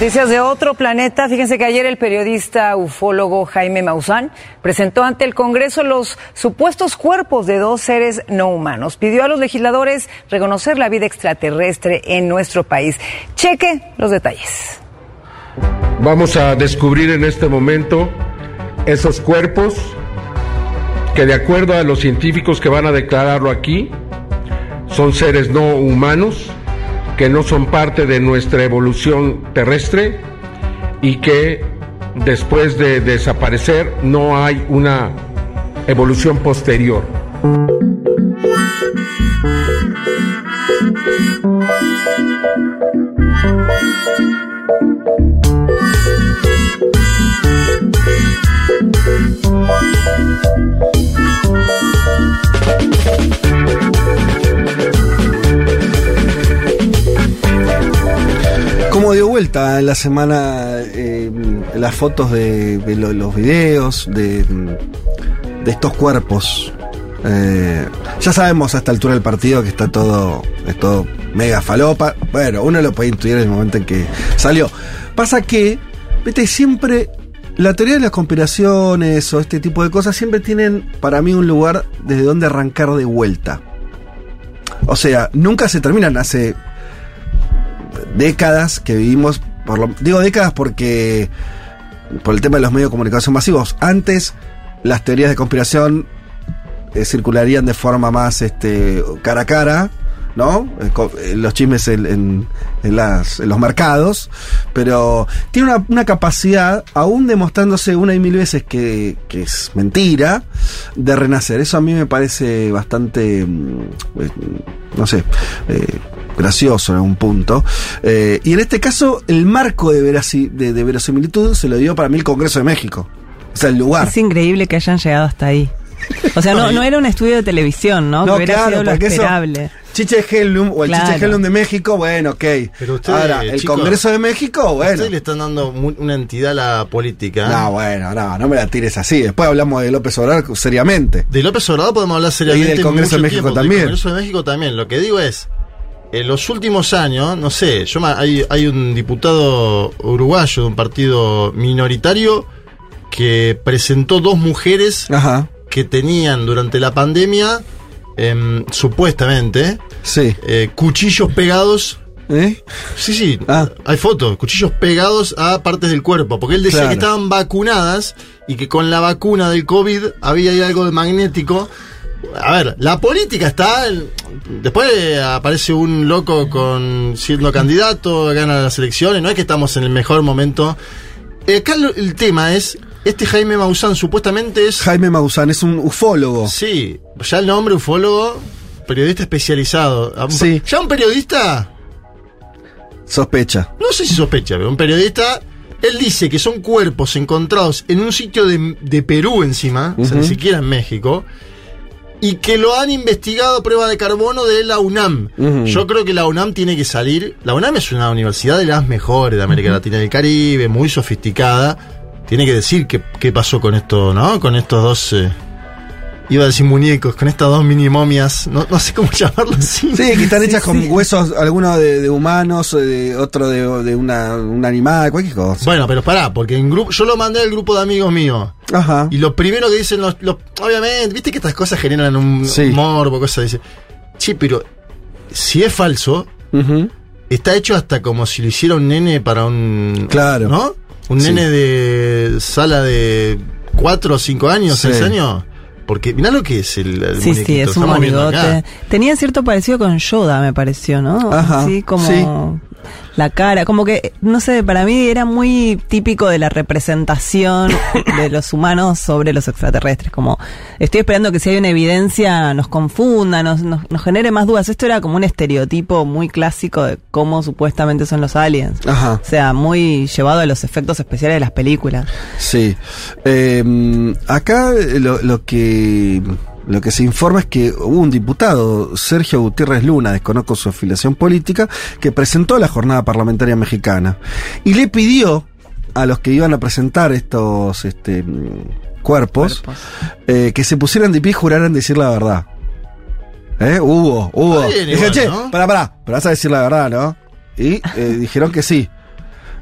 Noticias de otro planeta. Fíjense que ayer el periodista ufólogo Jaime Maussan presentó ante el Congreso los supuestos cuerpos de dos seres no humanos. Pidió a los legisladores reconocer la vida extraterrestre en nuestro país. Cheque los detalles. Vamos a descubrir en este momento esos cuerpos que de acuerdo a los científicos que van a declararlo aquí, son seres no humanos que no son parte de nuestra evolución terrestre y que después de desaparecer no hay una evolución posterior. Dio vuelta en la semana eh, las fotos de, de lo- los videos de, de estos cuerpos? Eh, ya sabemos a esta altura del partido que está todo, es todo mega falopa. Bueno, uno lo puede intuir en el momento en que salió. Pasa que, viste, siempre la teoría de las conspiraciones o este tipo de cosas siempre tienen para mí un lugar desde donde arrancar de vuelta. O sea, nunca se terminan. Hace décadas que vivimos, por lo- digo décadas porque por el tema de los medios de comunicación masivos. Antes las teorías de conspiración eh, circularían de forma más este, cara a cara, ¿no? Eh, eh, los chismes en, en- los mercados, pero tiene una, una capacidad, aún demostrándose una y mil veces que, que es mentira, de renacer. Eso a mí me parece bastante, mm, no sé, gracioso en algún punto. Eh, y en este caso, el marco de, verasi- de, de verosimilitud se lo dio para mí el Congreso de México. O sea, el lugar. Es increíble que hayan llegado hasta ahí. O sea, no, no era un estudio de televisión, ¿no? No, que hubiera claro, sido lo eso- esperable. Chiche Hellum o el Claro. Chiche Hellum de México, bueno, ok. Pero ustedes, Ahora, el chicos, Congreso de México, bueno. Ustedes le están dando una entidad a la política. No, bueno, no, no me la tires así. Después hablamos de López Obrador seriamente. De López Obrador podemos hablar seriamente. Y del Congreso mucho de México tiempo, del también. Congreso de México también. Lo que digo es, en los últimos años, no sé, yo hay, hay un diputado uruguayo de un partido minoritario que presentó dos mujeres Ajá, que tenían durante la pandemia, em, supuestamente, sí. eh, cuchillos pegados. ¿Eh? Sí, sí, Ah. hay fotos, cuchillos pegados a partes del cuerpo, porque él decía Claro. que estaban vacunadas y que con la vacuna del COVID había ahí algo de magnético. A ver, la política está. Después aparece un loco con siendo candidato, gana las elecciones. No es que estamos en el mejor momento. Eh, acá el tema es: este Jaime Maussan supuestamente es. Jaime Maussan es un ufólogo. Sí, ya el nombre ufólogo, periodista especializado. A un- Sí. Ya un periodista Sospecha. no sé si sospecha, pero un periodista, él dice que son cuerpos encontrados en un sitio de, de Perú encima, o sea, ni siquiera en México, y que lo han investigado a prueba de carbono de la UNAM. Yo creo que la UNAM tiene que salir, la UNAM es una universidad de las mejores de América Latina y del Caribe, muy sofisticada, tiene que decir qué, qué pasó con esto, ¿no? Con estos dos... eh, Iba a decir muñecos, con estas dos mini momias, no, no sé cómo llamarlo así. Sí, que están hechas con huesos, algunos de, de humanos, de otro de, de una, un animal, cualquier cosa. Bueno, pero pará, porque en grupo, yo lo mandé al grupo de amigos míos. Ajá. Y lo primero que dicen los, los- obviamente, viste que estas cosas generan un Sí. morbo, cosas, dice. Sí, pero si es falso, está hecho hasta como si lo hiciera un nene para un. Claro. ¿No? Un nene de sala de 4 o 5 años, Sí. 6 años. Porque mirá lo que es el, el Sí, sí, es un monigote. Tenía cierto parecido con Yoda, me pareció, ¿no? Ajá, Así como sí. La cara, como que, no sé, para mí era muy típico de la representación de los humanos sobre los extraterrestres. Como, estoy esperando que si hay una evidencia nos confunda, nos, nos, nos genere más dudas. Esto era como un estereotipo muy clásico de cómo supuestamente son los aliens. Ajá. O sea, muy llevado a los efectos especiales de las películas. Sí. Eh, acá lo, lo que lo que se informa es que hubo un diputado, Sergio Gutiérrez Luna, desconozco su afiliación política, que presentó la jornada parlamentaria mexicana y le pidió a los que iban a presentar estos este, cuerpos, eh, que se pusieran de pie y juraran decir la verdad. ¿Eh? Hubo, hubo. Bien Dije, igual, che, ¿no? pará, pará, pero vas a decir la verdad, ¿no? Y eh, dijeron que sí.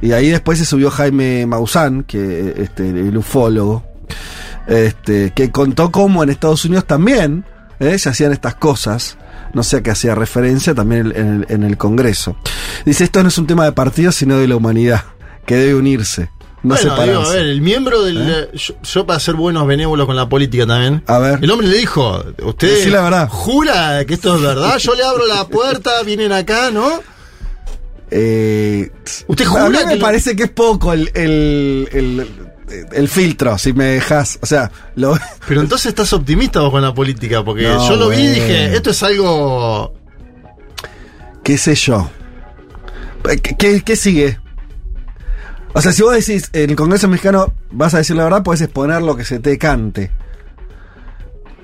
Y ahí después se subió Jaime Maussan, que este, el ufólogo, este, que contó cómo en Estados Unidos también ¿eh? se hacían estas cosas. No sé a qué hacía referencia también en el, en el Congreso. Dice, esto no es un tema de partidos, sino de la humanidad, que debe unirse. No bueno, separarse. digo, a ver, el miembro del. Yo, yo para ser buenos benévolos con la política también. A ver. El hombre le dijo: ¿Usted Decí la verdad. jura que esto es verdad? Yo le abro la puerta, vienen acá, ¿no? Eh, ¿Usted a jura mí que me parece que es poco el, el, el, el filtro, si me dejas. O sea, lo, Pero entonces estás optimista vos con la política, porque No, yo lo vi y dije: Esto es algo. qué sé yo. ¿Qué, qué, qué sigue? O sea, si vos decís en el Congreso mexicano vas a decir la verdad, puedes exponer lo que se te cante.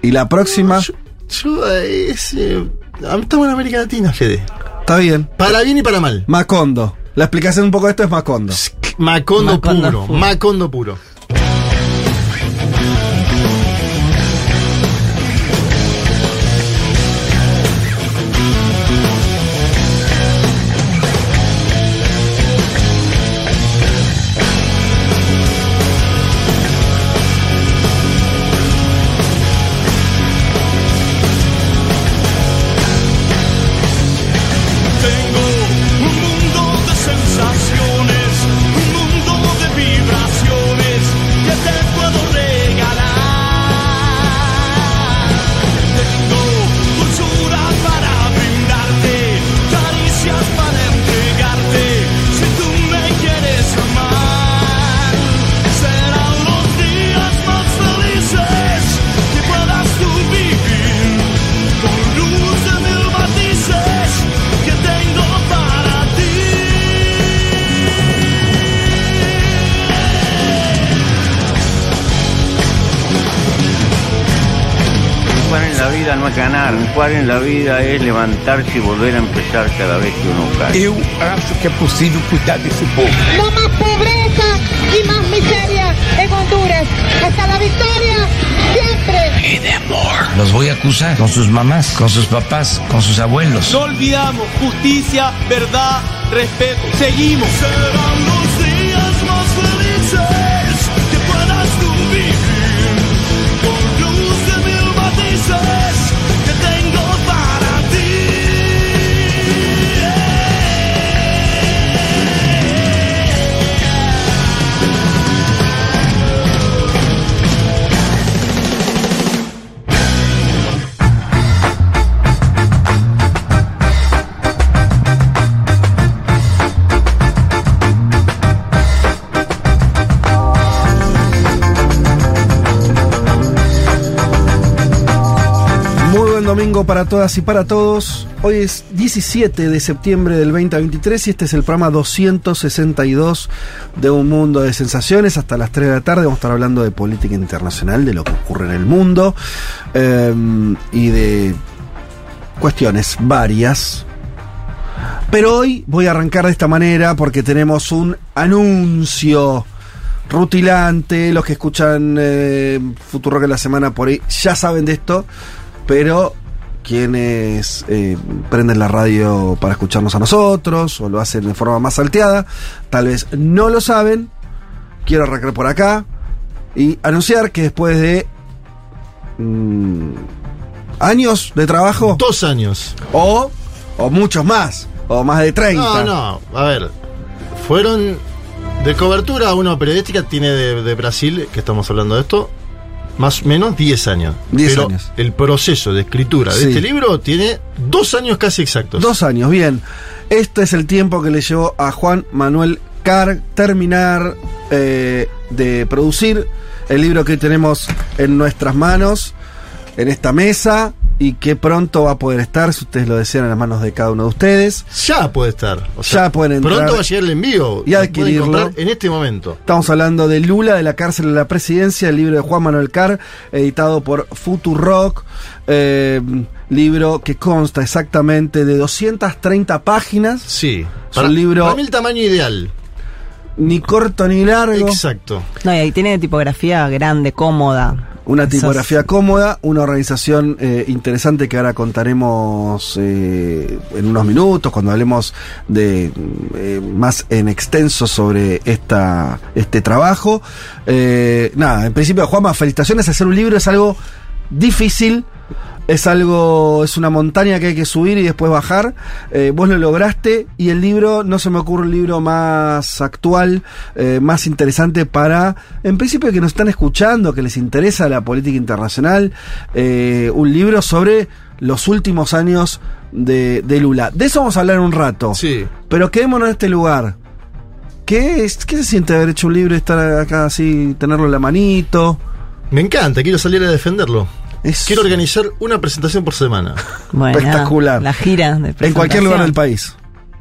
Y la próxima, Yo, yo, eh, es, eh, estamos en América Latina, Fede. está bien. Para bien y para mal. Macondo. La explicación un poco de esto es Macondo. Macondo, Macondo puro. puro. Macondo puro. Jugar en la vida es levantarse y volver a empezar cada vez que uno cae. Eu acho que é possível cuidar desse povo. No más pobreza y más miseria en Honduras. Hasta la victoria, siempre. Los voy a acusar con sus mamás, con sus papás, con sus abuelos. No olvidamos justicia, verdad, respeto. Seguimos. Serán los días más felices para todas y para todos. Hoy es 17 de septiembre del 2023 y este es el programa 262 de Un Mundo de Sensaciones. Hasta las 3 de la tarde vamos a estar hablando de política internacional, de lo que ocurre en el mundo eh, y de cuestiones varias. Pero hoy voy a arrancar de esta manera porque tenemos un anuncio rutilante. Los que escuchan eh, Futuro que la semana por ahí ya saben de esto, pero quienes eh, prenden la radio para escucharnos a nosotros o lo hacen de forma más salteada, tal vez no lo saben. Quiero arrancar por acá y anunciar que después de mm, años de trabajo Dos años. o, o muchos más, o más de 30. No, no, a ver. Fueron de cobertura, uno periodística tiene de, de Brasil, que estamos hablando de esto, más o menos 10 años. 10 Pero años. el proceso de escritura de Sí. este libro tiene dos años casi exactos. Dos años, bien. Este es el tiempo que le llevó a Juan Manuel Carr terminar eh, de producir el libro que tenemos en nuestras manos, en esta mesa, y que pronto va a poder estar, si ustedes lo desean, en las manos de cada uno de ustedes. Ya puede estar. O Ya pueden entrar Pronto va a llegar el envío. y adquirirlo. en este momento. Estamos hablando de Lula, de la cárcel a la presidencia, el libro de Juan Manuel Carr, editado por Futurock, eh, libro que consta exactamente de 230 páginas, Sí. Es Para, un libro- para mí el tamaño ideal. ni corto ni largo. Exacto. No, y ahí tiene tipografía grande, cómoda. Una tipografía cómoda, una organización eh, interesante que ahora contaremos eh, en unos minutos cuando hablemos de eh, más en extenso sobre esta este trabajo. Eh, nada, en principio, Juanma, felicitaciones. Hacer un libro es algo difícil. Es algo, es una montaña que hay que subir y después bajar. Eh, vos lo lograste y el libro, no se me ocurre un libro más actual, eh, más interesante para, en principio, que nos están escuchando, que les interesa la política internacional. eh, un libro sobre los últimos años de, de Lula. De eso vamos a hablar en un rato. Sí. Pero quedémonos en este lugar. ¿Qué, es, ¿Qué se siente haber hecho un libro y estar acá así, tenerlo en la manito? Me encanta, quiero salir a defenderlo. Es Quiero organizar una presentación por semana. Bueno, espectacular. La gira de en cualquier lugar del país.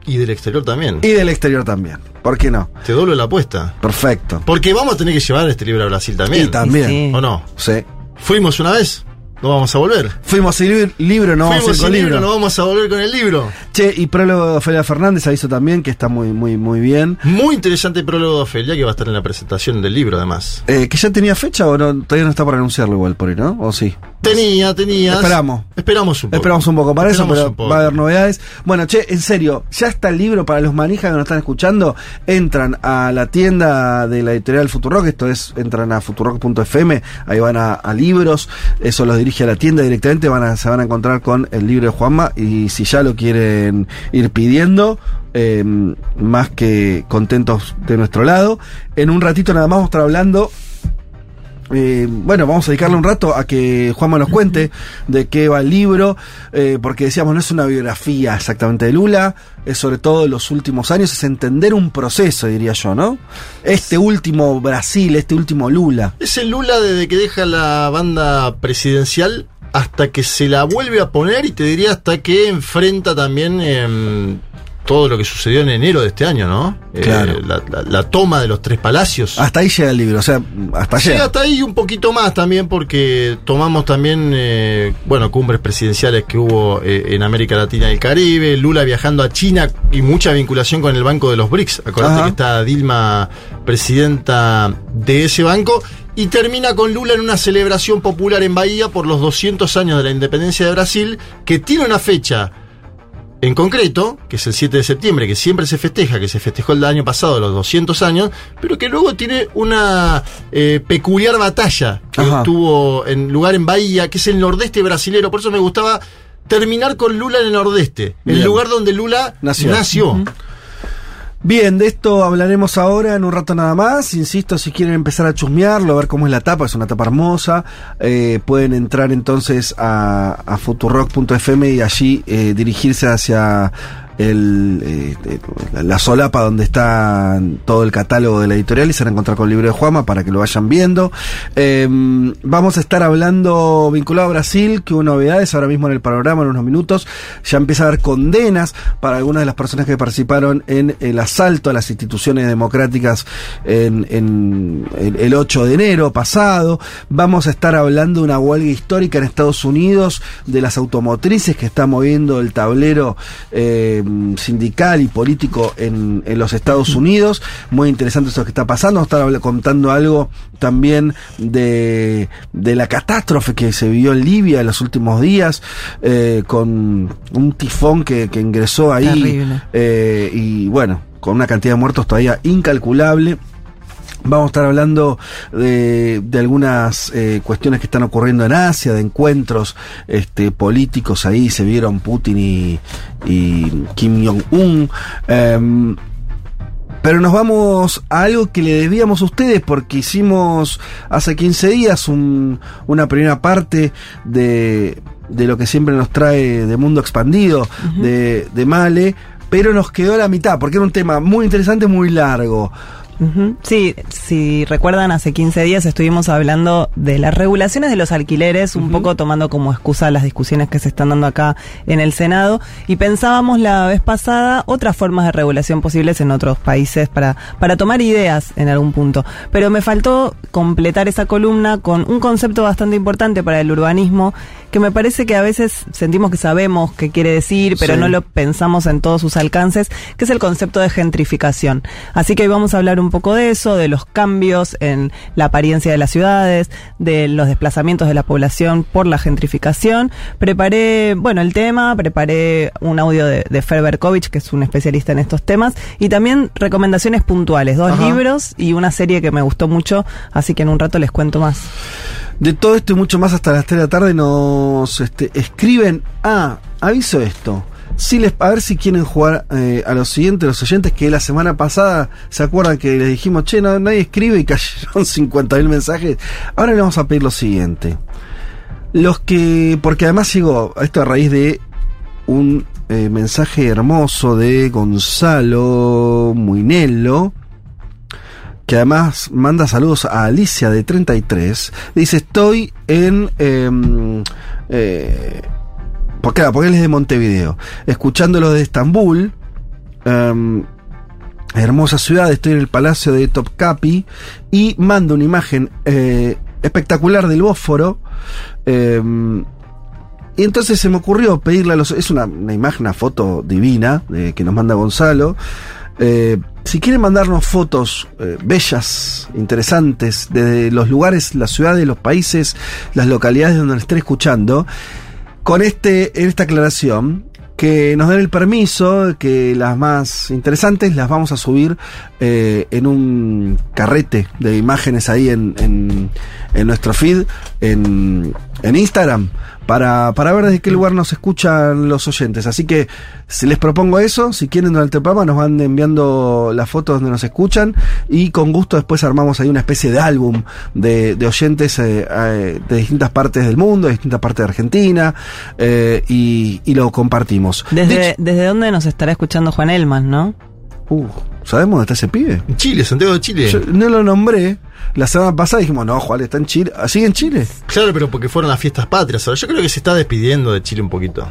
Y del exterior también. Y del exterior también. ¿Por qué no? Te doblo la apuesta. Perfecto. Porque vamos a tener que llevar este libro a Brasil también. Y también. Sí. ¿O no? Sí. Fuimos una vez, no vamos a volver. Fuimos sin libro, libro no vamos a ir con libro. libro, no vamos a volver con el libro. Che, y prólogo de Ofelia Fernández aviso también, que está muy, muy, muy bien. Muy interesante el prólogo de Ofelia que va a estar en la presentación del libro además. Eh, que ya tenía fecha o no, todavía no está para anunciarlo igual por ahí, ¿no? ¿O sí? Tenía, tenía. Esperamos. Esperamos un poco. Esperamos un poco para Esperamos eso, pero va a haber novedades. Bueno, che, en serio, ya está el libro para los manijas que nos están escuchando. Entran a la tienda de la editorial Futurock, esto es, entran a futurock.fm, ahí van a, a libros, eso los dirige a la tienda directamente, van a, se van a encontrar con el libro de Juanma y si ya lo quieren ir pidiendo, eh, más que contentos de nuestro lado. En un ratito nada más vamos a estar hablando eh, bueno, vamos a dedicarle un rato a que Juanma nos cuente de qué va el libro, eh, porque decíamos, no es una biografía exactamente de Lula, es sobre todo los últimos años, es entender un proceso, diría yo, ¿no? Este último Brasil, este último Lula. Es el Lula desde que deja la banda presidencial hasta que se la vuelve a poner y te diría hasta que enfrenta también em, todo lo que sucedió en enero de este año, ¿no? Eh, Claro. la, la- la toma de los tres palacios. Hasta ahí llega el libro, o sea, hasta Sí, llega. hasta ahí un poquito más también porque tomamos también, eh, bueno, cumbres presidenciales que hubo eh, en América Latina y el Caribe, Lula viajando a China y mucha vinculación con el Banco de los BRICS. Acordate Ajá. que está Dilma presidenta de ese banco y termina con Lula en una celebración popular en Bahía por los 200 años de la independencia de Brasil que tiene una fecha en concreto, que es el 7 de septiembre, que siempre se festeja, que se festejó el año pasado, los 200 años, pero que luego tiene una eh, peculiar batalla que Ajá. tuvo en lugar en Bahía, que es el nordeste brasilero. Por eso me gustaba terminar con Lula en el nordeste, el lugar donde Lula Nació. nació. Bien, de esto hablaremos ahora en un rato nada más. Insisto, si quieren empezar a chusmearlo, a ver cómo es la tapa, es una tapa hermosa. eh, pueden entrar entonces a, a futurock.fm y allí eh, dirigirse hacia eh, eh, la solapa donde está todo el catálogo de la editorial y se van a encontrar con el libro de Juama para que lo vayan viendo. Eh, vamos a estar hablando vinculado a Brasil, que hubo novedades ahora mismo en el panorama en unos minutos. Ya empieza a haber condenas para algunas de las personas que participaron en el asalto a las instituciones democráticas el, el 8 de enero pasado. Vamos a estar hablando de una huelga histórica en Estados Unidos de las automotrices que está moviendo el tablero sindical y político en, en los Estados Unidos. Muy interesante eso que está pasando. Estar habla- contando algo también de, de la catástrofe que se vivió en Libia en los últimos días eh, con un tifón que, que ingresó ahí eh, y bueno, con una cantidad de muertos todavía incalculable. Vamos a estar hablando de, de algunas eh, cuestiones que están ocurriendo en Asia, de encuentros este, políticos ahí, se vieron Putin y, y Kim Jong-un. Em, pero nos vamos a algo que le debíamos a ustedes porque hicimos hace 15 días un- una primera parte de, de lo que siempre nos trae de Mundo Expandido, de, de Male, pero nos quedó la mitad porque era un tema muy interesante, muy largo. Sí, si recuerdan, hace 15 días estuvimos hablando de las regulaciones de los alquileres, un poco tomando como excusa las discusiones que se están dando acá en el Senado, y pensábamos la vez pasada otras formas de regulación posibles en otros países para, para tomar ideas en algún punto. Pero me faltó completar esa columna con un concepto bastante importante para el urbanismo, que me parece que a veces sentimos que sabemos qué quiere decir, pero Sí. no lo pensamos en todos sus alcances, que es el concepto de gentrificación. Así que hoy vamos a hablar un poco de eso, de los cambios en la apariencia de las ciudades, de los desplazamientos de la población por la gentrificación. Preparé, bueno, el tema, preparé un audio de, de Fer Berkovich, que es un especialista en estos temas, y también recomendaciones puntuales, dos Ajá. libros y una serie que me gustó mucho, así que en un rato les cuento más. De todo esto y mucho más hasta las 3 de la tarde nos este, escriben. Ah, aviso esto. Si les, a ver si quieren jugar eh, a los siguientes, los oyentes que la semana pasada se acuerdan que les dijimos, che, no, nadie escribe y cayeron 50.000 mensajes. Ahora les vamos a pedir lo siguiente. Los que, porque además llegó esto a raíz de un eh, mensaje hermoso de Gonzalo Muinello, que además manda saludos a Alicia de 33. Dice, estoy en... em, eh, porque, claro, él es de Montevideo. Escuchándolo de Estambul. em, hermosa ciudad, estoy en el palacio de Topkapi. Y manda una imagen eh, espectacular del Bósforo. em, y entonces se me ocurrió pedirle a los... Es una, imagen, una foto divina que nos manda Gonzalo. Eh, si quieren mandarnos fotos eh, bellas, interesantes, de los lugares, las ciudades, los países, las localidades donde nos estén escuchando, con este, esta aclaración, que nos den el permiso, que las más interesantes las vamos a subir eh, en un carrete de imágenes ahí en, en, en nuestro feed, en, en Instagram, para, para ver desde qué lugar nos escuchan los oyentes. Así que si les propongo eso, si quieren durante el programa nos van enviando las fotos donde nos escuchan y con gusto después armamos ahí una especie de álbum de, de oyentes eh, eh, de distintas partes del mundo, de distintas partes de Argentina eh, y, y lo compartimos. ¿Desde, ¿Desde dónde nos estará escuchando Juan Elman, no? Uh, ¿Sabemos dónde está ese pibe? En Chile, Santiago de Chile. Yo no lo nombré. La semana pasada dijimos, no, Juan está en Chile. ¿Ah, ¿Sigue en Chile? Claro, pero porque fueron las fiestas patrias. Ahora yo creo que se está despidiendo de Chile un poquito.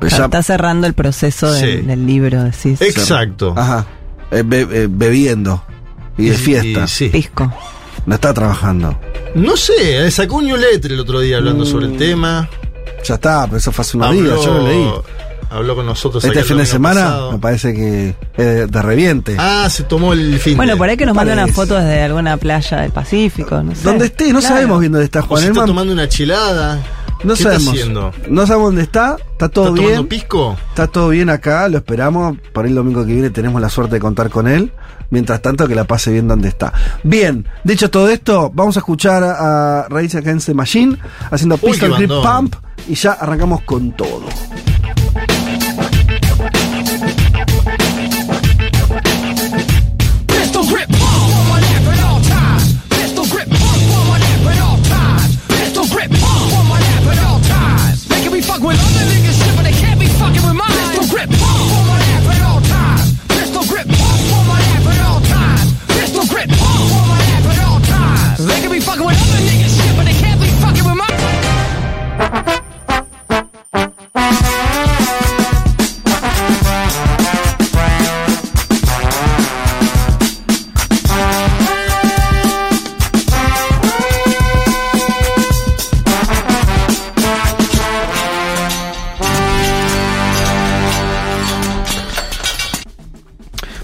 Pero Está, ya- está cerrando el proceso del- Sí. del libro, decís. Exacto. Ajá. Eh, be- eh, bebiendo. Y de fiesta. y sí. Pisco. No está trabajando. No sé, eh, sacó un newsletter el otro día hablando sobre el tema. Ya está, pero eso fue hace unos días, yo lo leí. Habló con nosotros Este fin de semana pasado. me parece que es de reviente. Ah, se tomó el fin. Bueno, de- por ahí que nos mande una parece. foto desde alguna playa del Pacífico, no sé. Donde esté, no Claro. sabemos bien dónde está O Juan se está tomando una chelada. No ¿Qué sabemos. está haciendo? No sabemos dónde está. Está todo ¿Está bien. tomando pisco? Está todo bien acá, lo esperamos. Por el domingo que viene tenemos la suerte de contar con él. Mientras tanto, que la pase bien donde está. Bien, dicho todo esto, vamos a escuchar a Rage Against the Machine haciendo Uy, Pistol Grip. Pump y ya arrancamos con todo.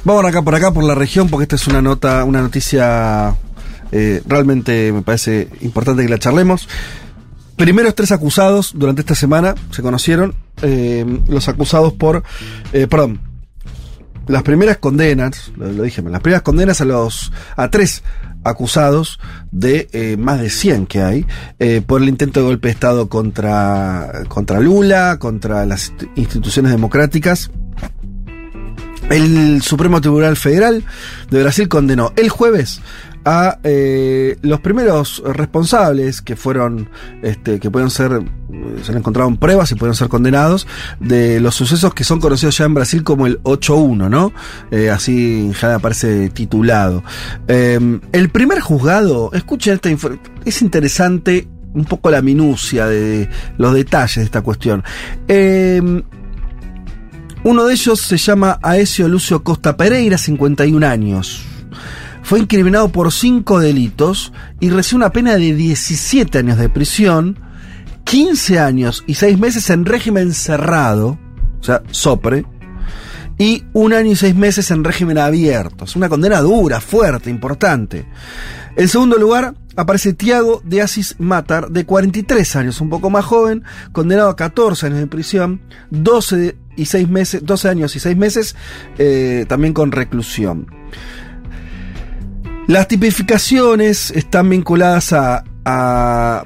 Vamos acá por acá, por la región, porque esta es una nota, una noticia eh, realmente me parece importante que la charlemos. Primeros tres acusados durante esta semana se conocieron. eh, los acusados por. eh, perdón. Las primeras condenas, lo, lo dije, las primeras condenas a los. a tres acusados de eh, más de 100 que hay por el intento de golpe de Estado contra, contra Lula, contra las instituciones democráticas. El Supremo Tribunal Federal de Brasil condenó el jueves a eh, los primeros responsables que fueron, este, que pueden ser, eh, se han encontrado en pruebas y pueden ser condenados de los sucesos que son conocidos ya en Brasil como el 8-1, ¿no? Eh, así ya aparece titulado. Eh, el primer juzgado, escuchen esta info- es interesante un poco la minucia de los detalles de esta cuestión. Eh, uno de ellos se llama Aesio Lucio Costa Pereira, 51 años. Fue incriminado por cinco delitos y recibe una pena de 17 años de prisión 15 años y 6 meses en régimen cerrado, o sea, sopre, y un año y seis meses en régimen abierto. Es una condena dura, fuerte, importante. En segundo lugar, aparece Tiago de Asis Matar, de 43 años, un poco más joven, condenado a 14 años de prisión, 12 y 6 meses, 12 años y 6 meses, eh, también con reclusión. Las tipificaciones están vinculadas a, a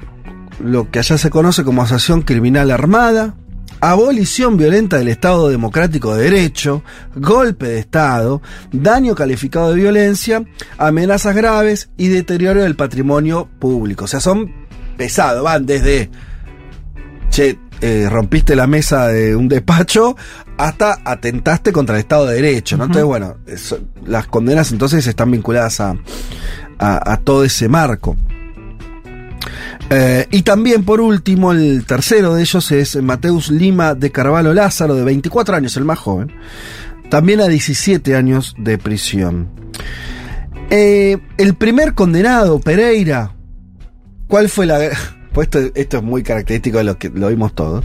lo que allá se conoce como asociación criminal armada, abolición violenta del Estado Democrático de Derecho, golpe de Estado, daño calificado de violencia, amenazas graves y deterioro del patrimonio público. O sea, son pesados, van desde, che, eh, rompiste la mesa de un despacho hasta atentaste contra el Estado de Derecho, ¿no? Entonces, bueno, eso- las condenas entonces están vinculadas a, a- a todo ese marco. Eh, y también, por último, el tercero de ellos es Mateus Lima de Carvalho Lázaro, de 24 años, el más joven. También a 17 años de prisión. Eh, el primer condenado, Pereira, ¿cuál fue la... Pues esto, esto es muy característico de lo que lo vimos todos.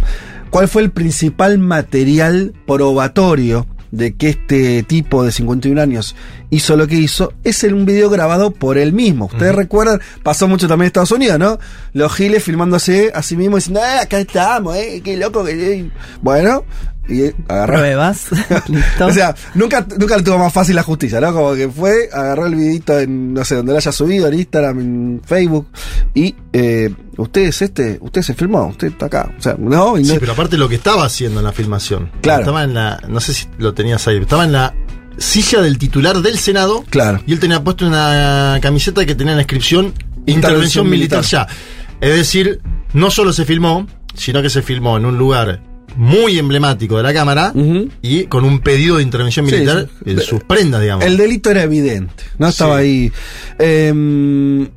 ¿Cuál fue el principal material probatorio de que este tipo de 51 años hizo lo que hizo? Es el- un video grabado por él mismo. Ustedes recuerdan, pasó mucho también en Estados Unidos, ¿no? Los giles filmándose a sí mismos diciendo, "Ah, acá estamos, eh, qué loco que... Bueno, y agarró... Pruebas. Listo. O sea, nunca, nunca le tuvo más fácil la justicia, ¿no? Como que fue, agarró el videito en, no sé, donde lo haya subido, en Instagram, en Facebook, y eh, usted es este, usted se filmó, usted está acá. O sea, no, y no- Sí, pero aparte lo que estaba haciendo en la filmación. Claro. Estaba en la. No sé si lo tenías ahí. Estaba en la silla del titular del Senado. Claro. Y él tenía puesto una camiseta que tenía la inscripción Intervención, militar. ya. Es decir, no solo se filmó, sino que se filmó en un lugar muy emblemático de la Cámara y con un pedido de intervención Sí, militar sí. en sus prendas, digamos. El delito era evidente, no estaba Sí. ahí. Em,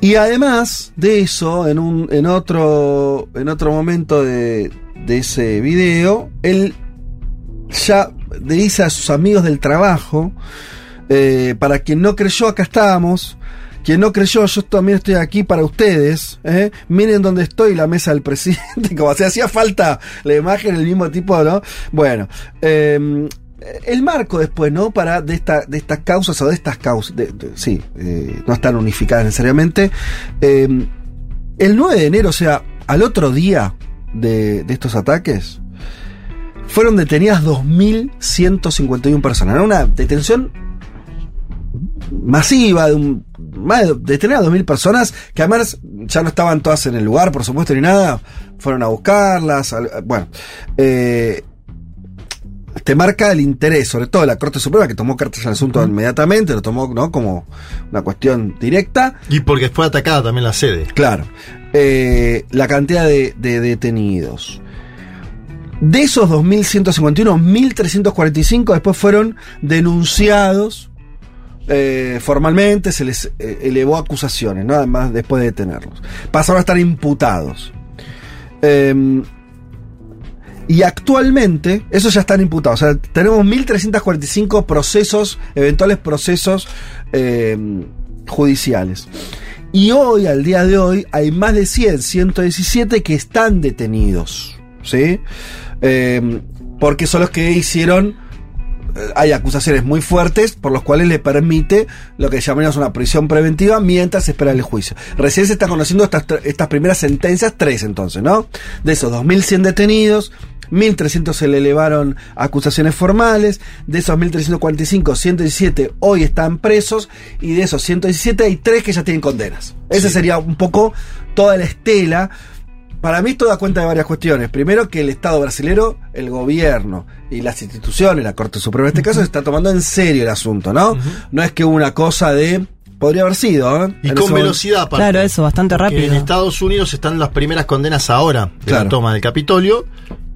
y además de eso, en un, en otro, en otro momento de, de ese video, él ya le dice a sus amigos del trabajo, eh, para quien no creyó, acá estamos. Quien no creyó, yo también estoy aquí para ustedes. ¿eh? Miren dónde estoy, la mesa del presidente. Como si hacía falta la imagen, el mismo tipo, ¿no? Bueno, eh, el marco después, ¿no? Para de, esta, de estas causas o de estas causas, sí, eh, no están unificadas necesariamente. Eh, el 9 de enero, o sea, al otro día de, de estos ataques, fueron detenidas 2.151 personas. Era una detención masiva de un más de detener a 2.000 personas que además ya no estaban todas en el lugar por supuesto ni nada fueron a buscarlas al- bueno eh, te marca el interés sobre todo de la Corte Suprema que tomó cartas al asunto inmediatamente lo tomó no como una cuestión directa Y porque fue atacada también la sede. Claro. Eh, la cantidad de, de detenidos. De esos 2.151, 1.345 después fueron denunciados eh, formalmente, se les eh, elevó acusaciones, ¿no? Además, después de detenerlos. Pasaron a estar imputados. Eh, y actualmente, esos ya están imputados. O sea, tenemos 1.345 procesos, eventuales procesos eh, judiciales. Y hoy, al día de hoy, hay más de 100, 117 que están detenidos. ¿Sí? Eh, porque son los que hicieron. Eh, Hay acusaciones muy fuertes por los cuales le permite lo que llamamos una prisión preventiva mientras se espera el juicio. Recién se están conociendo estas, estas primeras sentencias, tres entonces, ¿no? De esos 2.100 detenidos, 1.300 se le elevaron acusaciones formales, de esos 1.345, 117 hoy están presos y de esos 117 hay tres que ya tienen condenas. Esa sería un poco toda la estela. Para mí esto da cuenta de varias cuestiones. Primero que el Estado brasilero, el gobierno y las instituciones, la Corte Suprema en este caso, se está tomando en serio el asunto, ¿no? No es que una cosa de... Podría haber sido, ¿eh? Y En con velocidad, aparte. Claro, eso, bastante rápido. En Estados Unidos están las primeras condenas ahora de Claro. la toma del Capitolio.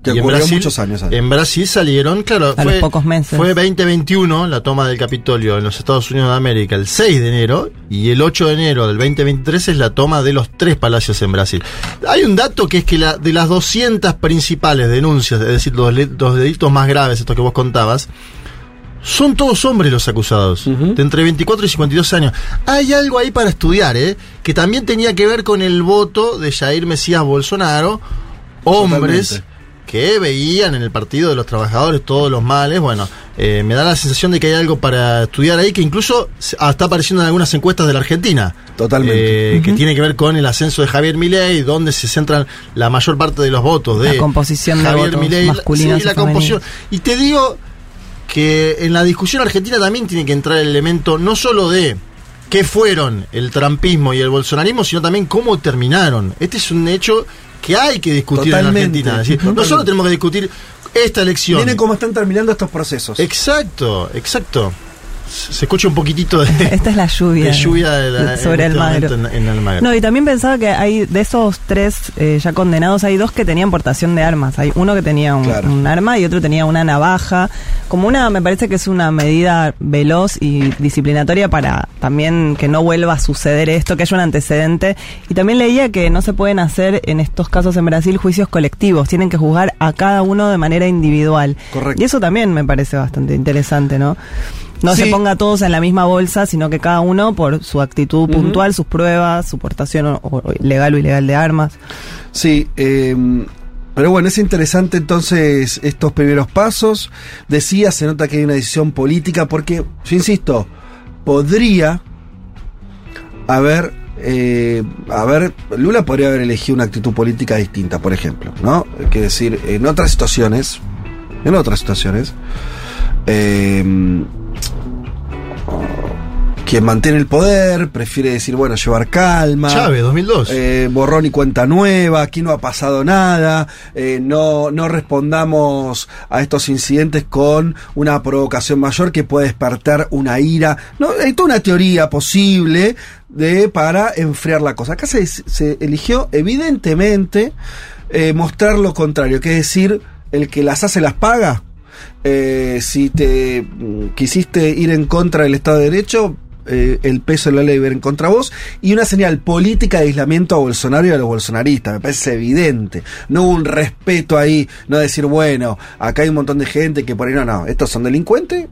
Que y en ocurrió Brasil, muchos años antes. En Brasil salieron, claro, A los pocos meses. fue 2021 la toma del Capitolio en los Estados Unidos de América el 6 de enero y el 8 de enero del 2023 es la toma de los tres palacios en Brasil. Hay un dato que es que la, de las 200 principales denuncias, es decir, los, los delitos más graves, estos que vos contabas, Son todos hombres los acusados, de entre 24 y 52 años. Hay algo ahí para estudiar, ¿eh? que también tenía que ver con el voto de Jair Mesías Bolsonaro, hombres Totalmente. Que veían en el Partido de los Trabajadores todos los males. Bueno, eh, me da la sensación de que hay algo para estudiar ahí que incluso ah, está apareciendo en algunas encuestas de la Argentina. Totalmente. Eh, Que tiene que ver con el ascenso de Javier Milei, donde se centran la mayor parte de los votos de La composición de Javier votos Milei. masculinos Sí, la y femeninos. composición. Y te digo que en la discusión argentina también tiene que entrar el elemento no solo de qué fueron el trampismo y el bolsonarismo, sino también cómo terminaron. Este es un hecho que hay que discutir Totalmente, en Argentina. Decir, no totalmente. solo tenemos que discutir esta elección. Miren cómo están terminando estos procesos. Exacto, exacto. Se escucha un poquitito de, Esta es la lluvia. de lluvia de la- sobre en el Magro. momento en, en Almagro. No, y también pensaba que hay de esos tres eh, ya condenados, hay dos que tenían portación de armas. Hay uno que tenía un, Claro. un arma y otro tenía una navaja. Como una, me parece que es una medida veloz y disciplinatoria para también que no vuelva a suceder esto, que haya un antecedente. Y también leía que no se pueden hacer en estos casos en Brasil juicios colectivos, tienen que juzgar a cada uno de manera individual. Correcto. Y eso también me parece bastante interesante, ¿no? No Sí. se ponga todos en la misma bolsa, sino que cada uno por su actitud puntual, sus pruebas, su portación o- o legal o ilegal de armas. Sí, eh, pero bueno, es interesante entonces estos primeros pasos. Decía, se nota que hay una decisión política porque, yo insisto, podría haber, eh, haber, Lula podría haber elegido una actitud política distinta, por ejemplo, ¿no? Que decir, en otras situaciones, en otras situaciones, eh, quien mantiene el poder prefiere decir, bueno, llevar calma. Chávez, 2002. Eh, borrón y cuenta nueva, aquí no ha pasado nada, eh, no, no respondamos a estos incidentes con una provocación mayor que puede despertar una ira. No, hay toda una teoría posible de para enfriar la cosa. Acá se, se eligió evidentemente eh, mostrar lo contrario, que es decir, el que las hace las paga. Eh, si te mm, quisiste ir en contra del Estado de Derecho, eh, el peso de la ley en contra vos, y una señal política de aislamiento a Bolsonaro y a los bolsonaristas, me parece evidente. No hubo un respeto ahí, no decir, bueno, acá hay un montón de gente que por ahí no, no, estos son delincuentes,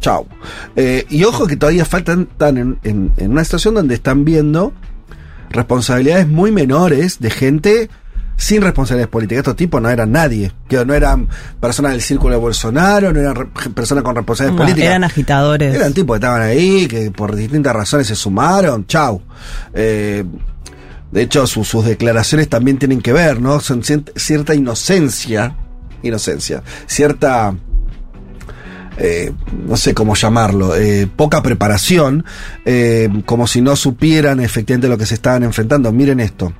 chau. Eh, y ojo que todavía faltan, están en, en- en una situación donde están viendo responsabilidades muy menores de gente sin responsabilidades políticas. Estos tipos no eran nadie, que no eran personas del círculo de Bolsonaro, no eran personas con responsabilidades No, políticas. eran agitadores. Eran tipos que estaban ahí, que por distintas razones se sumaron, chau. Eh, de hecho, su- sus declaraciones también tienen que ver, ¿no? Son cierta inocencia, inocencia, cierta, eh, no sé cómo llamarlo, eh, poca preparación, eh, como si no supieran efectivamente lo que se estaban enfrentando. Miren esto.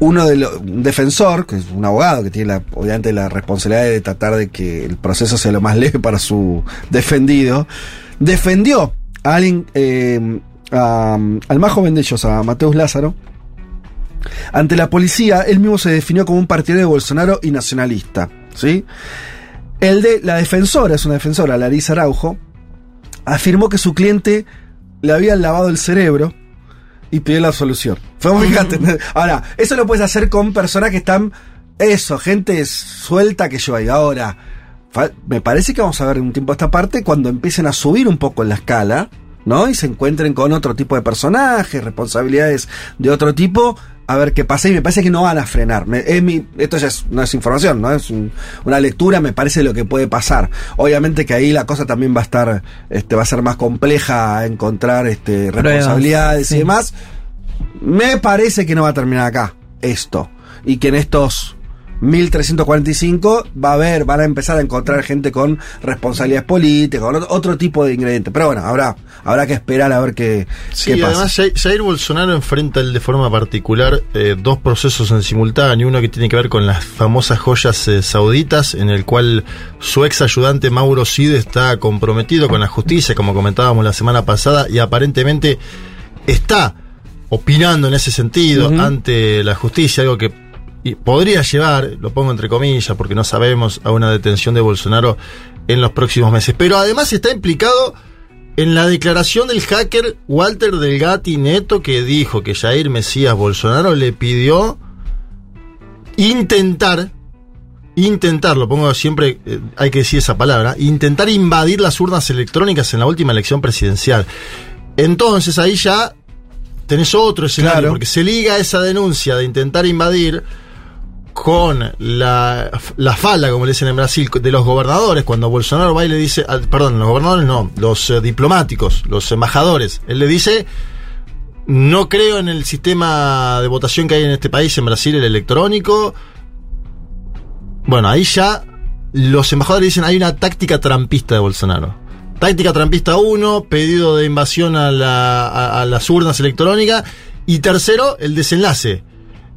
Uno de los, un defensor, que es un abogado que tiene la, obviamente la responsabilidad de tratar de que el proceso sea lo más leve para su defendido, defendió a alguien, eh, al más joven de ellos, a Mateus Lázaro, ante la policía, él mismo se definió como un partidario de Bolsonaro y nacionalista, ¿sí? El de la defensora, es una defensora, Larisa Araujo, afirmó que su cliente le habían lavado el cerebro y pidió la absolución. Fue muy. Ahora, eso lo puedes hacer con personas que están. Eso, gente suelta que yo hay. Ahora, me parece que vamos a ver un tiempo esta parte cuando empiecen a subir un poco en la escala, ¿no? Y se encuentren con otro tipo de personajes, responsabilidades de otro tipo, a ver qué pasa. Y me parece que no van a frenar. Me- es mi, esto ya es, no es información, ¿no? Es un- una lectura, me parece lo que puede pasar. Obviamente que ahí la cosa también va a estar, este, va a ser más compleja encontrar este, responsabilidades y demás. Me parece que no va a terminar acá esto. Y que en estos 1345 va a haber, van a empezar a encontrar gente con responsabilidades políticas, con otro, tipo de ingredientes. Pero bueno, habrá, habrá que esperar a ver qué, Sí, qué pasa. además Jair, Bolsonaro enfrenta él de forma particular eh, dos procesos en simultáneo, uno que tiene que ver con las famosas joyas eh, sauditas, en el cual su ex ayudante Mauro Cid está comprometido con la justicia, como comentábamos la semana pasada, y aparentemente está opinando en ese sentido ante la justicia, algo que y podría llevar, lo pongo entre comillas porque no sabemos, a una detención de Bolsonaro en los próximos meses. Pero además está implicado en la declaración del hacker Walter Delgatti Neto que dijo que Jair Mesías Bolsonaro le pidió intentar intentar, lo pongo siempre, eh, hay que decir esa palabra, intentar invadir las urnas electrónicas en la última elección presidencial. Entonces ahí ya tenés otro escenario, Claro. porque se liga esa denuncia de intentar invadir con la, la falda, como le dicen en Brasil, de los gobernadores, cuando Bolsonaro va y le dice, perdón, los gobernadores no, los eh, diplomáticos, los embajadores, él le dice, no creo en el sistema de votación que hay en este país, en Brasil, el electrónico. Bueno, ahí ya los embajadores dicen, hay una táctica trampista de Bolsonaro. Táctica trampista 1, pedido de invasión a, la- a las urnas electrónicas. Y tercero, el desenlace.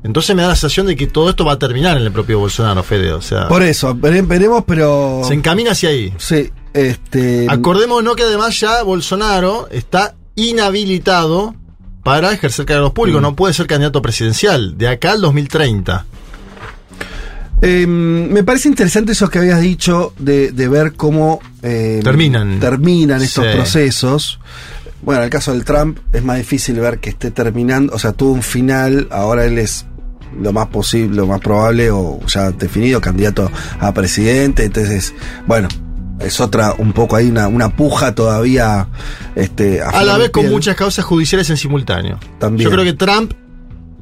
Entonces me da la sensación de que todo esto va a terminar en el propio Bolsonaro, Fede. O sea, Por eso, vere- veremos, pero. se encamina hacia ahí. Sí, este. Acordémonos que además ya Bolsonaro está inhabilitado para ejercer cargos públicos. No puede ser candidato presidencial de acá al 2030. Eh, me parece interesante eso que habías dicho de, de ver cómo eh, Terminan. terminan estos Sí. procesos. Bueno, en el caso del Trump es más difícil ver que esté terminando, o sea, tuvo un final, ahora él es lo más posible, lo más probable o ya definido candidato a presidente, entonces, bueno, es otra, un poco ahí una, una puja todavía. Este, A la vez con muchas causas judiciales en simultáneo. También. Yo creo que Trump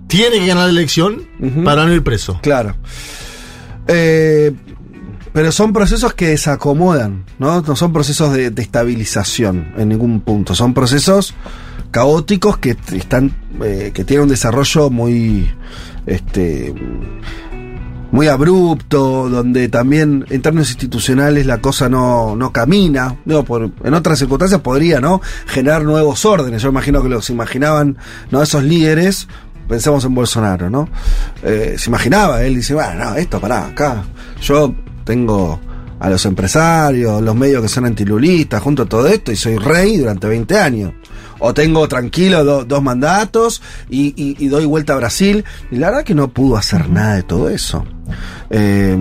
tiene que ganar la elección para no ir preso. Claro. Eh, pero son procesos que desacomodan, ¿no? No son procesos de, de estabilización en ningún punto. Son procesos caóticos que están. eh, que tienen un desarrollo muy. este. muy abrupto, donde también en términos institucionales la cosa no, no camina. Por, en otras circunstancias podría, ¿no? Generar nuevos órdenes. Yo imagino que los imaginaban, ¿no? Esos líderes, pensemos en Bolsonaro, ¿no? Eh, se imaginaba, él dice, bueno, no, esto, pará, acá. Yo tengo a los empresarios, los medios que son antilulistas, junto a todo esto, y soy rey durante 20 años. O tengo tranquilo do- dos mandatos y, y- y doy vuelta a Brasil. Y la verdad que no pudo hacer nada de todo eso. Eh,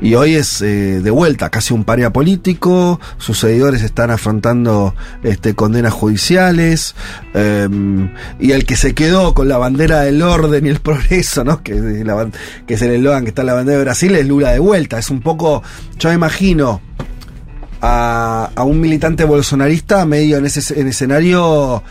y hoy es eh, de vuelta casi un paria político. Sus seguidores están afrontando este, condenas judiciales. eh, y el que se quedó con la bandera del orden y el progreso, ¿no? Que, la que es el eslogan que está en la bandera de Brasil, es Lula de vuelta. Es un poco, yo me imagino a, a un militante bolsonarista medio en ese en escenario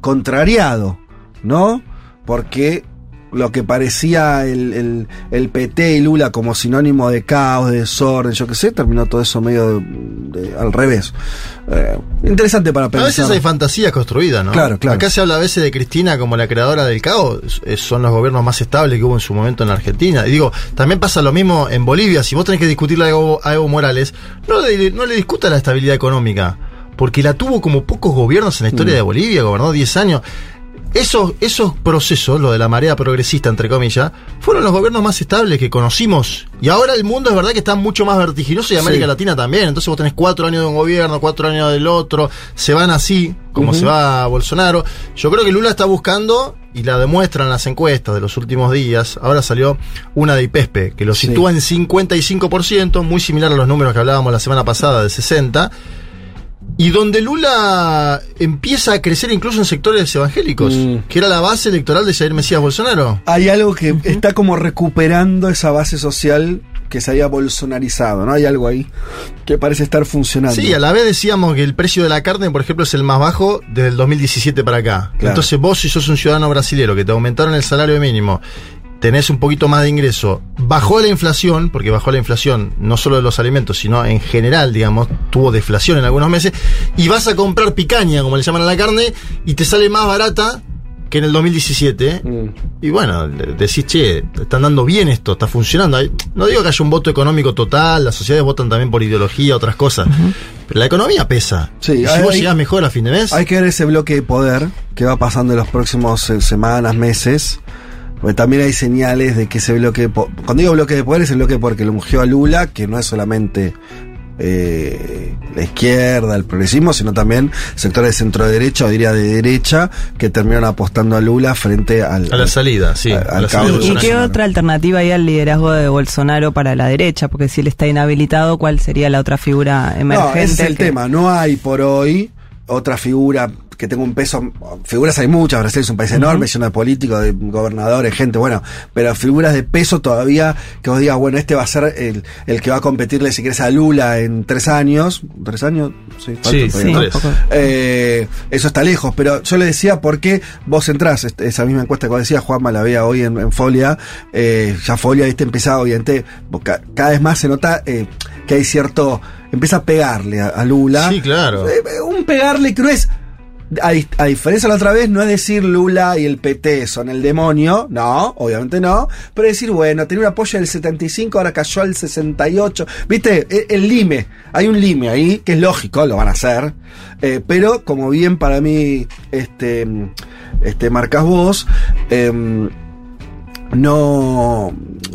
contrariado, ¿no? Porque lo que parecía el, el- el PT y Lula como sinónimo de caos, de desorden, yo qué sé, terminó todo eso medio de- de- al revés. Eh, interesante para A pensar. veces hay fantasías construidas, ¿no? Claro, claro. Acá se habla a veces de Cristina como la creadora del caos. Son los gobiernos más estables que hubo en su momento en la Argentina. Y digo, también pasa lo mismo en Bolivia. Si vos tenés que discutirle a Evo, a Evo Morales, no le, no le discuta la estabilidad económica. Porque la tuvo como pocos gobiernos en la historia Mm. de Bolivia, gobernó 10 años. Esos, esos procesos, lo de la marea progresista, entre comillas, fueron los gobiernos más estables que conocimos. Y ahora el mundo es verdad que está mucho más vertiginoso y América Sí. Latina también. Entonces vos tenés cuatro años de un gobierno, cuatro años del otro, se van así, como se va Bolsonaro. Yo creo que Lula está buscando, y la demuestran las encuestas de los últimos días, ahora salió una de IPESPE, que lo Sí. sitúa en 55%, muy similar a los números que hablábamos la semana pasada de 60%. Y donde Lula empieza a crecer incluso en sectores evangélicos, Mm. que era la base electoral de Jair Mesías Bolsonaro. Hay algo que está como recuperando esa base social que se había bolsonarizado, ¿no? Hay algo ahí que parece estar funcionando. Sí, a la vez decíamos que el precio de la carne, por ejemplo, es el más bajo desde el 2017 para acá. Claro. Entonces vos, si sos un ciudadano brasilero que te aumentaron el salario mínimo, tenés un poquito más de ingreso, bajó la inflación, porque bajó la inflación no solo de los alimentos, sino en general, digamos, tuvo deflación en algunos meses, y vas a comprar picaña, como le llaman a la carne, y te sale más barata que en el 2017. Mm. Y bueno, decís, che, están dando bien esto, está funcionando. No digo que haya un voto económico total, las sociedades votan también por ideología, otras cosas. Pero la economía pesa. Sí, y si hay- vos llegás mejor a fin de mes, Hay que ver ese bloque de poder que va pasando en los próximos eh, semanas, meses. Porque también hay señales de que ese bloque de Cuando digo bloque de poder es el bloque de poder que lo ungió a Lula, que no es solamente eh, la izquierda, el progresismo, sino también sectores de centro derecha o diría de derecha que terminaron apostando a Lula frente al, a la salida, sí. a- a al la salida ¿Y qué otra alternativa hay al liderazgo de Bolsonaro para la derecha? Porque si él está inhabilitado, ¿cuál sería la otra figura No, emergente? ese es el que- tema. No hay por hoy otra figura que tenga un peso, figuras hay muchas, Brasil es un país enorme, lleno de políticos, de gobernadores, gente, bueno, pero figuras de peso todavía que vos digas, bueno, este va a ser el, el que va a competirle, si querés, a Lula en tres años, tres años, sí, Sí, sí. Eh, eso está lejos, pero yo le decía porque vos entrás, est- esa misma encuesta que vos decías, Juanma, la veía hoy en, en Folia, eh, ya Folia, viste, empezaba, obviamente, cada vez más se nota eh, que hay cierto, empieza a pegarle a, a Lula. Sí, claro. Un pegarle que no es. A, a diferencia de la otra vez, no es decir Lula y el PT son el demonio, no, obviamente no, pero decir, bueno, tenía un apoyo del 75, ahora cayó al 68, viste, E- el, lime, hay un lime ahí, que es lógico, lo van a hacer, eh, pero como bien para mí, este, este, marcas vos, em, no,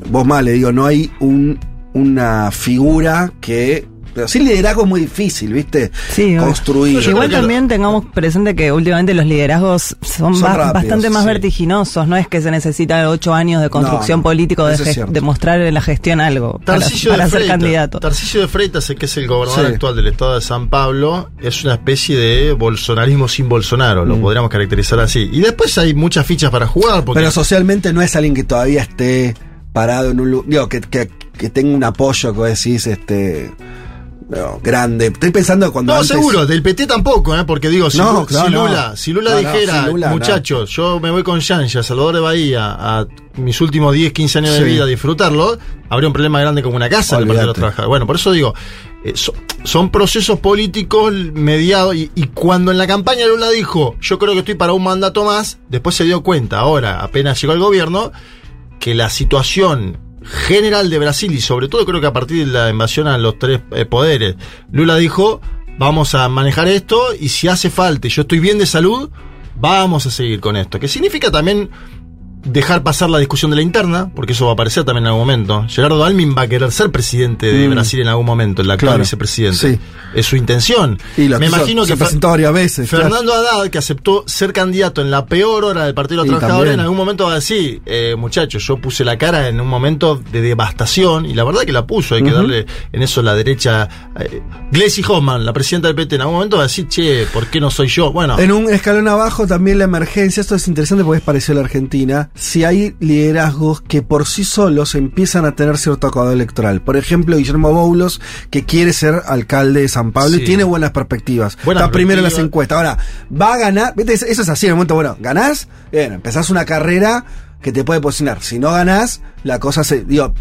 vos mal le digo, no hay un, una figura que, pero sin liderazgo es muy difícil, viste, Sí, construir. Yo Igual también tengamos presente que últimamente los liderazgos son, Son ba- rápidos, bastante más sí. vertiginosos, no es que se necesitan ocho años de construcción no, político de, de mostrar en la gestión algo para, ser Freitas. candidato. Tarcisio de Freitas, que es el gobernador Sí. actual del estado de San Pablo, es una especie de bolsonarismo sin Bolsonaro, lo podríamos caracterizar así. Y después hay muchas fichas para jugar, porque Pero socialmente no es alguien que todavía esté parado en un lugar, digo, que, que, que tenga un apoyo que vos decís, este, no, grande. Estoy pensando cuando No, antes- seguro, del PT tampoco, ¿eh? porque digo, si, No, si no. Lula, si Lula dijera, si Lula, no. muchachos, yo me voy con Yanja, Salvador de Bahía, a mis últimos 10, 15 años de vida a disfrutarlo, habría un problema grande como una casa en el Partido de los. Trabajadores. Bueno, por eso digo, eh, so- son procesos políticos mediados, y, y cuando en la campaña Lula dijo, yo creo que estoy para un mandato más, después se dio cuenta, ahora, apenas llegó al gobierno, que la situación general de Brasil y sobre todo creo que a partir de la invasión a los tres eh, poderes, Lula dijo, vamos a manejar esto y si hace falta yo estoy bien de salud, vamos a seguir con esto. Que significa también dejar pasar la discusión de la interna, porque eso va a aparecer también en algún momento. Gerardo Almin va a querer ser presidente de Mm. Brasil en algún momento, el actual Claro. vicepresidente. Sí. Es su intención. Y lo Me quiso- imagino se que presentó varias veces. claro. Fernando Haddad, que aceptó ser candidato en la peor hora del Partido de los Trabajadores, en algún momento va a decir, eh, muchachos, yo puse la cara en un momento de devastación, y la verdad que la puso, hay que darle en eso la derecha. Eh, Gleisi Hoffman, la presidenta del PT, en algún momento va a decir, che, ¿por qué no soy yo? Bueno, En un escalón abajo también la emergencia, esto es interesante porque es parecido a la Argentina, si hay liderazgos que por sí solos empiezan a tener cierto acado electoral. Por ejemplo, Guillermo Boulos, que quiere ser alcalde de San Pablo Sí. y tiene buenas perspectivas. Está primero en las encuestas. Ahora, va a ganar, ¿viste? Eso es así, en el momento, bueno, ganás, bien, empezás una carrera que te puede posicionar. Si no ganás, la cosa se, digo,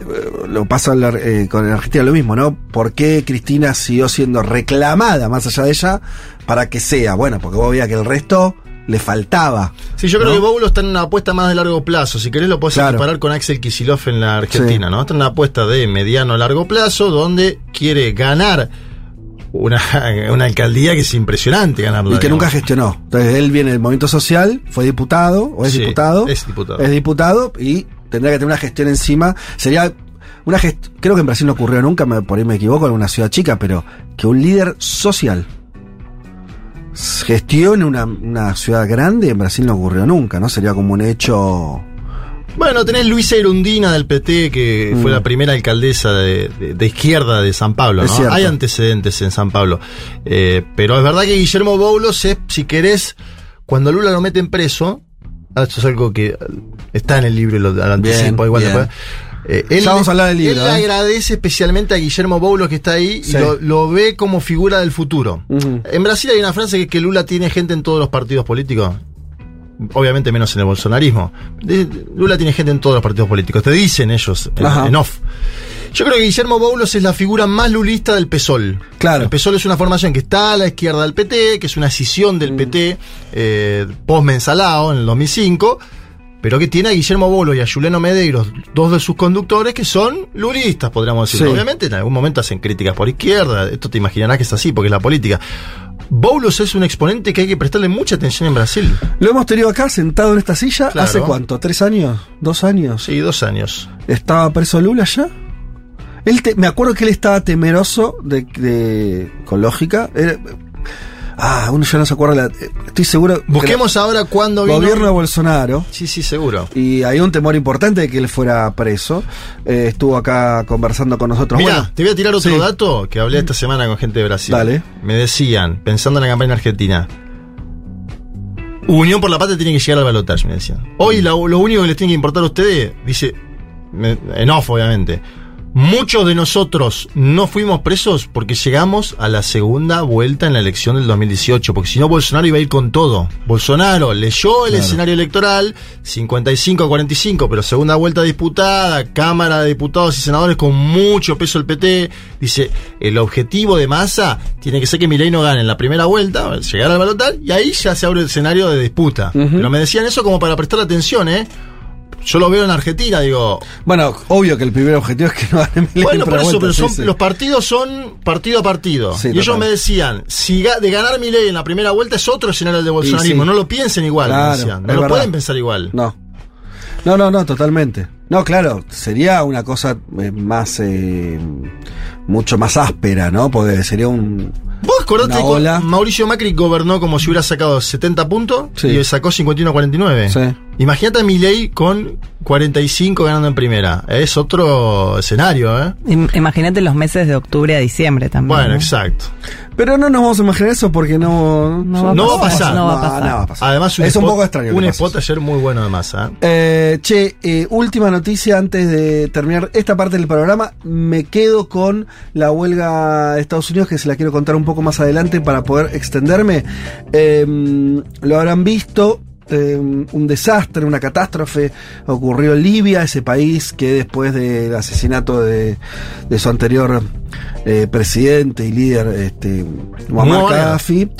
eh, lo pasa eh, con Argentina lo mismo, ¿no? ¿Por qué Cristina siguió siendo reclamada más allá de ella para que sea? Bueno, porque vos veías que el resto le faltaba. sí, yo creo ¿no? que Boulos está en una apuesta más de largo plazo. Si querés lo podés Claro. equiparar con Axel Kisilov en la Argentina, Sí. ¿no? Está en una apuesta de mediano a largo plazo, donde quiere ganar una, una alcaldía que es impresionante ganarla. Y que digamos. nunca gestionó. Entonces él viene del movimiento social, fue diputado, o es Sí, diputado. es diputado. Es diputado y tendrá que tener una gestión encima. Sería una gest creo que en Brasil no ocurrió nunca, me, por ahí me equivoco, en una ciudad chica, pero que un líder social gestione una, una ciudad grande en Brasil no ocurrió nunca, ¿no? Sería como un hecho. Bueno, tenés Luisa Irundina del PT, que Mm. fue la primera alcaldesa de, de- de izquierda de San Pablo, ¿no? Hay antecedentes en San Pablo. Eh, pero es verdad que Guillermo Boulos es, si querés, cuando Lula lo meten preso, ah, esto es algo que está en el libro y lo lo anticipo, Bien, igual bien. después. Eh, él, Ya vamos a hablar del libro, él ¿eh? agradece especialmente a Guillermo Boulos que está ahí Sí. y lo, lo ve como figura del futuro. En Brasil hay una frase que, que Lula tiene gente en todos los partidos políticos. Obviamente menos en el bolsonarismo. Lula tiene gente en todos los partidos políticos. Te dicen ellos en, off. Yo creo que Guillermo Boulos es la figura más lulista del PSOL. Claro. El PSOL es una formación que está a la izquierda del PT, que es una escisión Mm. del PT eh, post-Mensalao en el 2005, pero que tiene a Guillermo Boulos y a Juliano Medeiros, dos de sus conductores, que son lulistas, podríamos decir. Sí. Obviamente en algún momento hacen críticas por izquierda, esto te imaginarás que es así, porque es la política. Boulos es un exponente que hay que prestarle mucha atención en Brasil. Lo hemos tenido acá sentado en esta silla Claro. hace cuánto, tres años, dos años. Sí, dos años. ¿Estaba preso Lula ya? Él te- me acuerdo que él estaba temeroso de, de con lógica. Era- ah, uno ya no se acuerda. la- estoy seguro. que Busquemos ahora cuándo vino. gobierno de Bolsonaro. Sí, sí, seguro. Y hay un temor importante de que él fuera preso. Eh, estuvo acá conversando con nosotros. Mira, Bueno, te voy a tirar otro sí. dato que hablé esta semana con gente de Brasil. Dale. Me decían, pensando en la campaña argentina, Unión por la Patria tiene que llegar al balotaje, me decían. Hoy lo, lo único que les tiene que importar a ustedes, dice, me- obviamente, muchos de nosotros no fuimos presos porque llegamos a la segunda vuelta en la elección del 2018, porque si no Bolsonaro iba a ir con todo. Bolsonaro leyó el escenario electoral, 55 a 45, pero segunda vuelta disputada, Cámara de Diputados y Senadores con mucho peso el PT, dice, el objetivo de masa tiene que ser que Milei no gane en la primera vuelta, llegar al balotal, y ahí ya se abre el escenario de disputa. Pero me decían eso como para prestar atención, ¿eh? Yo lo veo en Argentina, digo, Bueno, obvio que el primer objetivo es que no gane Milei bueno, en por eso, vuelta, pero son, sí. los partidos son partido a partido. Sí, y ellos me decían, si ga- de ganar mi ley en la primera vuelta es otro escenario del bolsonarismo, no lo piensen igual, me decían. No lo verdad. pueden pensar igual. No. No, no, no, totalmente. No, claro, sería una cosa eh, más, eh, mucho más áspera, ¿no? Porque sería un... ¿Vos acordate Una que ola. Mauricio Macri gobernó como si hubiera sacado 70 puntos Sí. y sacó 51 a 49? Sí. Imagínate a Milei con 45 ganando en primera. Es otro escenario, ¿eh? Im- Imagínate los meses de octubre a diciembre también. Bueno, ¿no? exacto. Pero no nos vamos a imaginar eso porque no... No va a No va a pasar. No va a pasar. no va a pasar. Además, es un spot- poco extraño. Un spot ayer muy bueno de masa. ¿eh? Eh, che, eh, última noticia antes de terminar esta parte del programa. Me quedo con la huelga de Estados Unidos, que se la quiero contar un poco más adelante para poder extenderme. Eh, lo habrán visto. eh, un desastre, una catástrofe ocurrió en Libia, ese país que después del asesinato de, de su anterior eh, presidente y líder, este, Muammar Muammar. Gaddafi,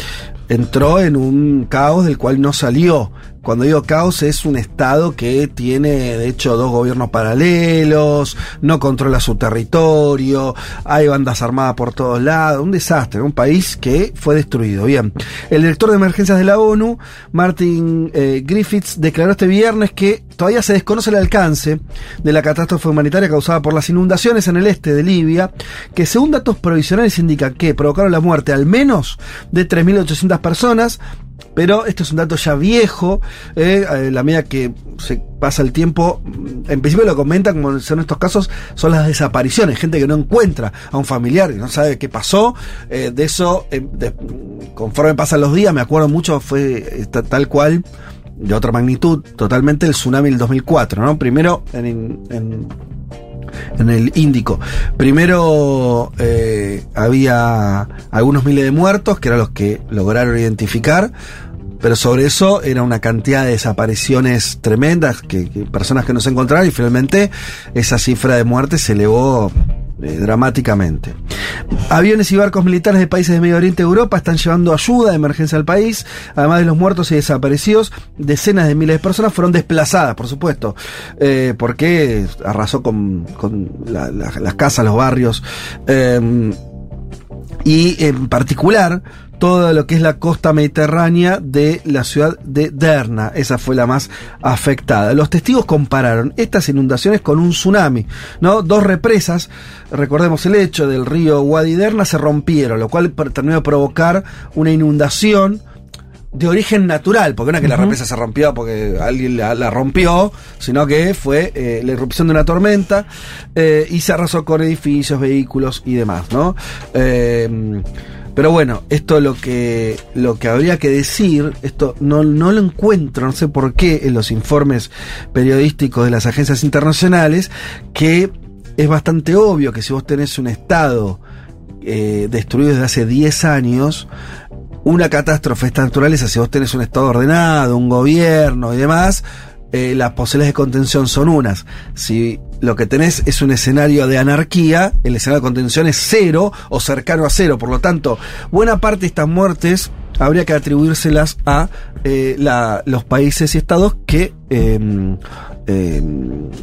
entró en un caos del cual no salió. Cuando digo caos es un estado que tiene de hecho dos gobiernos paralelos, no controla su territorio, hay bandas armadas por todos lados, un desastre, un país que fue destruido. Bien, el director de emergencias de la ONU, Martin eh, Griffiths, declaró este viernes que todavía se desconoce el alcance de la catástrofe humanitaria causada por las inundaciones en el este de Libia, que según datos provisionales indican que provocaron la muerte al menos de 3.800 personas, pero esto es un dato ya viejo, eh, la medida que se pasa el tiempo, en principio lo comentan como son estos casos, son las desapariciones, gente que no encuentra a un familiar y no sabe qué pasó, eh, de eso, eh, conforme pasan los días, me acuerdo mucho, fue ta- tal cual, de otra magnitud, totalmente el tsunami del 2004, ¿no? Primero en, en el Índico. Primero eh, había algunos miles de muertos, que eran los que lograron identificar, pero sobre eso era una cantidad de desapariciones tremendas, que, personas que no se encontraron, y finalmente esa cifra de muertes se elevó eh, dramáticamente. Aviones y barcos militares de países de Medio Oriente y Europa están llevando ayuda de emergencia al país. Además de los muertos y desaparecidos, decenas de miles de personas fueron desplazadas, por supuesto, eh, porque arrasó con, con la- la- las casas, los barrios. eh, y en particular todo lo que es la costa mediterránea de la ciudad de Derna. Esa fue la más afectada. Los testigos compararon estas inundaciones con un tsunami, ¿no? Dos represas, recordemos el hecho del río Wadi Derna, se rompieron, lo cual terminó de provocar una inundación de origen natural, porque no es que la represa se rompió porque alguien la, la rompió, sino que fue eh, la irrupción de una tormenta eh, y se arrasó con edificios, vehículos y demás, ¿no? Eh, pero bueno, esto lo que lo que habría que decir, esto no, no lo encuentro, no sé por qué, en los informes periodísticos de las agencias internacionales, que es bastante obvio que si vos tenés un estado eh, destruido desde hace 10 años, una catástrofe de esta naturaleza, si vos tenés un estado ordenado, un gobierno y demás, eh, las posibilidades de contención son unas. Si lo que tenés es un escenario de anarquía, el escenario de contención es cero o cercano a cero. Por lo tanto, buena parte de estas muertes habría que atribuírselas a eh, los países y estados que, eh, eh,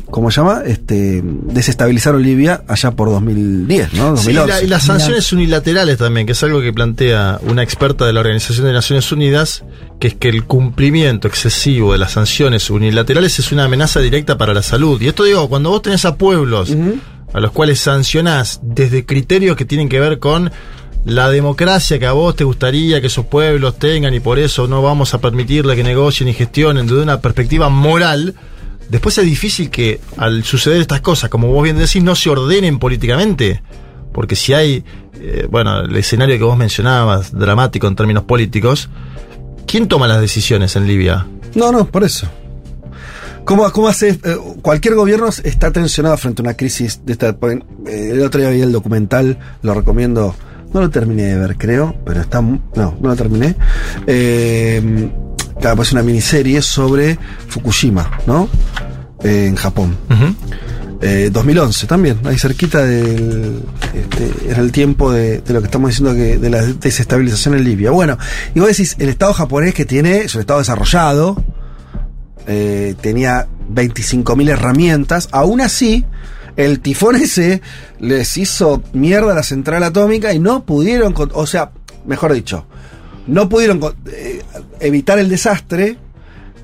¿cómo se llama? Este, desestabilizaron Libia allá por 2010, ¿no? Sí, 2011. la- y las sanciones unilaterales también, que es algo que plantea una experta de la Organización de Naciones Unidas, que es que el cumplimiento excesivo de las sanciones unilaterales es una amenaza directa para la salud. Y esto digo, cuando vos tenés a pueblos a los cuales sancionás desde criterios que tienen que ver con la democracia que a vos te gustaría que esos pueblos tengan y por eso no vamos a permitirle que negocien y gestionen desde una perspectiva moral, después es difícil que al suceder estas cosas, como vos bien decís, no se ordenen políticamente. Porque si hay, eh, bueno, el escenario que vos mencionabas, dramático en términos políticos, ¿quién toma las decisiones en Libia? No, no, por eso. ¿Cómo, cómo hace? eh, cualquier gobierno está tensionado frente a una crisis de esta. eh, el otro día vi el documental, lo recomiendo. No lo terminé de ver, creo, pero está. No, no lo terminé. Eh, claro, pues una miniserie sobre Fukushima, ¿no? Eh, en Japón. Eh, 2011 también, ahí cerquita del. Este, era el tiempo de, de lo que estamos diciendo que de la desestabilización en Libia. Bueno, y vos decís, el Estado japonés que tiene, es un Estado desarrollado, eh, tenía 25.000 herramientas, aún así, el tifón ese les hizo mierda a la central atómica y no pudieron, o sea, mejor dicho, no pudieron eh, evitar el desastre,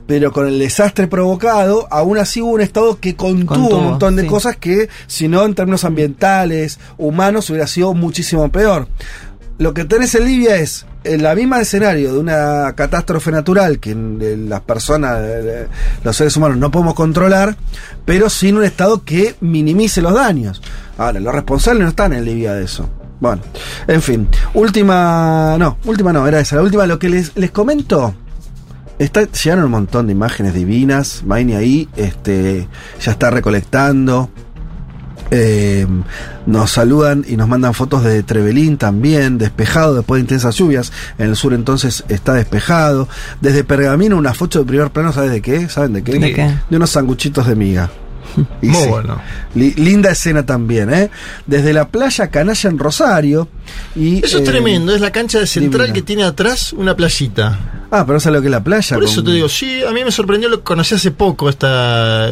pero con el desastre provocado, aún así hubo un Estado que contuvo, Contuvo, un montón de sí. cosas que, si no en términos ambientales, humanos, hubiera sido muchísimo peor. Lo que tenés en Libia es en la misma escenario de una catástrofe natural que eh, las personas, eh, los seres humanos no podemos controlar, pero sin un Estado que minimice los daños. Ahora, los responsables no están en Libia de eso. Bueno, en fin. Última, no, última no, era esa. La última, lo que les, les comento. Está, llegaron un montón de imágenes divinas. Maini ahí este, ya está recolectando. Eh, nos saludan y nos mandan fotos de Trevelín también, despejado después de intensas lluvias. En el sur entonces está despejado. Desde Pergamino una foto de primer plano, ¿sabes de qué? ¿Saben de qué? ¿De qué? De unos sanguchitos de miga. Y Muy sí, bueno. li- linda escena también, ¿eh? Desde la playa Canalla en Rosario. Y, Eso es eh, tremendo, es la cancha de central divina. que tiene atrás una playita. Ah, pero ¿sabes lo que es la playa? Por eso te digo, sí, a mí me sorprendió, lo conocí hace poco, esta...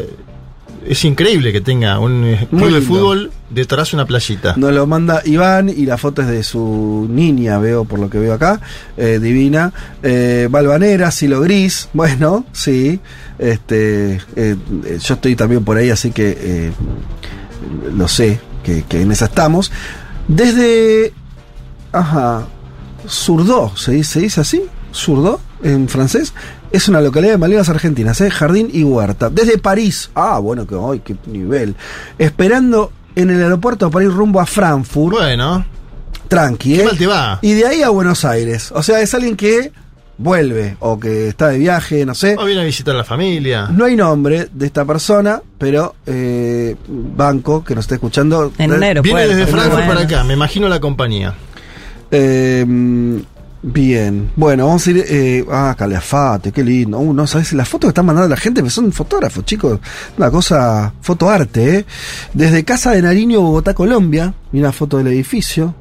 Es increíble que tenga un eh, Muy club de fútbol detrás una playita. Nos lo manda Iván y la foto es de su niña, veo por lo que veo acá, eh, divina. Eh, Balvanera, Silo Gris, bueno, sí. Este, eh, yo estoy también por ahí, así que lo sé, que, que en esa estamos. Desde, ajá, Surdó, ¿se dice, se dice así? Surdó, en francés. Es una localidad de Malvinas Argentinas, ¿eh? Jardín y Huerta. Desde París, ah, bueno, que hoy, qué nivel. Esperando en el aeropuerto para ir rumbo a Frankfurt. Bueno, Tranqui, ¿qué ¿eh? mal te va? Y de ahí a Buenos Aires. O sea, es alguien que vuelve o que está de viaje, no sé. O viene a visitar a la familia. No hay nombre de esta persona, pero eh, Banco, que nos está escuchando. En un aeropuerto. Viene desde Bueno. Frankfurt para acá, me imagino la compañía. Eh, bien, bueno, vamos a ir. Eh, ah, Calafate, qué lindo. Uh, no sabes, las fotos que están mandando la gente son fotógrafos, chicos. Una cosa, fotoarte, ¿eh? Desde Casa de Nariño, Bogotá, Colombia. Mira foto del edificio.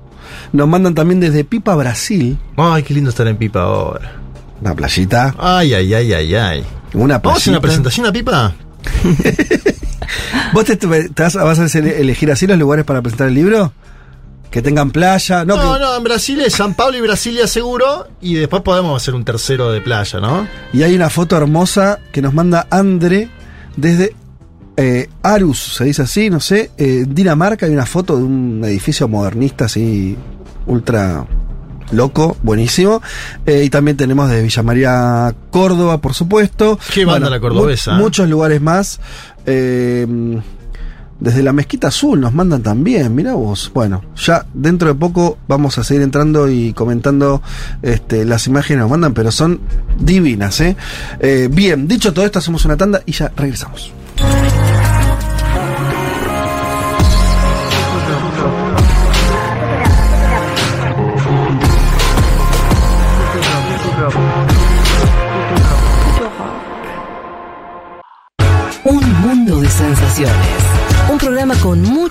Nos mandan también desde Pipa, Brasil. Ay, qué lindo estar en Pipa ahora. Una playita. Ay, ay, ay, ay, ay. Una ¿Vamos a hacer una playita. presentación a Pipa? ¿Vos te, te vas, vas a elegir así los lugares para presentar el libro? Que tengan playa. No, No, que- no, en Brasil es San Pablo y Brasilia seguro. Y después podemos hacer un tercero de playa, ¿no? Y hay una foto hermosa que nos manda Andre desde eh, Arus, se dice así, no sé. eh, Dinamarca hay una foto de un edificio modernista así, ultra loco, buenísimo. Eh, y también tenemos de Villa María, Córdoba, por supuesto. Qué banda la cordobesa, mu- muchos lugares más. Eh, desde la Mezquita Azul nos mandan también, mira vos. Bueno, ya dentro de poco vamos a seguir entrando y comentando este, las imágenes que nos mandan, pero son divinas, ¿eh? Eh, Bien, dicho todo esto, hacemos una tanda y ya regresamos.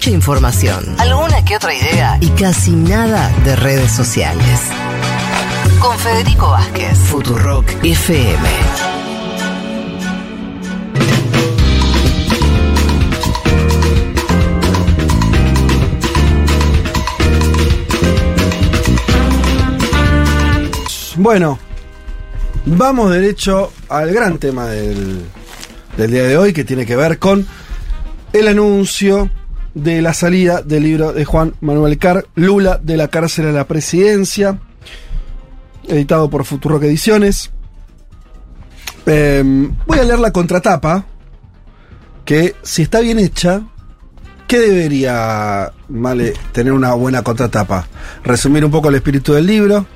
Mucha información, alguna que otra idea y casi nada de redes sociales. Con Federico Vázquez, Futurock FM. Bueno, vamos derecho al gran tema del, del día de hoy que tiene que ver con el anuncio de la salida del libro de Juan Manuel Carr, Lula de la cárcel a la presidencia, editado por Futurock Ediciones. Eh, voy a leer la contratapa, que si está bien hecha, ¿Qué debería, Male, tener una buena contratapa? Resumir un poco el espíritu del libro,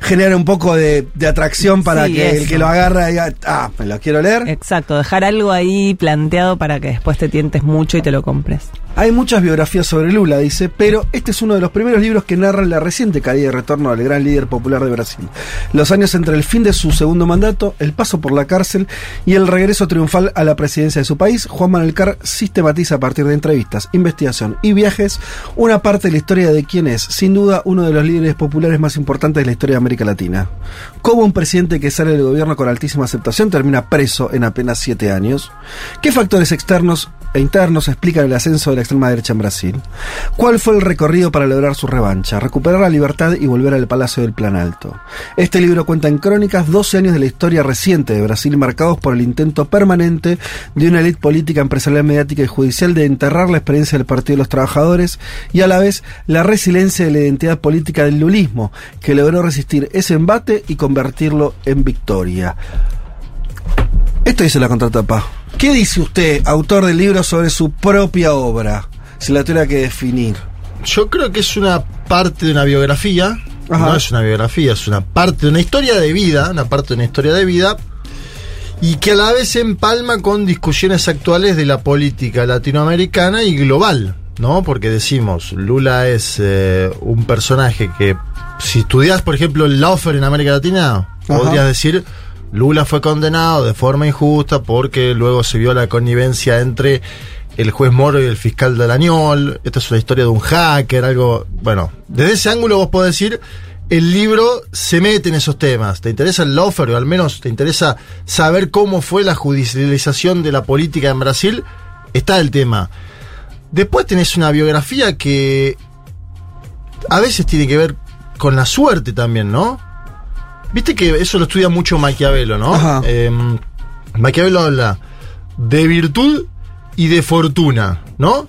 generar un poco de, de atracción para Sí, que el que lo agarra diga, ah, me lo quiero leer. Exacto, dejar algo ahí planteado para que después te tientes mucho y te lo compres. Hay muchas biografías sobre Lula, dice, pero este es uno de los primeros libros que narran la reciente caída y retorno del gran líder popular de Brasil. Los años entre el fin de su segundo mandato, el paso por la cárcel y el regreso triunfal a la presidencia de su país, Juan Manuel Carr sistematiza a partir de entrevistas, investigación y viajes una parte de la historia de quien es, sin duda, uno de los líderes populares más importantes de la historia de América Latina. ¿Cómo un presidente que sale del gobierno con altísima aceptación termina preso en apenas siete años? ¿Qué factores externos e internos explican el ascenso de la extrema derecha en Brasil? ¿Cuál fue el recorrido para lograr su revancha? Recuperar la libertad y volver al Palacio del Plan Alto. Este libro cuenta en crónicas 12 años de la historia reciente de Brasil marcados por el intento permanente de una élite política, empresarial, mediática y judicial de enterrar la experiencia del Partido de los Trabajadores y a la vez la resiliencia de la identidad política del lulismo, que logró resistir ese embate y convertirlo en victoria. Esto dice la contratapa. ¿Qué dice usted, autor del libro, sobre su propia obra? Si la tuviera que definir. Yo creo que es una parte de una biografía. Ajá. No es una biografía, es una parte de una historia de vida, una parte de una historia de vida. Y que a la vez se empalma con discusiones actuales de la política latinoamericana y global, ¿no? Porque decimos, Lula es eh, un personaje que, si estudias, por ejemplo, el Laufer en América Latina, Ajá. podrías decir, Lula fue condenado de forma injusta porque luego se vio la connivencia entre el juez Moro y el fiscal Dalañol. Esta es una historia de un hacker, algo. Bueno, desde ese ángulo vos podés decir. El libro se mete en esos temas. ¿Te interesa el lawfare o al menos te interesa saber cómo fue la judicialización de la política en Brasil? Está el tema. Después tenés una biografía que a veces tiene que ver con la suerte también, ¿no? Viste que eso lo estudia mucho Maquiavelo, ¿no? Ajá. Eh, Maquiavelo habla de virtud y de fortuna, ¿no?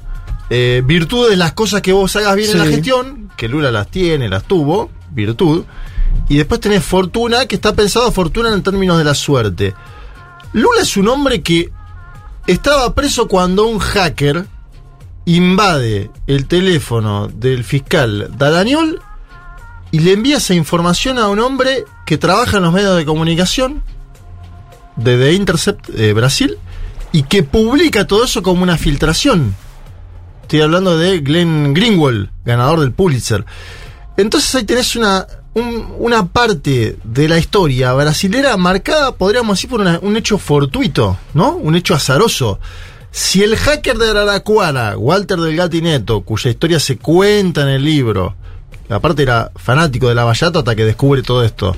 Eh, virtud de las cosas que vos hagas bien en la gestión, que Lula las tiene, las tuvo, virtud. Y después tenés fortuna, que está pensado fortuna en términos de la suerte. Lula es un hombre que estaba preso cuando un hacker invade el teléfono del fiscal Dadañol y le envía esa información a un hombre que trabaja en los medios de comunicación de The Intercept eh, Brasil y que publica todo eso como una filtración. Estoy hablando de Glenn Greenwald, ganador del Pulitzer. Entonces ahí tenés una, un- una parte de la historia brasilera marcada, podríamos decir, por un hecho fortuito, ¿no? Un hecho azaroso. Si el hacker de Araraquara, Walter del Gatineto, cuya historia se cuenta en el libro, aparte era fanático de la Vallato hasta que descubre todo esto,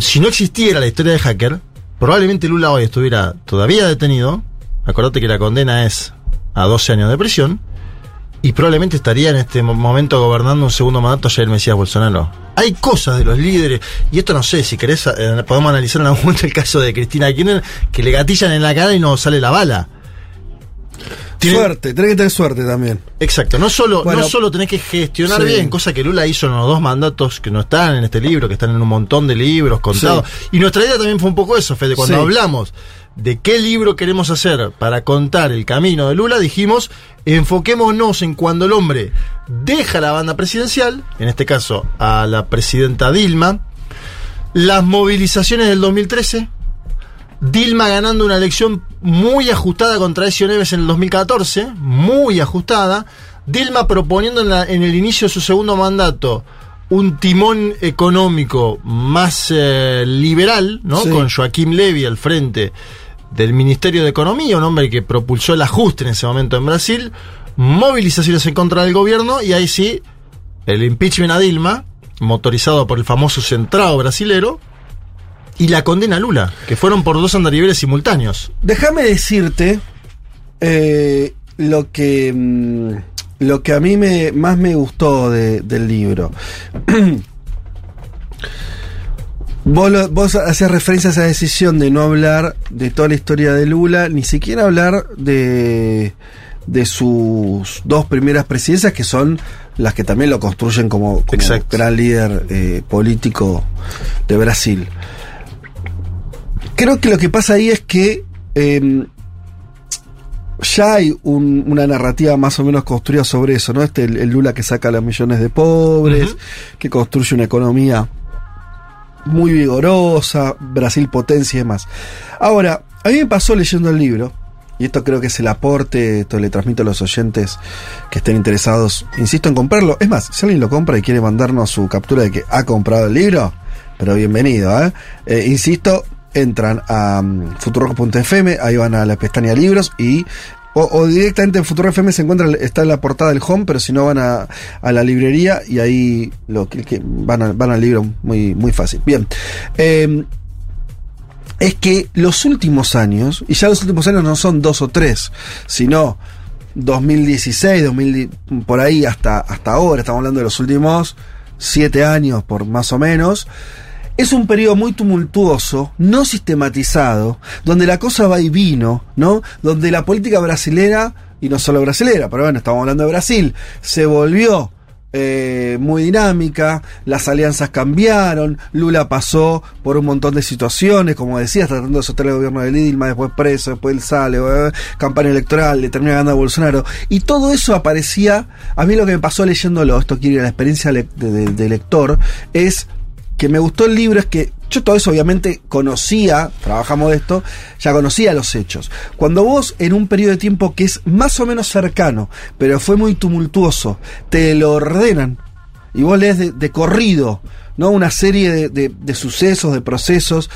si no existiera la historia de hacker, probablemente Lula hoy estuviera todavía detenido. Acordate que la condena es a 12 años de prisión. Y probablemente estaría en este mo- momento gobernando un segundo mandato Jair Mesías Bolsonaro. Hay cosas de los líderes, y esto no sé, si querés, eh, podemos analizar en algún momento el caso de Cristina Kirchner, que le gatillan en la cara y no sale la bala. Tiene- Suerte, tenés que tener suerte también. Exacto, no solo, Bueno, no solo tenés que gestionar sí. bien, cosa que Lula hizo en los dos mandatos que no están en este libro, que están en un montón de libros contados. Y nuestra idea también fue un poco eso, Fede, cuando Sí. hablamos de qué libro queremos hacer para contar el camino de Lula, dijimos, enfoquémonos en cuando el hombre deja la banda presidencial, en este caso a la presidenta Dilma, las movilizaciones del 2013, Dilma ganando una elección muy ajustada contra Ezio Neves en el 2014, muy ajustada. Dilma proponiendo en, la- en el inicio de su segundo mandato un timón económico más eh, liberal, ¿no? Sí. Con Joaquín Levy al frente del Ministerio de Economía, un hombre que propulsó el ajuste en ese momento en Brasil, movilizaciones en contra del gobierno y ahí sí, el impeachment a Dilma, motorizado por el famoso centrado brasilero, y la condena a Lula, que fueron por dos andariveles simultáneos. Déjame decirte eh, lo que mm, lo que a mí me, más me gustó de- del libro. Vos, lo- vos hacías referencia a esa decisión de no hablar de toda la historia de Lula, ni siquiera hablar de, de sus dos primeras presidencias, que son las que también lo construyen como, gran líder eh, político de Brasil. Creo que lo que pasa ahí es que eh, ya hay un- una narrativa más o menos construida sobre eso, ¿no? Este, el, el Lula que saca a los millones de pobres, que construye una economía muy vigorosa, Brasil potencia y demás. Ahora, a mí me pasó leyendo el libro, y esto creo que es el aporte, esto le transmito a los oyentes que estén interesados, insisto en comprarlo. Es más, si alguien lo compra y quiere mandarnos su captura de que ha comprado el libro, pero bienvenido, ¿eh? Eh, insisto, entran a um, ahí van a la pestaña libros y o, directamente en Futuro FM se encuentra, está en la portada del home, pero si no van a, a la librería y ahí lo que, van, van al libro muy, muy fácil. Bien. Eh, es que los últimos años, y ya los últimos años no son dos o tres, sino 2016, 2000, por ahí hasta, hasta ahora, estamos hablando de los últimos siete años por más o menos, es un periodo muy tumultuoso, no sistematizado, donde la cosa va y vino, ¿no? Donde la política brasilera, y no solo brasilera, pero bueno, estamos hablando de Brasil, se volvió eh, muy dinámica, las alianzas cambiaron, Lula pasó por un montón de situaciones, como decías, tratando de sostener el gobierno de Dilma, después preso, después él sale, campaña electoral, le termina ganando a Bolsonaro, y todo eso aparecía, a mí lo que me pasó leyéndolo, esto quiere la experiencia de lector, es que me gustó el libro es que yo todo eso obviamente conocía, trabajamos de esto, ya conocía los hechos. Cuando vos en un periodo de tiempo que es más o menos cercano, pero fue muy tumultuoso, te lo ordenan y vos lees de, corrido, ¿no? Una serie de, de- de sucesos, de procesos,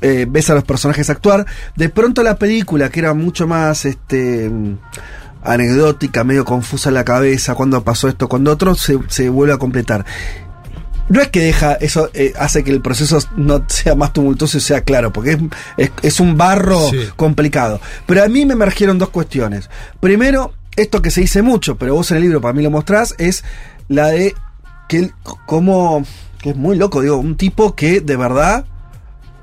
eh, ves a los personajes actuar, de pronto la película, que era mucho más este anecdótica, medio confusa en la cabeza, cuando pasó esto, cuando otro, se, se vuelve a completar. No es que deja, eso eh, hace que el proceso no sea más tumultuoso y sea claro, porque es, es- es un barro Sí. complicado. Pero a mí me emergieron dos cuestiones. Primero, esto que se dice mucho, pero vos en el libro para mí lo mostrás, es la de que él, como, que es muy loco, digo, un tipo que de verdad,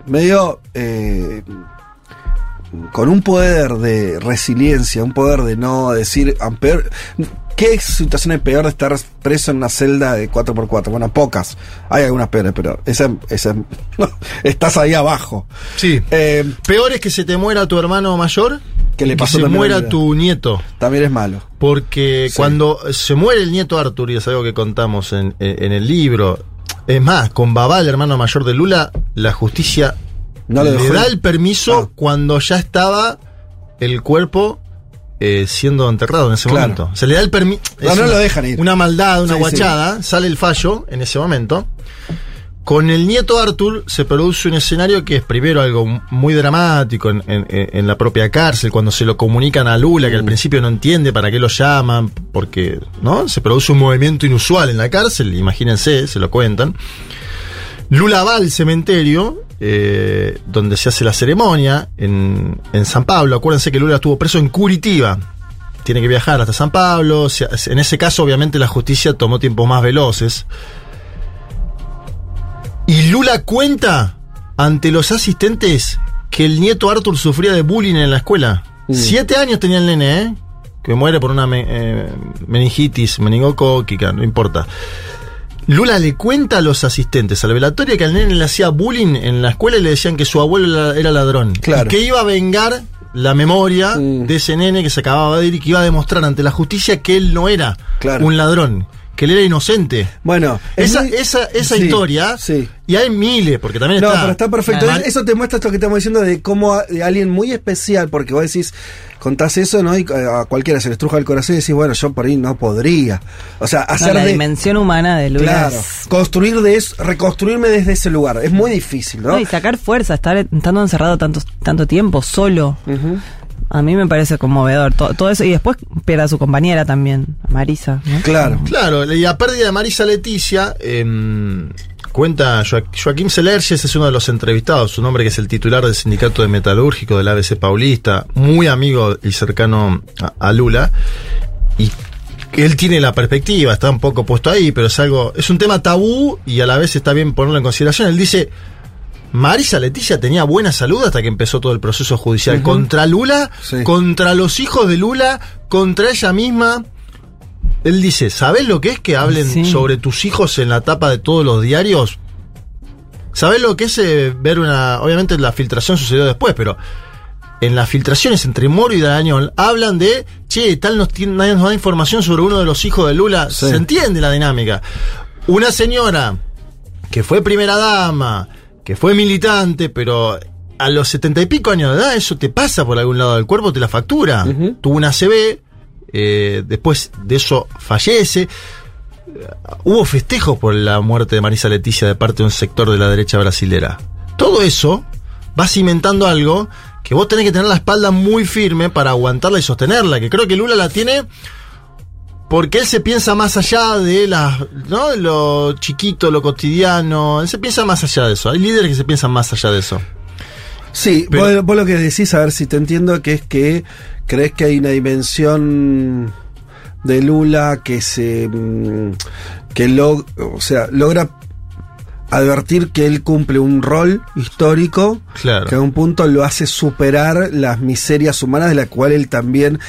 medio, eh, con un poder de resiliencia, un poder de no decir, "Ah, peor- ¿qué situación es peor de estar preso en una celda de 4x4? Bueno, pocas. Hay algunas peores, pero esa, esa estás ahí abajo. Sí. Eh, Peor es que se te muera tu hermano mayor Que le pasó se también a muera tu nieto. también es malo. Porque Sí. cuando se muere el nieto Arthur, y es algo que contamos en, en- el libro, es más, con Babá, el hermano mayor de Lula, la justicia No le da el permiso Ah. cuando ya estaba el cuerpo eh, siendo enterrado en ese Claro. momento. Se le da el permiso. No, no lo dejan ir. Una maldad, una Sí, guachada, sale el fallo en ese momento. Con el nieto Arthur se produce un escenario que es primero algo muy dramático en, en- en la propia cárcel, cuando se lo comunican a Lula, Mm. que al principio no entiende para qué lo llaman, porque ¿no? se produce un movimiento inusual en la cárcel, imagínense, se lo cuentan. Lula va al cementerio, eh, donde se hace la ceremonia, en, en San Pablo. Acuérdense que Lula estuvo preso en Curitiba. Tiene que viajar hasta San Pablo. En ese caso, obviamente, la justicia tomó tiempos más veloces. Y Lula cuenta ante los asistentes que el nieto Arthur sufría de bullying en la escuela. Siete años tenía el nene, ¿eh? Que muere por una me- eh, meningitis, meningocóquica, no importa. Lula le cuenta a los asistentes al velatorio que al nene le hacía bullying en la escuela y le decían que su abuelo era- era ladrón. Claro. Y que iba a vengar la memoria Mm. de ese nene que se acababa de ir y que iba a demostrar ante la justicia que él no era Claro. un ladrón, que él era inocente. Bueno, es Esa, muy- esa, esa Sí, historia, Sí. y hay miles, porque también No, está. pero está perfecto. Además- Eso te muestra esto que estamos diciendo de cómo a- de alguien muy especial, porque vos decís, contás eso, ¿no? Y eh, a cualquiera se le estruja el corazón y decís, bueno, yo por ahí no podría. O sea, No, hacer la de. dimensión humana de Lula. Claro, construir de eso, reconstruirme desde ese lugar. Es muy difícil, ¿no? No, y sacar fuerza, estar estando encerrado tanto, tanto tiempo, solo. A mí me parece conmovedor to- todo, eso. Y después pierde a su compañera también, a Marisa. ¿no? Claro. Claro, y la pérdida de Marisa Leticia, em, cuenta Joa- Joaquín Celerges, es uno de los entrevistados, su nombre que es el titular del sindicato de metalúrgico del ABC Paulista, muy amigo y cercano a, a Lula, y él tiene la perspectiva, está un poco puesto ahí, pero es algo, es un tema tabú y a la vez está bien ponerlo en consideración. Él dice, Marisa Leticia tenía buena salud hasta que empezó todo el proceso judicial contra Lula, Sí. contra los hijos de Lula, contra ella misma. Él dice, ¿sabés lo que es que hablen Sí. sobre tus hijos en la tapa de todos los diarios? ¿Sabés lo que es eh, ver una... Obviamente la filtración sucedió después, pero en las filtraciones entre Moro y Darañón hablan de, che, tal nos, tiene- nadie nos da información sobre uno de los hijos de Lula. Sí. Se entiende la dinámica. Una señora que fue primera dama, que fue militante, pero a los setenta y pico años de edad eso te pasa por algún lado del cuerpo, te la factura. Tuvo una CB, eh, después de eso fallece. Hubo festejos por la muerte de Marisa Leticia de parte de un sector de la derecha brasilera. Todo eso va cimentando algo que vos tenés que tener la espalda muy firme para aguantarla y sostenerla, que creo que Lula la tiene porque él se piensa más allá de las, ¿no? de lo chiquito, lo cotidiano, él se piensa más allá de eso. Hay líderes que se piensan más allá de eso. Sí, Pero- vos, vos lo que decís, a ver si te entiendo, que es que crees que hay una dimensión de Lula que se. mm, que log- o sea, logra advertir que él cumple un rol histórico Claro. que a un punto lo hace superar las miserias humanas de la cual él también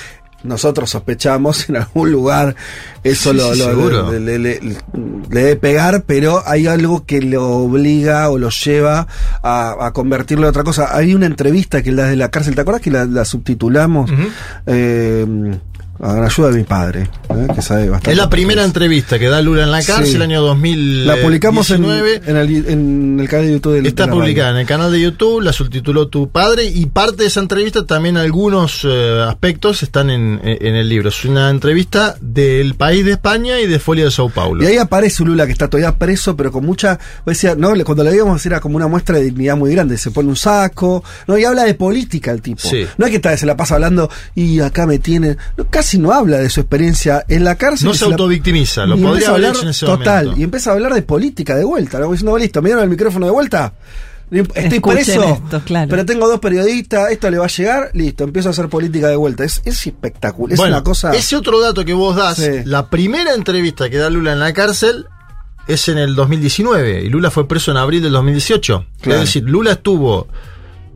nosotros sospechamos en algún lugar eso Sí, lo, sí, lo- le, le- le- le debe pegar, pero hay algo que lo obliga o lo lleva a, a convertirlo en otra cosa. Hay una entrevista que la de la cárcel, ¿te acuerdas que la, la subtitulamos? Eh, a la ayuda de mi padre, ¿eh? que sabe bastante. Es la primera entrevista que da Lula en la cárcel, Sí. el año 2000. La publicamos en, en el, en el canal de YouTube del Está de publicada en el canal de YouTube, la subtituló tu padre y parte de esa entrevista también algunos eh, aspectos están en, en el libro. Es una entrevista del país de España y de Folia de Sao Paulo. Y ahí aparece Lula que está todavía preso, pero con mucha. decía, no, Le- cuando lo veíamos era como una muestra de dignidad muy grande. Se pone un saco, no, y habla de política el tipo. Sí. No es que está, se la pasa hablando y acá me tienen. No, casi no habla de su experiencia en la cárcel. No se la- autovictimiza, lo podría haber hablar hecho en ese Total, momento. y empieza a hablar de política de vuelta. ¿no? Diciendo, listo, me dieron el micrófono de vuelta. Estoy Escuchen preso, esto, claro. pero tengo dos periodistas, esto le va a llegar, listo, empiezo a hacer política de vuelta. Es, es espectacular, es bueno, una cosa... ese otro dato que vos das, Sí. la primera entrevista que da Lula en la cárcel es en el 2019 y Lula fue preso en abril del 2018. Claro. Es decir, Lula estuvo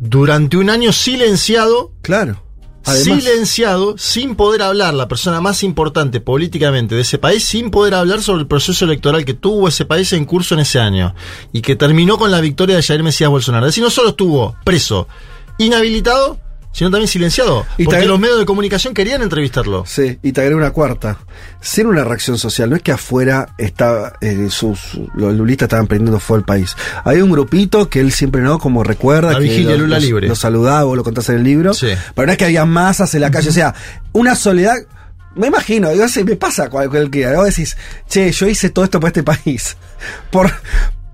durante un año silenciado Claro. Silenciado, sin poder hablar, la persona más importante políticamente de ese país, sin poder hablar sobre el proceso electoral que tuvo ese país en curso en ese año y que terminó con la victoria de Jair Mesías Bolsonaro. Es decir, no solo estuvo preso, inhabilitado, sino también silenciado, Y porque los medios de comunicación querían entrevistarlo. Sí, y te agrego una cuarta. Ser una reacción social, no es que afuera estaba, eh, sus, los lulistas estaban prendiendo fuego al país. Hay un grupito que él siempre no, como recuerda, La que vigilia Lula libre. lo saludaba, vos lo contás en el libro. Sí. Pero no es que había masas en la calle, o sea, una soledad. Me imagino, yo sé, me pasa cual- cualquiera. Vos decís, che, yo hice todo esto para este país. Por,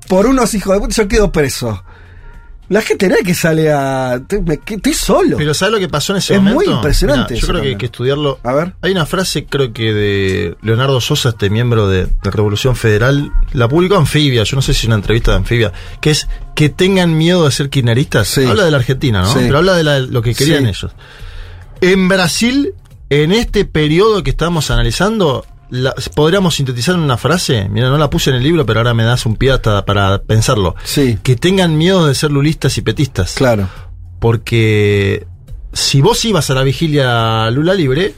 por unos hijos de puta, yo quedo preso. La gente no es que sale a. te- me- que- Estoy solo. Pero ¿sabes lo que pasó en ese Es momento? muy impresionante Mirá, yo creo que hay que estudiarlo. A ver. Hay una frase, creo que de Leonardo Sosa, este miembro de, de Revolución Federal, la publicó Anfibia, yo no sé si es una entrevista de Anfibia, que es que tengan miedo de ser kirchneristas. Sí. Habla de la Argentina, ¿no? Sí. Pero habla de la- lo que querían Sí. ellos. En Brasil, en este periodo que estamos analizando, la- podríamos sintetizar en una frase. Mira, no la puse en el libro, pero ahora me das un pie hasta para pensarlo. Sí. Que tengan miedo de ser lulistas y petistas. Claro. Porque si vos ibas a la vigilia Lula Libre,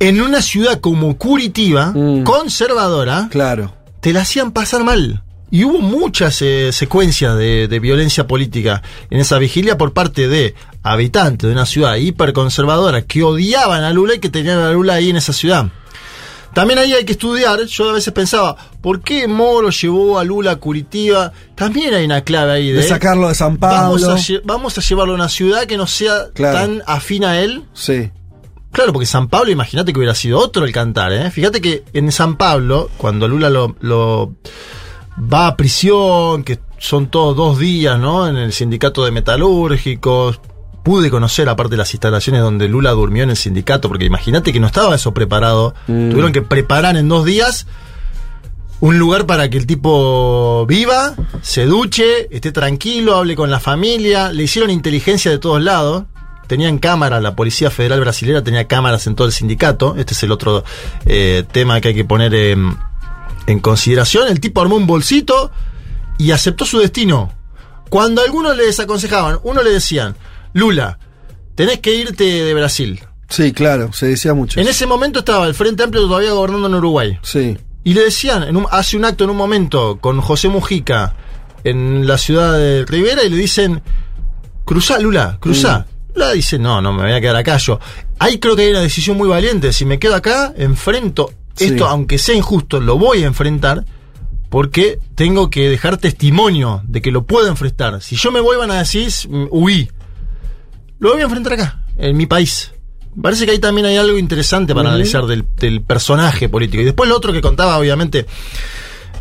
en una ciudad como Curitiba, Mm. conservadora, Claro. te la hacían pasar mal. Y hubo muchas eh, secuencias de, de violencia política en esa vigilia por parte de habitantes de una ciudad hiperconservadora que odiaban a Lula y que tenían a Lula ahí en esa ciudad. También ahí hay que estudiar, yo a veces pensaba, ¿por qué Moro llevó a Lula a Curitiba? También hay una clave ahí de... De sacarlo de San Vamos a, Pablo. vamos a llevarlo a una ciudad que no sea Claro. tan afín a él. Sí. Claro, porque San Pablo, imagínate que hubiera sido otro el cantar, ¿eh? Fíjate que en San Pablo, cuando Lula lo, lo va a prisión, que son todos dos días, ¿no? En el sindicato de metalúrgicos. Pude conocer, aparte, las instalaciones donde Lula durmió en el sindicato, porque imagínate que no estaba eso preparado. Mm. Tuvieron que preparar en dos días un lugar para que el tipo viva, se duche, esté tranquilo, hable con la familia. Le hicieron inteligencia de todos lados. Tenían cámaras, la Policía Federal Brasilera tenía cámaras en todo el sindicato. Este es el otro eh, tema que hay que poner en, en consideración. El tipo armó un bolsito y aceptó su destino. Cuando algunos le desaconsejaban, uno le decían, Lula, tenés que irte de Brasil. Sí, claro, se decía mucho. En ese momento estaba el Frente Amplio todavía gobernando en Uruguay. Sí. Y le decían, en un- hace un acto en un momento con José Mujica en la ciudad de Rivera y le dicen, cruzá, Lula, cruzá. Lula dice, no, no me voy a quedar acá yo. Ahí creo que hay una decisión muy valiente. Si me quedo acá, enfrento esto, Sí. aunque sea injusto, lo voy a enfrentar porque tengo que dejar testimonio de que lo puedo enfrentar. Si yo me voy, van a decir, mm, huí. Lo voy a enfrentar acá, en mi país. Parece que ahí también hay algo interesante para analizar del, del personaje político. Y después lo otro que contaba, obviamente,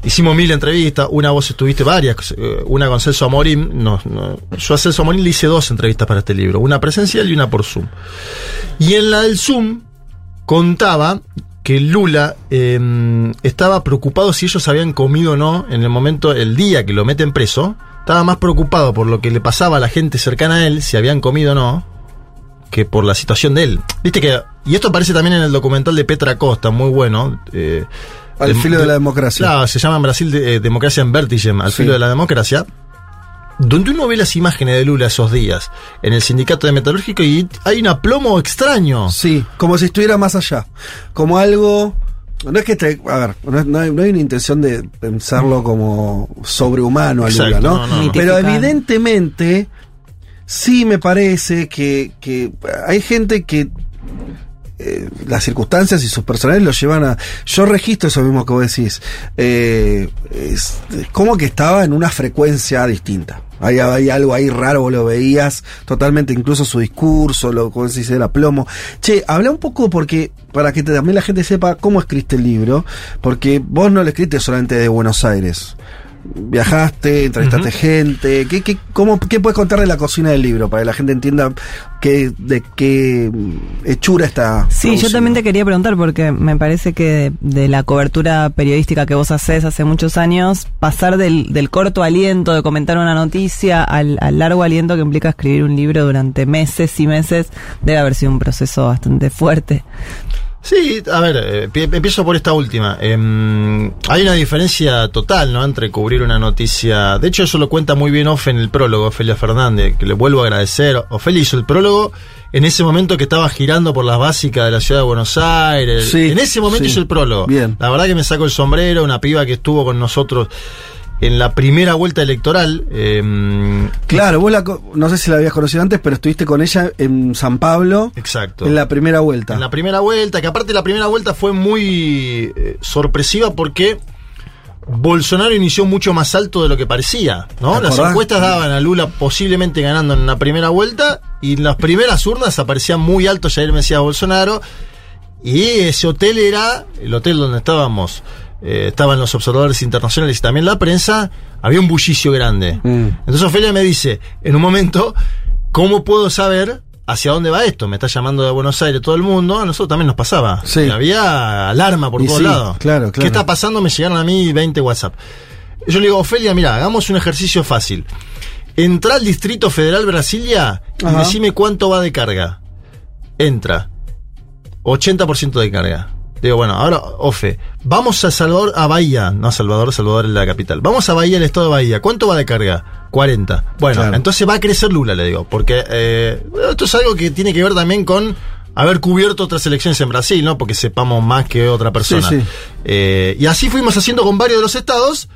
hicimos mil entrevistas, una vos estuviste varias, eh, una con Celso Amorín. No, no, yo a Celso Amorín le hice dos entrevistas para este libro, una presencial y una por Zoom. Y en la del Zoom contaba que Lula eh, estaba preocupado si ellos habían comido o no en el momento, el día que lo meten preso. Estaba más preocupado por lo que le pasaba a la gente cercana a él, si habían comido o no, que por la situación de él. Viste que, y esto aparece también en el documental de Petra Costa, muy bueno. eh, Al filo de la democracia. Claro, se llama en Brasil de- eh, Democracia en Vértice, al Sí. filo de la democracia. Donde uno ve las imágenes de Lula esos días en el sindicato de metalúrgico y hay un aplomo extraño. Sí, como si estuviera más allá. Como algo. No es que te. A ver, no, hay, no hay una intención de pensarlo como sobrehumano a Lula, Exacto, ¿no? no, no, no. Pero evidentemente, sí me parece que, que hay gente que. Eh, las circunstancias y sus personales lo llevan a. Yo registro eso mismo que vos decís. Eh, como que estaba en una frecuencia distinta. Hay, algo ahí raro, vos lo veías totalmente, incluso su discurso, lo como se dice el aplomo. Che, habla un poco porque, para que también la gente sepa cómo escribiste el libro, porque vos no lo escribiste solamente de Buenos Aires. Viajaste, entrevistaste gente. ¿Qué, qué, cómo, ¿Qué puedes contar de la cocina del libro? Para que la gente entienda qué, de qué hechura está. Sí, yo también te quería preguntar porque me parece que de, de la cobertura periodística que vos haces hace muchos años, pasar del, del corto aliento de comentar una noticia al, al largo aliento que implica escribir un libro durante meses y meses, debe haber sido un proceso bastante fuerte. Sí, a ver, eh, pi- empiezo por esta última. Em, hay una diferencia total, ¿no? Entre cubrir una noticia. De hecho, eso lo cuenta muy bien Ofe en el prólogo, Ofelia Fernández, que le vuelvo a agradecer. Ofelia hizo el prólogo en ese momento que estaba girando por las básicas de la ciudad de Buenos Aires. Sí, en ese momento sí. hizo el prólogo. Bien. La verdad que me sacó el sombrero, una piba que estuvo con nosotros en la primera vuelta electoral. em, Claro, vos la, no sé si la habías conocido antes, pero estuviste con ella en San Pablo exacto. en la primera vuelta. En la primera vuelta, que aparte la primera vuelta fue muy eh, sorpresiva porque Bolsonaro inició mucho más alto de lo que parecía, ¿no? ¿Te Las encuestas daban a Lula posiblemente ganando en la primera vuelta y en las primeras urnas aparecía muy alto Jair Mesías Bolsonaro y ese hotel era el hotel donde estábamos. Eh, estaban los observadores internacionales y también la prensa, había un bullicio grande. Mm. Entonces Ofelia me dice, en un momento, ¿cómo puedo saber hacia dónde va esto? Me está llamando de Buenos Aires todo el mundo, a nosotros también nos pasaba. Sí. Había alarma por Y todos sí, lados. claro, claro. ¿Qué está pasando? Me llegaron a mí 20 WhatsApp. Yo le digo, Ofelia, mira, hagamos un ejercicio fácil. Entra al Distrito Federal Brasilia y Ajá. decime cuánto va de carga. Entra. 80% de carga. Digo, bueno, ahora, Ofe, vamos a Salvador, a Bahía, no a Salvador, Salvador es la capital. Vamos a Bahía, el estado de Bahía. ¿Cuánto va de carga? 40. Bueno, Claro. entonces va a crecer Lula, le digo, porque eh, esto es algo que tiene que ver también con haber cubierto otras elecciones en Brasil, ¿no? Porque sepamos más que otra persona. Sí, sí. Eh, y así fuimos haciendo con varios de los estados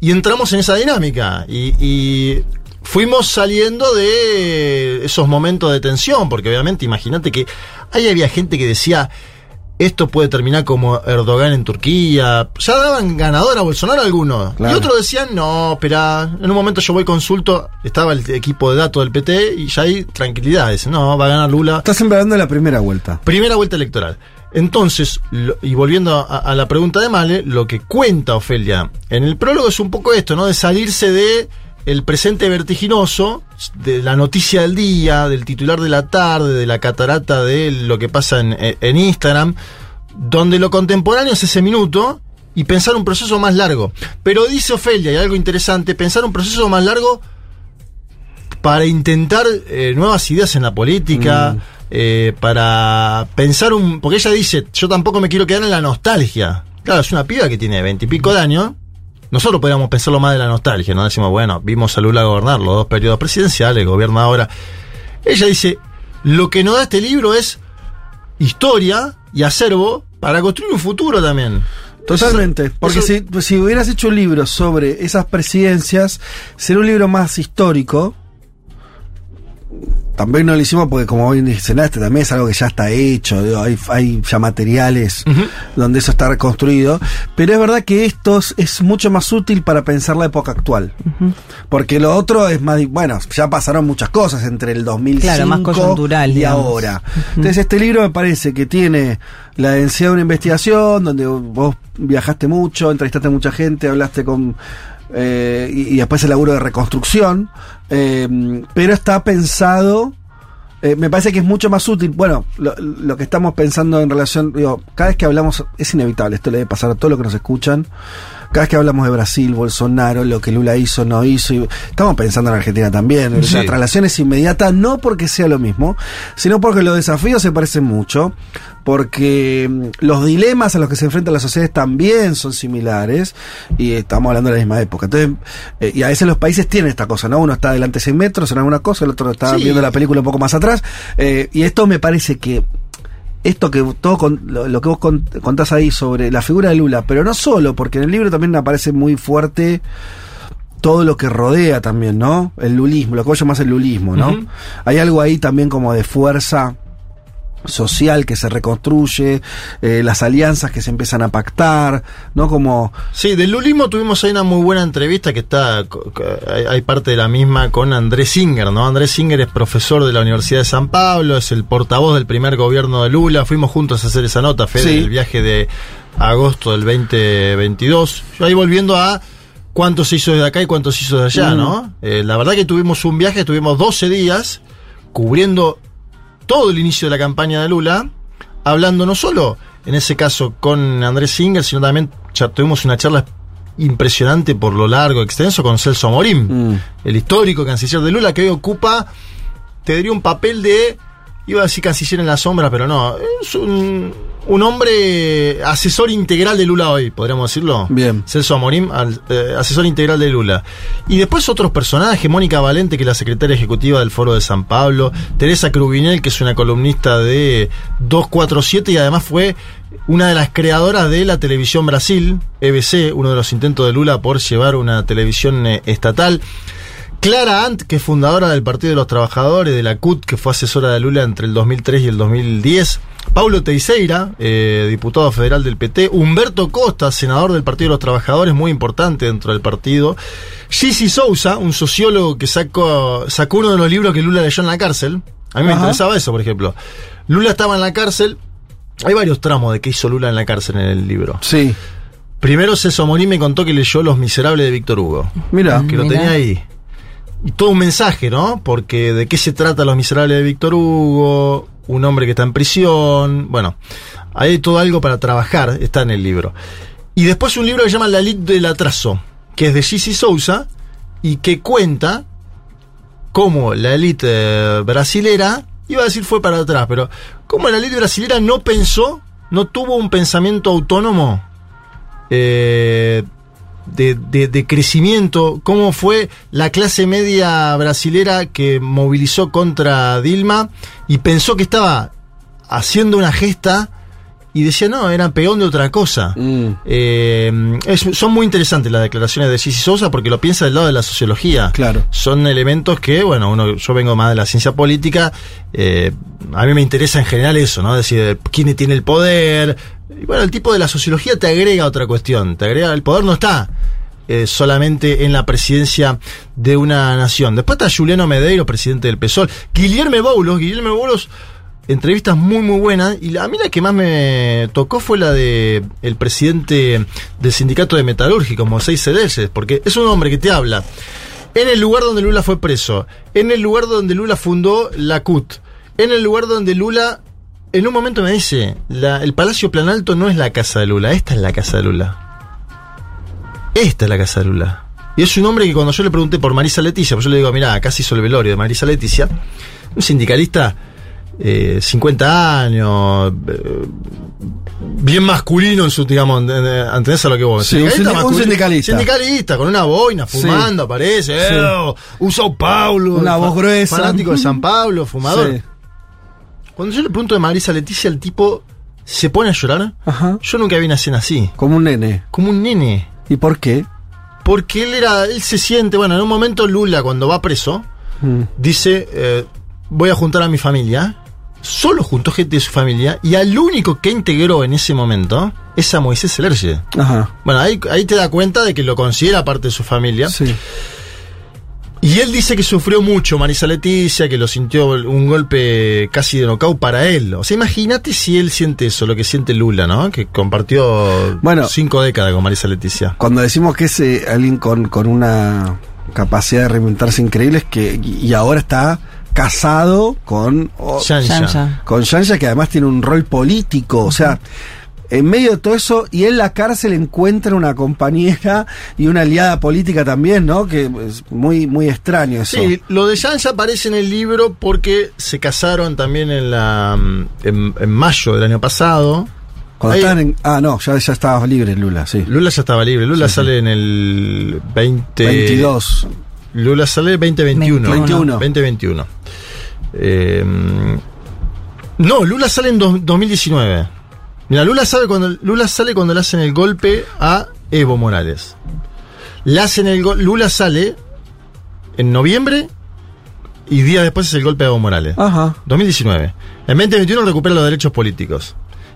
y entramos en esa dinámica. Y, y fuimos saliendo de esos momentos de tensión, porque obviamente imagínate que ahí había gente que decía, esto puede terminar como Erdogan en Turquía. Ya daban ganador a Bolsonaro algunos. Claro. Y otros decían, no, espera, en un momento yo voy consulto, estaba el equipo de datos del PT y ya hay tranquilidad. Dicen, no, va a ganar Lula. Hablando de la primera vuelta. Primera vuelta electoral. Entonces, lo- y volviendo a, a la pregunta de Male, lo que cuenta Ofelia en el prólogo es un poco esto, ¿no? De salirse de el presente vertiginoso, de la noticia del día, del titular de la tarde, de la catarata de lo que pasa en, en Instagram, donde lo contemporáneo es ese minuto y pensar un proceso más largo. Pero dice Ofelia, y algo interesante, pensar un proceso más largo para intentar eh, nuevas ideas en la política, eh, para pensar un... Porque ella dice, yo tampoco me quiero quedar en la nostalgia. Claro, es una piba que tiene veintipico de años. Nosotros podríamos pensarlo más de la nostalgia, ¿no? Decimos, bueno, vimos a Lula gobernar los dos periodos presidenciales, gobierna ahora. Ella dice, lo que nos da este libro es historia y acervo para construir un futuro también. Totalmente. Porque eso- si, si hubieras hecho un libro sobre esas presidencias, sería un libro más histórico. También no lo hicimos porque como hoy mencionaste, también es algo que ya está hecho, digo, hay, hay ya materiales donde eso está reconstruido, pero es verdad que esto es- mucho más útil para pensar la época actual, porque lo otro es más, bueno, ya pasaron muchas cosas entre el 2005 Claro, más y digamos. ahora. Entonces este libro me parece que tiene la densidad de una investigación, donde vos viajaste mucho, entrevistaste a mucha gente, hablaste con... eh, y, y después el laburo de reconstrucción, eh, pero está pensado, eh, me parece que es mucho más útil, bueno, lo, lo que estamos pensando en relación, digo, cada vez que hablamos, es inevitable, esto le debe pasar a todos los que nos escuchan, cada vez que hablamos de Brasil, Bolsonaro, lo que Lula hizo, no hizo, y estamos pensando en Argentina también. Sí. La traslación es inmediata, no porque sea lo mismo, sino porque los desafíos se parecen mucho, porque mm, los dilemas a los que se enfrentan las sociedades también son similares, y estamos hablando de la misma época. Entonces, eh, y a veces los países tienen esta cosa, ¿no? Uno está adelante seis metros en alguna cosa, el otro está Sí. viendo la película un poco más atrás, eh, y esto me parece que esto que todo con- lo, lo que vos con- contás ahí sobre la figura de Lula, pero no solo, porque en el libro también aparece muy fuerte todo lo que rodea también, ¿no? El lulismo, lo que vos llamás el lulismo, ¿no? Hay algo ahí también como de fuerza social que se reconstruye, eh, las alianzas que se empiezan a pactar, ¿no? Como... Sí, del lulismo tuvimos ahí una muy buena entrevista que está, hay parte de la misma con Andrés Singer, ¿no? Andrés Singer es profesor de la Universidad de San Pablo, es el portavoz del primer gobierno de Lula, fuimos juntos a hacer esa nota, Fede, Sí. el viaje de agosto del 2022. Yo ahí volviendo a cuánto se hizo desde acá y cuánto se hizo de allá, Mm. ¿no? Eh, la verdad que tuvimos un viaje, tuvimos 12 días cubriendo todo el inicio de la campaña de Lula, hablando no solo, en ese caso, con Andrés Singer, sino también ya tuvimos una charla impresionante por lo largo, extenso, con Celso Amorim, mm, el histórico canciller de Lula, que hoy ocupa, te diría un papel de, iba a decir canciller en la sombra, pero no, es un, un hombre asesor integral de Lula hoy, podríamos decirlo. Bien. Celso Amorim, eh, asesor integral de Lula. Y después otros personajes, Mónica Valente, que es la secretaria ejecutiva del Foro de San Pablo, Teresa Crubinel, que es una columnista de 247 y además fue una de las creadoras de la televisión Brasil, EBC, uno de los intentos de Lula por llevar una televisión eh, estatal. Clara Ant, que es fundadora del Partido de los Trabajadores, de la CUT, que fue asesora de Lula entre el 2003 y el 2010. Paulo Teixeira, eh, diputado federal del PT. Humberto Costa, senador del Partido de los Trabajadores, muy importante dentro del partido. Gigi Sousa, un sociólogo que sacó, sacó uno de los libros que Lula leyó en la cárcel. A mí me Ajá. interesaba eso, por ejemplo. Lula estaba en la cárcel. Hay varios tramos de qué hizo Lula en la cárcel en el libro. sí, Primero Celso Morín me contó que leyó Los Miserables de Víctor Hugo mira. que lo Mirá. tenía ahí. Y todo un mensaje, ¿no? Porque de qué se trata Los Miserables de Víctor Hugo, un hombre que está en prisión, bueno, hay todo algo para trabajar, está en el libro. Y después un libro que se llama La Elite del Atraso, que es de Gigi Sousa y que cuenta cómo la élite brasilera, iba a decir fue para atrás, pero cómo la élite brasilera no pensó, no tuvo un pensamiento autónomo eh, de, de- crecimiento, cómo fue la clase media brasilera que movilizó contra Dilma y pensó que estaba haciendo una gesta y decía, no, eran peón de otra cosa. Mm, Eh, es- son muy interesantes las declaraciones de Gigi Sosa porque lo piensa del lado de la sociología. Claro. Son elementos que, bueno, uno, yo vengo más de la ciencia política, eh, a mí me interesa en general eso, ¿no? Decir, quién tiene el poder. Y bueno, el tipo de la sociología te agrega otra cuestión, te agrega, el poder no está eh, solamente en la presidencia de una nación. Después está Juliano Medeiro, presidente del PSOL. Guillermo Boulos, Guillermo Boulos, entrevistas muy muy buenas. Y a mí la que más me tocó fue la de el presidente del sindicato de metalúrgicos, Moisés Cedeses, porque es un hombre que te habla en el lugar donde Lula fue preso, en el lugar donde Lula fundó la CUT, en el lugar donde Lula, en un momento me dice, el Palacio Planalto no es la casa de Lula, esta es la casa de Lula. Esta es la casa de Lula. Y es un hombre que cuando yo le pregunté por Marisa Leticia, pues yo le digo, mira, acá se hizo el velorio de Marisa Leticia, un sindicalista, eh, 50 años, eh, bien masculino en su, digamos, ¿entendés a lo que vos? Sí, un sindi- un sindicalista. Sindicalista, con una boina, Sí. fumando, aparece, Sí. eh, un Sao Paulo. Una voz gruesa. Fanático de San Pablo, fumador. Sí. Cuando yo le pregunto de Marisa Leticia, el tipo se pone a llorar. Ajá. Yo nunca vi una escena así. Como un nene. Como un nene. ¿Y por qué? Porque él era, él se siente, bueno, en un momento Lula cuando va preso, Mm, dice, eh, voy a juntar a mi familia. Solo juntó gente de su familia y al único que integró en ese momento es a Moisés Selerge. Bueno, ahí, ahí te da cuenta de que lo considera parte de su familia. Sí. Y él dice que sufrió mucho Marisa Leticia, que lo sintió un golpe casi de nocaut para él. O sea, imagínate si él siente eso, lo que siente Lula, ¿no? Que compartió Bueno. cinco décadas con Marisa Leticia. Cuando decimos que es eh, alguien con, con una capacidad de reinventarse increíble es que y ahora está casado con Shansha. Con Shansha que además tiene un rol político, o sea, en medio de todo eso y en la cárcel encuentra una compañera y una aliada política también, ¿no? Que es muy muy extraño eso. Sí, lo de Shansha aparece en el libro porque se casaron también en la mm, en, en mayo del año pasado. Cuando Ahí- estaban en ah, no, ya ya estaba libre Lula, sí. Lula ya estaba libre. Lula sale en el 20... 22. Lula sale 2021. 21. 2021. Eh, no, Lula sale en dos- 2019. Mira, Lula, sabe cuando, Lula sale cuando le hacen el golpe a Evo Morales. Le hacen el Lula sale en noviembre y días después es el golpe a Evo Morales. Ajá. 2019. En 2021 recupera los derechos políticos.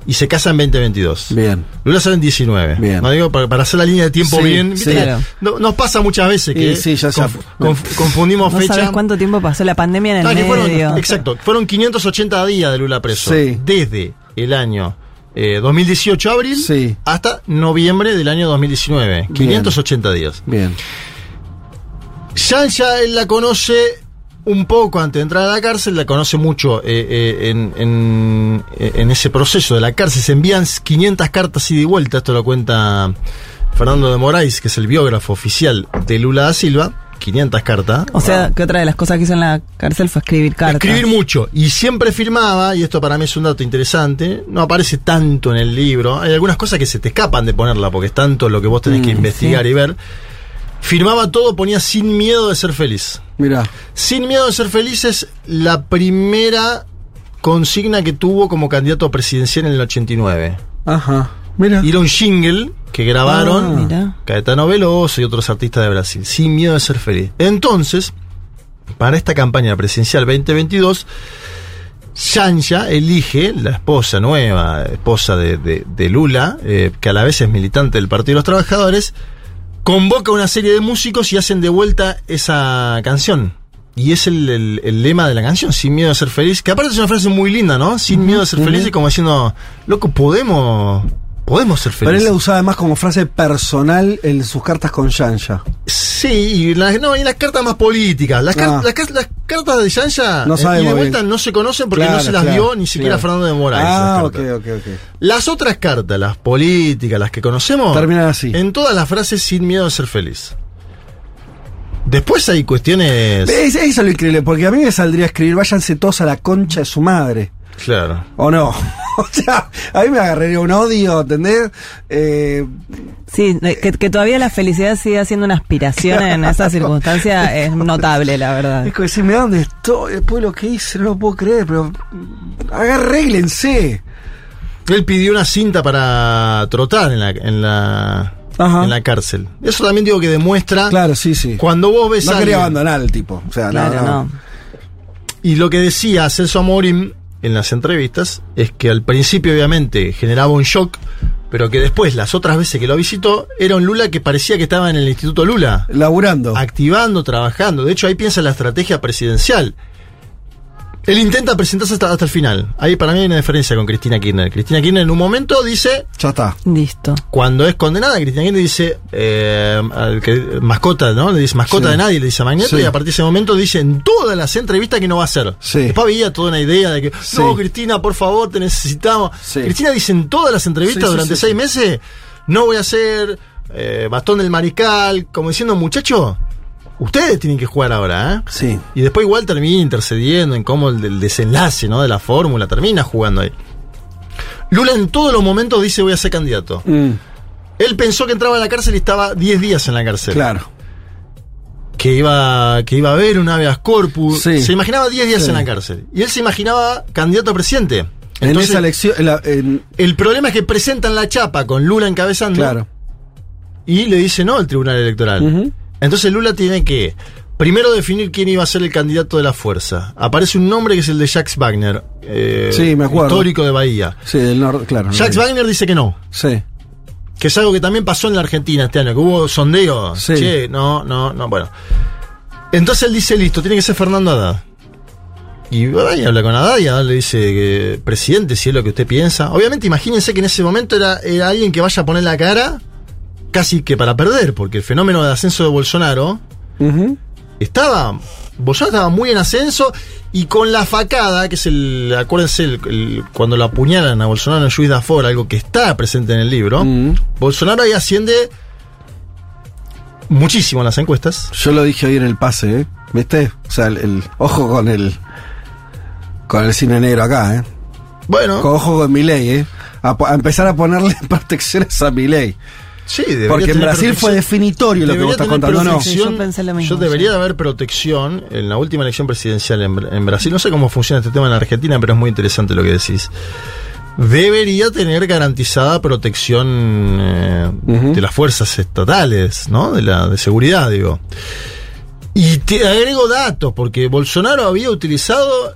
Y se casa en 2022. Bien. Lula sale en 19. Bien. No digo para, para hacer la línea de tiempo Sí, bien. ¿viste sí. Claro. no- nos pasa muchas veces que Y sí, ya sea- conf- conf- confundimos No fecha. sabes cuánto tiempo pasó la pandemia en el Ah, que fueron- medio. exacto, fueron 580 días de Lula preso. Sí. Desde el año eh, 2018, abril, Sí. hasta noviembre del año 2019. 580 días. Bien. Shansha él la conoce un poco antes de entrar a la cárcel, la conoce mucho eh, eh, en, en- en ese proceso de la cárcel. Se envían 500 cartas ida y vuelta, esto lo cuenta Fernando de Moraes, que es el biógrafo oficial de Lula da Silva. 500 cartas. O sea, que otra de las cosas que hizo en la cárcel fue escribir cartas. Escribir mucho. Y siempre firmaba, y esto para mí es un dato interesante, no aparece tanto en el libro. Hay algunas cosas que se te escapan de ponerla, porque es tanto lo que vos tenés que investigar sí. y ver. Firmaba todo, ponía sin miedo de ser feliz. Mira. Sin miedo de ser feliz es la primera consigna que tuvo como candidato presidencial en el 89. Ajá. Mira. Y era un jingle que Ah. grabaron mira. Caetano Veloso y otros artistas de Brasil. Sin miedo de ser feliz. Entonces, para esta campaña presidencial 2022, Shansha elige, la esposa nueva, esposa de, de- de Lula, eh, que a la vez es militante del Partido de los Trabajadores, convoca una serie de músicos y hacen de vuelta esa canción. Y es el, el- el lema de la canción, sin miedo a ser feliz, que aparte es una frase muy linda, ¿no? Sin miedo a ser feliz, y como diciendo, loco, podemos, podemos ser Pero él felices. la usaba además como frase personal en sus cartas con Shansha. Sí, y las, no, y las cartas más políticas. Las, car- Ah. las, car- las cartas de Shansha No eh, y de vuelta bien. no se conocen porque Claro, no se las claro, dio ni siquiera claro. Fernando de Moraes. Ah, ok, ok, ok. Las otras cartas, las políticas, las que conocemos, Terminan así. En todas las frases sin miedo a ser feliz. Después hay cuestiones. Es- Eso es lo increíble, porque a mí me saldría a escribir, váyanse todos a la concha de su madre. Claro. ¿O no? o sea, a mí me agarraría un odio, ¿entendés? Eh, Sí, que, que todavía la felicidad siga siendo una aspiración en esa circunstancia es notable, la verdad. es como decirme dónde estoy, después de lo que hice, no lo puedo creer, pero arréglense. Él pidió una cinta para trotar en la, en la, Ajá. en la cárcel. Eso también digo que demuestra Claro, sí, sí. cuando vos ves No a quería alguien- abandonar al tipo. O sea, Claro, no, no. no. Y lo que decía Celso Amorim en las entrevistas es que al principio obviamente generaba un shock, pero que después las otras veces que lo visitó era un Lula que parecía que estaba en el Instituto Lula, Laburando. activando, trabajando. De hecho ahí piensa en la estrategia presidencial. Él intenta presentarse hasta, hasta el final. Ahí para mí hay una diferencia con Cristina Kirchner. Cristina Kirchner en un momento dice, Ya está. Listo. cuando es condenada, Cristina Kirchner dice, eh, al que- mascota, ¿no? Le dice mascota Sí. de nadie, le dice a Magneto, Sí. y a partir de ese momento dice en todas las entrevistas que no va a hacer. Sí. Después había toda una idea de que, Sí. no, Cristina, por favor, te necesitamos. Sí. Cristina dice en todas las entrevistas Sí, sí, durante sí, seis sí. meses, no voy a hacer eh, bastón del mariscal, como diciendo, muchachos, ustedes tienen que jugar ahora, ¿eh? Sí. Y después igual termina intercediendo en cómo el, el desenlace ¿no? de la fórmula termina jugando ahí. Lula en todos los momentos dice voy a ser candidato. Mm, Él pensó que entraba a la cárcel y estaba 10 días en la cárcel. claro. Que iba, que iba a haber un habeas corpus. Sí. Se imaginaba 10 días Sí. en la cárcel. Y él se imaginaba candidato a presidente. En Entonces, esa elección. en la- en- el problema es que presentan la chapa con Lula encabezando claro. y le dice no al Tribunal Electoral. Ujú. Entonces Lula tiene que Primero definir quién iba a ser el candidato de la fuerza. Aparece un nombre que es el de Jacques Wagner, eh, Sí, me acuerdo. histórico de Bahía. Sí, del norte, claro. Jacques Wagner dice que no, Sí. que es algo que también pasó en la Argentina este año, que hubo sondeo. Sí. Che, no, no, no, bueno. Entonces él dice, listo, tiene que ser Fernando Haddad. Y habla con Haddad y Haddad le dice que, presidente, si es lo que usted piensa. Obviamente, imagínense que en ese momento era, era alguien que vaya a poner la cara casi que para perder, porque el fenómeno de ascenso de Bolsonaro estaba. Bolsonaro estaba muy en ascenso y con la facada, que es el. Acuérdense, el- el- cuando lo apuñalan a Bolsonaro en Juiz Dafor, algo que está presente en el libro. Bolsonaro ahí asciende muchísimo en las encuestas. Yo lo dije hoy en el pase, ¿eh? ¿Viste? O sea, el, el- ojo con el con el cine negro acá, ¿eh? Bueno, Con ojo con Milei, ¿eh? A, empezar a ponerle protecciones a Milei. Sí, debería Porque en Brasil fue protección. definitorio lo que Debería vos estás contando. Sí, yo pensé lo mismo, Yo debería sí. de haber protección en la última elección presidencial en, Br- en Brasil. No sé cómo funciona este tema en Argentina, pero es muy interesante lo que decís. Debería tener garantizada protección eh, de las fuerzas estatales, ¿no? De la de seguridad, digo. Y te agrego datos, porque Bolsonaro había utilizado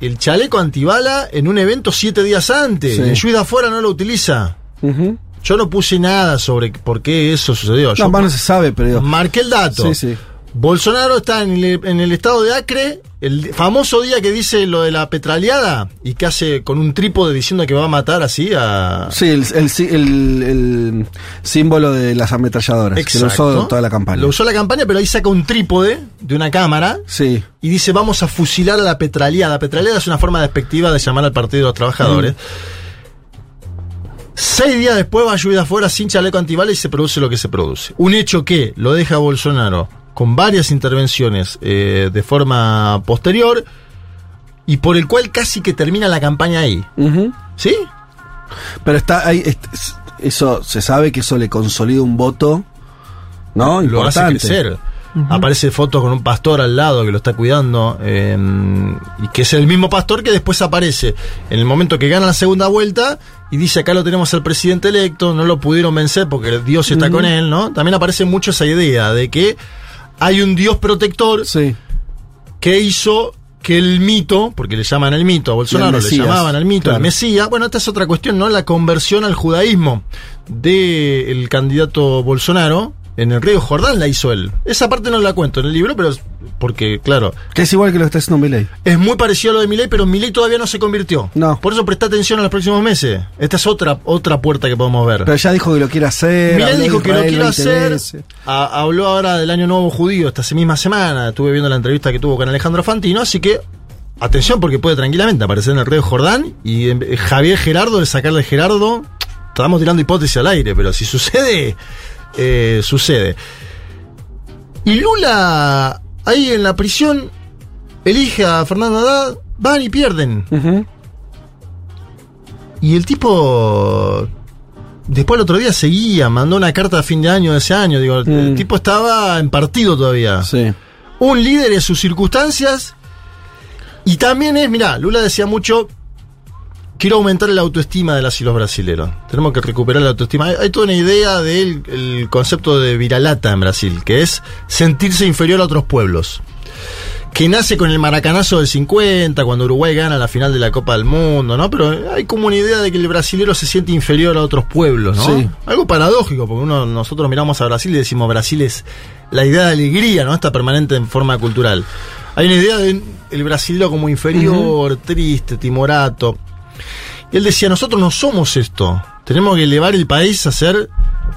el chaleco antibala en un evento siete días antes. Sí. En Juiz de Afuera no lo utiliza. Ujú. Yo no puse nada sobre por qué eso sucedió. Yo No, más no se sabe, pero marqué el dato. Sí, sí. Bolsonaro está en el, en el estado de Acre, el famoso día que dice lo de la petraleada y que hace con un trípode diciendo que va a matar así a. Sí, el, el, sí- el- el símbolo de las ametralladoras. Que lo usó toda la campaña. Lo usó la campaña, pero ahí saca un trípode de una cámara Sí. y dice vamos a fusilar a la petraleada. Petraleada es una forma despectiva de llamar al Partido de los Trabajadores. Seis días después va a lluvia afuera sin chaleco antibalas y se produce lo que se produce. Un hecho que lo deja a Bolsonaro con varias intervenciones eh, de forma posterior y por el cual casi que termina la campaña ahí. ¿Sí? Pero está ahí, eso se sabe que eso le consolida un voto, ¿no? lo hace Importante. crecer. Aparece fotos con un pastor al lado que lo está cuidando eh, y que es el mismo pastor que después aparece en el momento que gana la segunda vuelta y dice acá lo tenemos al presidente electo, no lo pudieron vencer porque Dios está con él, ¿no? También aparece mucho esa idea de que hay un Dios protector Sí. que hizo que el mito, porque le llaman el mito a Bolsonaro, le llamaban al mito, claro. el Mesías, bueno, esta es otra cuestión, ¿no? La conversión al judaísmo del candidato Bolsonaro en el río Jordán la hizo él. Esa parte no la cuento en el libro, pero porque, claro, Que es igual que lo que está haciendo Milei. es muy parecido a lo de Milei, pero Milei todavía no se convirtió. No. Por eso presta atención en los próximos meses. Esta es otra, otra puerta que podemos ver. Pero ya dijo que lo quiere hacer. Milei de dijo que lo quiere 20 hacer. habló ahora del Año Nuevo Judío esta misma semana. Estuve viendo la entrevista que tuvo con Alejandro Fantino. Así que, atención, porque puede tranquilamente aparecer en el río Jordán. Y eh, Javier Gerardo, el sacarle Gerardo. Estamos tirando hipótesis al aire, pero si sucede, eh, sucede. Y Lula, ahí en la prisión, elige a Fernando Haddad, van y pierden. Y el tipo. Después el otro día seguía, mandó una carta a fin de año de ese año. Digo, el Mm. tipo estaba en partido todavía. Sí. Un líder en sus circunstancias. Y también es, mirá, Lula decía mucho. Quiero aumentar la autoestima de las y los brasileros. Tenemos que recuperar la autoestima. Hay, hay toda una idea del el concepto de viralata en Brasil, que es sentirse inferior a otros pueblos que nace con el maracanazo del 50, cuando Uruguay gana la final de la Copa del Mundo, ¿no? Pero hay como una idea de que el brasilero se siente inferior a otros pueblos, ¿no? Sí. Algo paradójico, porque uno, nosotros miramos a Brasil y decimos Brasil es la idea de alegría, ¿no? Está permanente en forma cultural. Hay una idea de el brasilero como inferior, triste, timorato. Y él decía, nosotros no somos esto. Tenemos que elevar el país a ser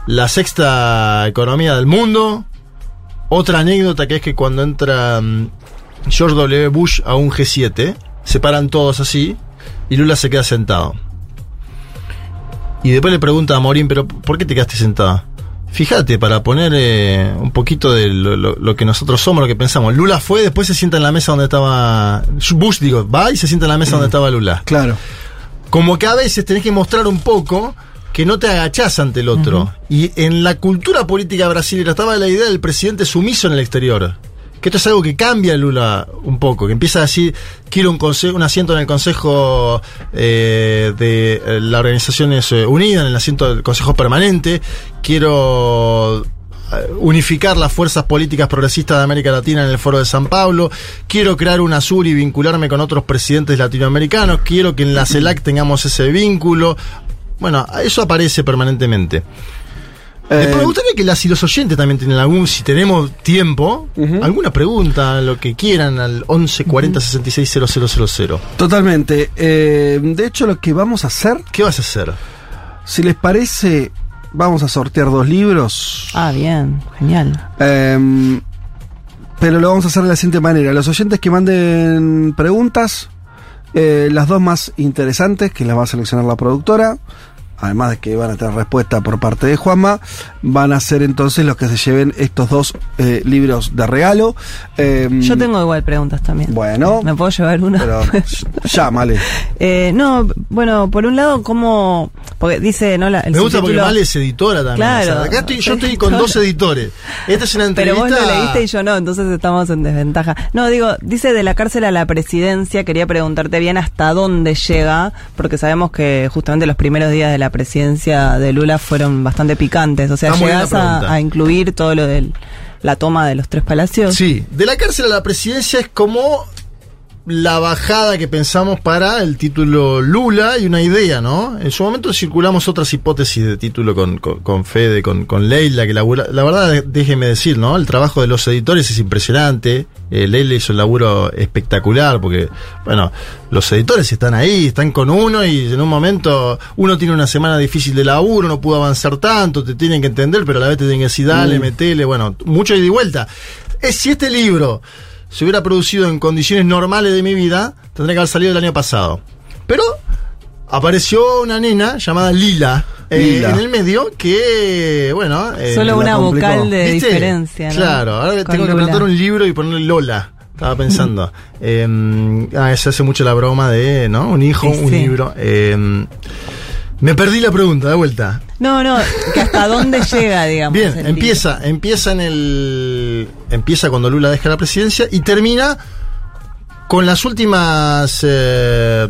la sexta economía del mundo. Otra anécdota que es que cuando entra mm, George W. Bush a un G7, se paran todos así y Lula se queda sentado. Y después le pregunta a Morín, pero ¿por qué te quedaste sentado? Fíjate, para poner eh, un poquito de lo, lo- lo que nosotros somos, lo que pensamos. Lula fue, después se sienta en la mesa donde estaba... Bush, digo, va y se sienta en la mesa donde estaba Lula. Claro. Como que a veces tenés que mostrar un poco que no te agachás ante el otro. Y en la cultura política brasileña estaba la idea del presidente sumiso en el exterior. Que esto es algo que cambia Lula un poco, que empieza a decir, quiero un, un asiento en el Consejo eh, de eh, las Organizaciones eh, Unidas, en el asiento del Consejo Permanente, quiero unificar las fuerzas políticas progresistas de América Latina en el Foro de San Pablo, quiero crear un Azul y vincularme con otros presidentes latinoamericanos, quiero que en la CELAC tengamos ese vínculo. Bueno, eso aparece permanentemente. Después Eh, me gustaría que las y los oyentes también tienen algún, si tenemos tiempo, alguna pregunta, lo que quieran, al 11 40 66 000. Totalmente. Eh, de hecho, lo que vamos a hacer, ¿Qué vas a hacer? si les parece, vamos a sortear dos libros. Ah, bien, genial. Em, pero lo vamos a hacer de la siguiente manera. Los oyentes que manden preguntas, eh, las dos más interesantes, que las va a seleccionar la productora, además de que van a tener respuesta por parte de Juanma, van a ser entonces los que se lleven estos dos eh, libros de regalo. Em, Yo tengo igual preguntas también. Bueno, ¿Me puedo llevar una? pero llámale. Eh, no, bueno, por un lado, como. Porque dice, ¿no? La, el Me gusta porque subtítulo- Mal es editora también. Claro. O sea, acá estoy, yo estoy con dos editores. Esta es una Pero entrevista. vos lo leíste y yo no, entonces estamos en desventaja. No, digo, dice de la cárcel a la presidencia, quería preguntarte bien hasta dónde llega, porque sabemos que justamente los primeros días de la presidencia de Lula fueron bastante picantes. O sea, la llegás a, a incluir todo lo de la toma de los tres palacios. Sí, de la cárcel a la presidencia es como la bajada que pensamos para el título Lula y una idea, ¿no? En su momento circulamos otras hipótesis de título con, con, con Fede, con, con Leila, que labura, la verdad, déjeme decir, ¿no? El trabajo de los editores es impresionante. Eh, Leila hizo un laburo espectacular porque, bueno, los editores están ahí, están con uno y en un momento uno tiene una semana difícil de laburo, no pudo avanzar tanto, te tienen que entender, pero a la vez te tienen que decir, dale, metele, bueno, mucho ida y vuelta. Es si este libro se hubiera producido en condiciones normales de mi vida, tendría que haber salido el año pasado. Pero apareció una nena llamada Lila, eh, en el medio que, bueno... eh, Solo una vocal de ¿viste? diferencia, ¿no? Claro, ahora Con tengo que plantar un libro y ponerle Lola. Estaba pensando. Eh, ah, se hace mucho la broma de, ¿no? Un hijo, Sí, un sí. libro. Eh, me perdí la pregunta, de vuelta. No, no, que hasta dónde llega, digamos. Bien, empieza, empieza en el. Empieza cuando Lula deja la presidencia y termina con las últimas eh,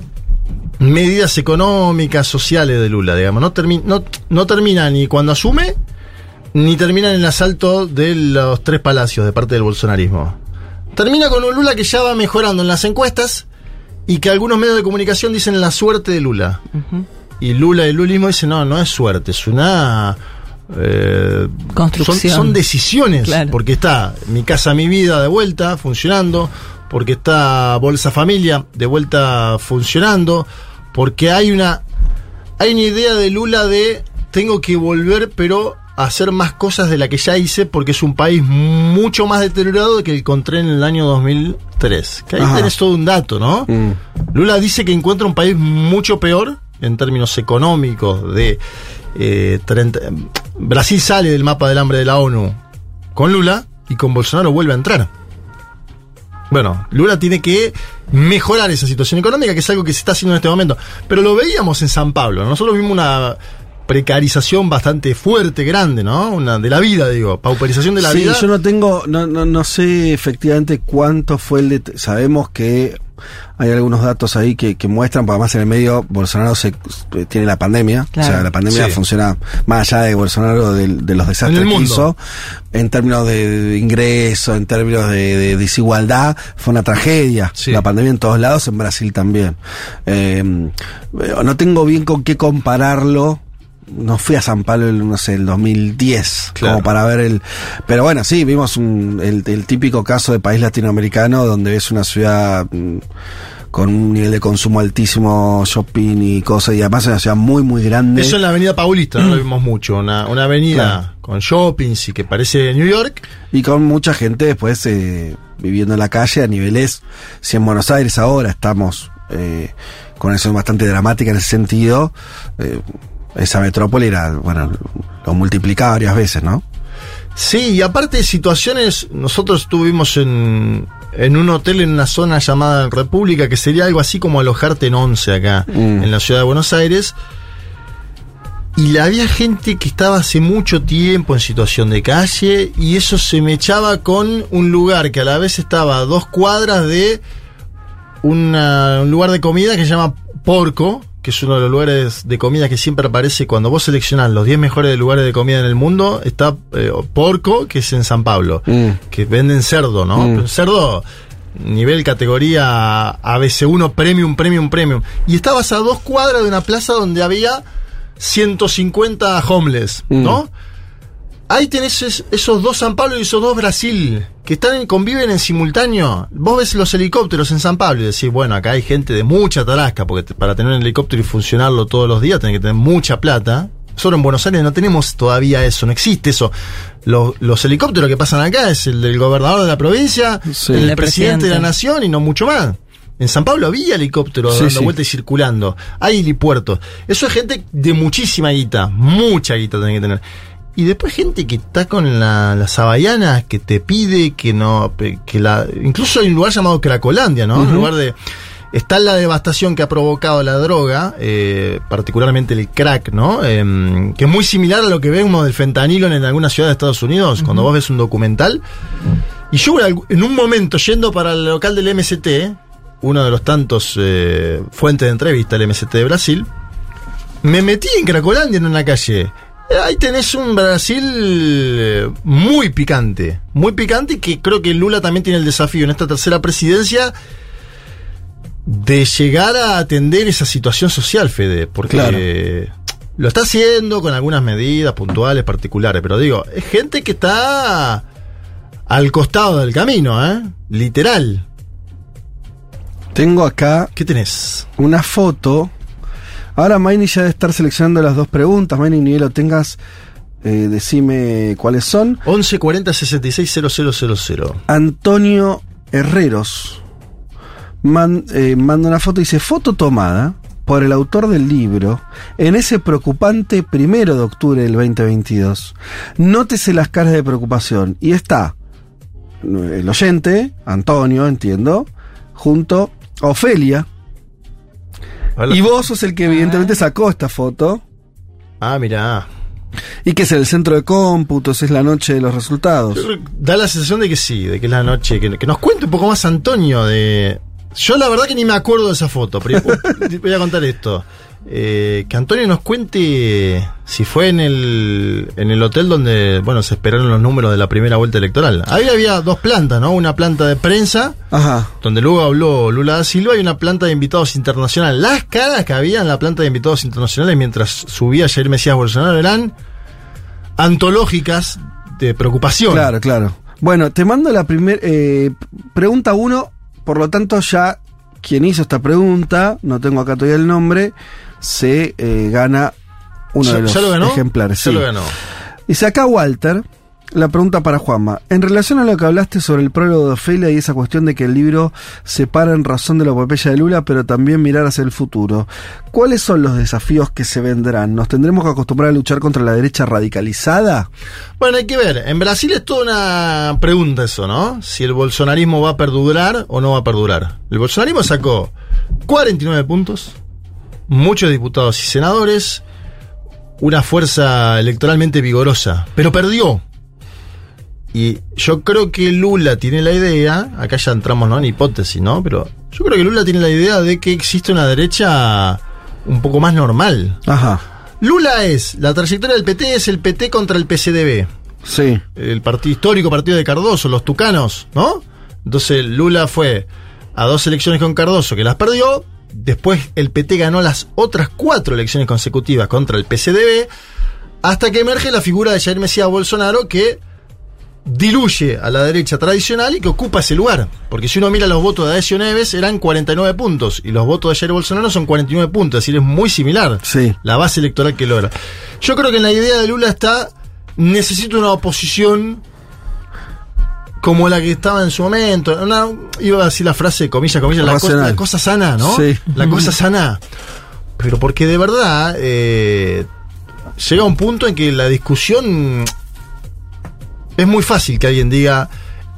medidas económicas, sociales de Lula, digamos. No, termi- no, no termina ni cuando asume, ni termina en el asalto de los tres palacios de parte del bolsonarismo. Termina con un Lula que ya va mejorando en las encuestas y que algunos medios de comunicación dicen la suerte de Lula. Y Lula y el lulismo dicen, no, no es suerte, es una... eh, Construcción. Son, son decisiones, Claro. porque está mi casa, mi vida de vuelta funcionando, porque está Bolsa Familia de vuelta funcionando, porque hay una, hay una idea de Lula de tengo que volver, pero a hacer más cosas de la que ya hice, porque es un país mucho más deteriorado que el que encontré en el año 2003. Que ahí Ajá. tenés todo un dato, ¿no? Mm. Lula dice que encuentra un país mucho peor en términos económicos de eh, 30 Brasil sale del mapa del hambre de la ONU con Lula y con Bolsonaro vuelve a entrar. Bueno, Lula tiene que mejorar esa situación económica, que es algo que se está haciendo en este momento. Pero lo veíamos en San Pablo. Nosotros vimos una precarización bastante fuerte, grande, ¿no? Una de la vida, digo, pauperización de la sí, vida. yo no tengo, no, no, no sé efectivamente cuánto fue el de, sabemos que hay algunos datos ahí que, que muestran, porque además en el medio Bolsonaro se, eh, tiene la pandemia, Claro. o sea, la pandemia Sí. funciona más allá de Bolsonaro, del- de, los desastres que hizo, en términos de ingreso, en términos de, de desigualdad, fue una tragedia. Sí. La pandemia en todos lados, en Brasil también. Eh, no tengo bien con qué compararlo. No fui a San Pablo, el, no sé, el 2010, Claro. como para ver el... Pero bueno, sí, vimos un- el, el típico caso de país latinoamericano donde ves una ciudad mm, con un nivel de consumo altísimo, shopping y cosas, y además es una ciudad muy, muy grande. Eso en la avenida Paulista, no lo vimos mucho. Una, una avenida con shoppings y que parece New York. Y con mucha gente después eh, viviendo en la calle a niveles, si en Buenos Aires ahora estamos eh, con eso bastante dramática en ese sentido, eh, esa metrópoli era, bueno, lo multiplicaba varias veces, ¿no? Sí, y aparte de situaciones, nosotros estuvimos en, en un hotel en una zona llamada República, que sería algo así como alojarte en Once acá, Mm. en la ciudad de Buenos Aires. Y la- había gente que estaba hace mucho tiempo en situación de calle y eso se me echaba con un lugar que a la vez estaba a dos cuadras de una- un lugar de comida que se llama Porco, que es uno de los lugares de comida que siempre aparece cuando vos seleccionás los 10 mejores lugares de comida en el mundo, está eh, Porco, que es en San Pablo, Mm. que venden cerdo, ¿no? Mm. Pero cerdo nivel categoría ABC1 Premium, Premium, Premium. Y estabas a dos cuadras de una plaza donde había 150 homeless, Mm. ¿no? Ahí tenés es- esos dos San Pablo y esos dos Brasil, que están en- conviven en simultáneo. Vos ves los helicópteros en San Pablo y decís, bueno, acá hay gente de mucha tarasca, porque para tener un helicóptero y funcionarlo todos los días tenés que tener mucha plata. Solo en Buenos Aires no tenemos todavía eso, no existe eso. Los, los helicópteros que pasan acá es el del gobernador de la provincia, Sí. el del presidente de la nación y no mucho más. En San Pablo había helicópteros Sí, dando sí. vueltas y circulando. Hay helipuertos. Eso es gente de muchísima guita. Mucha guita tenés que tener. Y después gente que está con la- las habaianas, que te pide que no. que la Incluso hay un lugar llamado Cracolandia, ¿no? Un lugar de. Está la devastación que ha provocado la droga, eh, particularmente el crack, ¿no? Em, que es muy similar a lo que vemos del fentanilo en alguna ciudad de Estados Unidos, cuando vos ves un documental. Y yo en un momento, yendo para el local del MST, uno de los tantos eh, fuentes de entrevista del MST de Brasil, me metí en Cracolandia en una calle. Ahí tenés un Brasil eh, muy picante, muy picante y que creo que Lula también tiene el desafío en esta tercera presidencia de llegar a atender esa situación social, Fede, porque Claro. lo está haciendo con algunas medidas puntuales, particulares, pero digo, es gente que está al costado del camino, ¿eh? Literal. Tengo acá ¿Qué tenés? una foto. Ahora Maini ya debe estar seleccionando las dos preguntas. Maini, ni lo tengas, eh, decime cuáles son. 11 40 66 000. Antonio Herreros man- eh, manda una foto y dice foto tomada por el autor del libro en ese preocupante primero de octubre del 2022. Nótese las caras de preocupación y está el oyente, Antonio, entiendo, junto a Ofelia. Hola. Y vos sos el que evidentemente sacó esta foto Ah, mira. y que es el centro de cómputos, es la noche de los resultados. Da la sensación de que sí, de que es la noche. Que, que nos cuente un poco más Antonio de. Yo la verdad que ni me acuerdo de esa foto, pero voy a contar esto. Eh, que Antonio nos cuente si fue en el, en el hotel donde, bueno, se esperaron los números de la primera vuelta electoral. Ahí había dos plantas, ¿no? Una planta de prensa, Ajá. donde luego habló Lula da Silva, y una planta de invitados internacionales. Las caras que había en la planta de invitados internacionales mientras subía Jair Mesías Bolsonaro eran antológicas de preocupación. Claro, claro. Bueno, te mando la primera pregunta uno, por lo tanto ya quien hizo esta pregunta, no tengo acá todavía el nombre, se eh, gana uno ¿Ya- de los ya lo ganó? ejemplares. Ya sí. lo ganó. Dice acá Walter, la pregunta para Juanma. En relación a lo que hablaste sobre el prólogo de Ofelia y esa cuestión de que el libro se para en razón de la epopeya de Lula, pero también mirar hacia el futuro, ¿cuáles son los desafíos que se vendrán? ¿Nos tendremos que acostumbrar a luchar contra la derecha radicalizada? Bueno, hay que ver. En Brasil es toda una pregunta eso, ¿no? Si el bolsonarismo va a perdurar o no va a perdurar. El bolsonarismo sacó 49 puntos, muchos diputados y senadores, una fuerza electoralmente vigorosa, pero perdió. Y yo creo que Lula tiene la idea, acá ya entramos ¿no? en hipótesis, ¿no? Pero yo creo que Lula tiene la idea de que existe una derecha un poco más normal. Ajá, Lula es, la trayectoria del PT es el PT contra el PCDB sí. el partido histórico partido de Cardoso, los tucanos, ¿no? Entonces Lula fue a dos elecciones con Cardoso que las perdió. Después el PT ganó las otras cuatro elecciones consecutivas contra el PCDB. Hasta que emerge la figura de Jair Mesías Bolsonaro que diluye a la derecha tradicional y que ocupa ese lugar. Porque si uno mira los votos de Adecio Neves eran 49 puntos y los votos de Jair Bolsonaro son 49 puntos. Es decir, es muy similar Sí. la base electoral que logra. Yo creo que en la idea de Lula está, necesito una oposición como la que estaba en su momento. Una- iba a decir la frase, comillas, comillas, la cosa, la cosa sana, ¿no? Sí. La cosa sana. Pero porque de verdad eh, llega un punto en que la discusión es muy fácil que alguien diga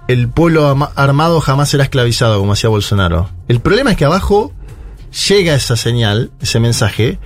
el pueblo armado jamás será esclavizado, como hacía Bolsonaro. El problema es que abajo llega esa señal, ese mensaje,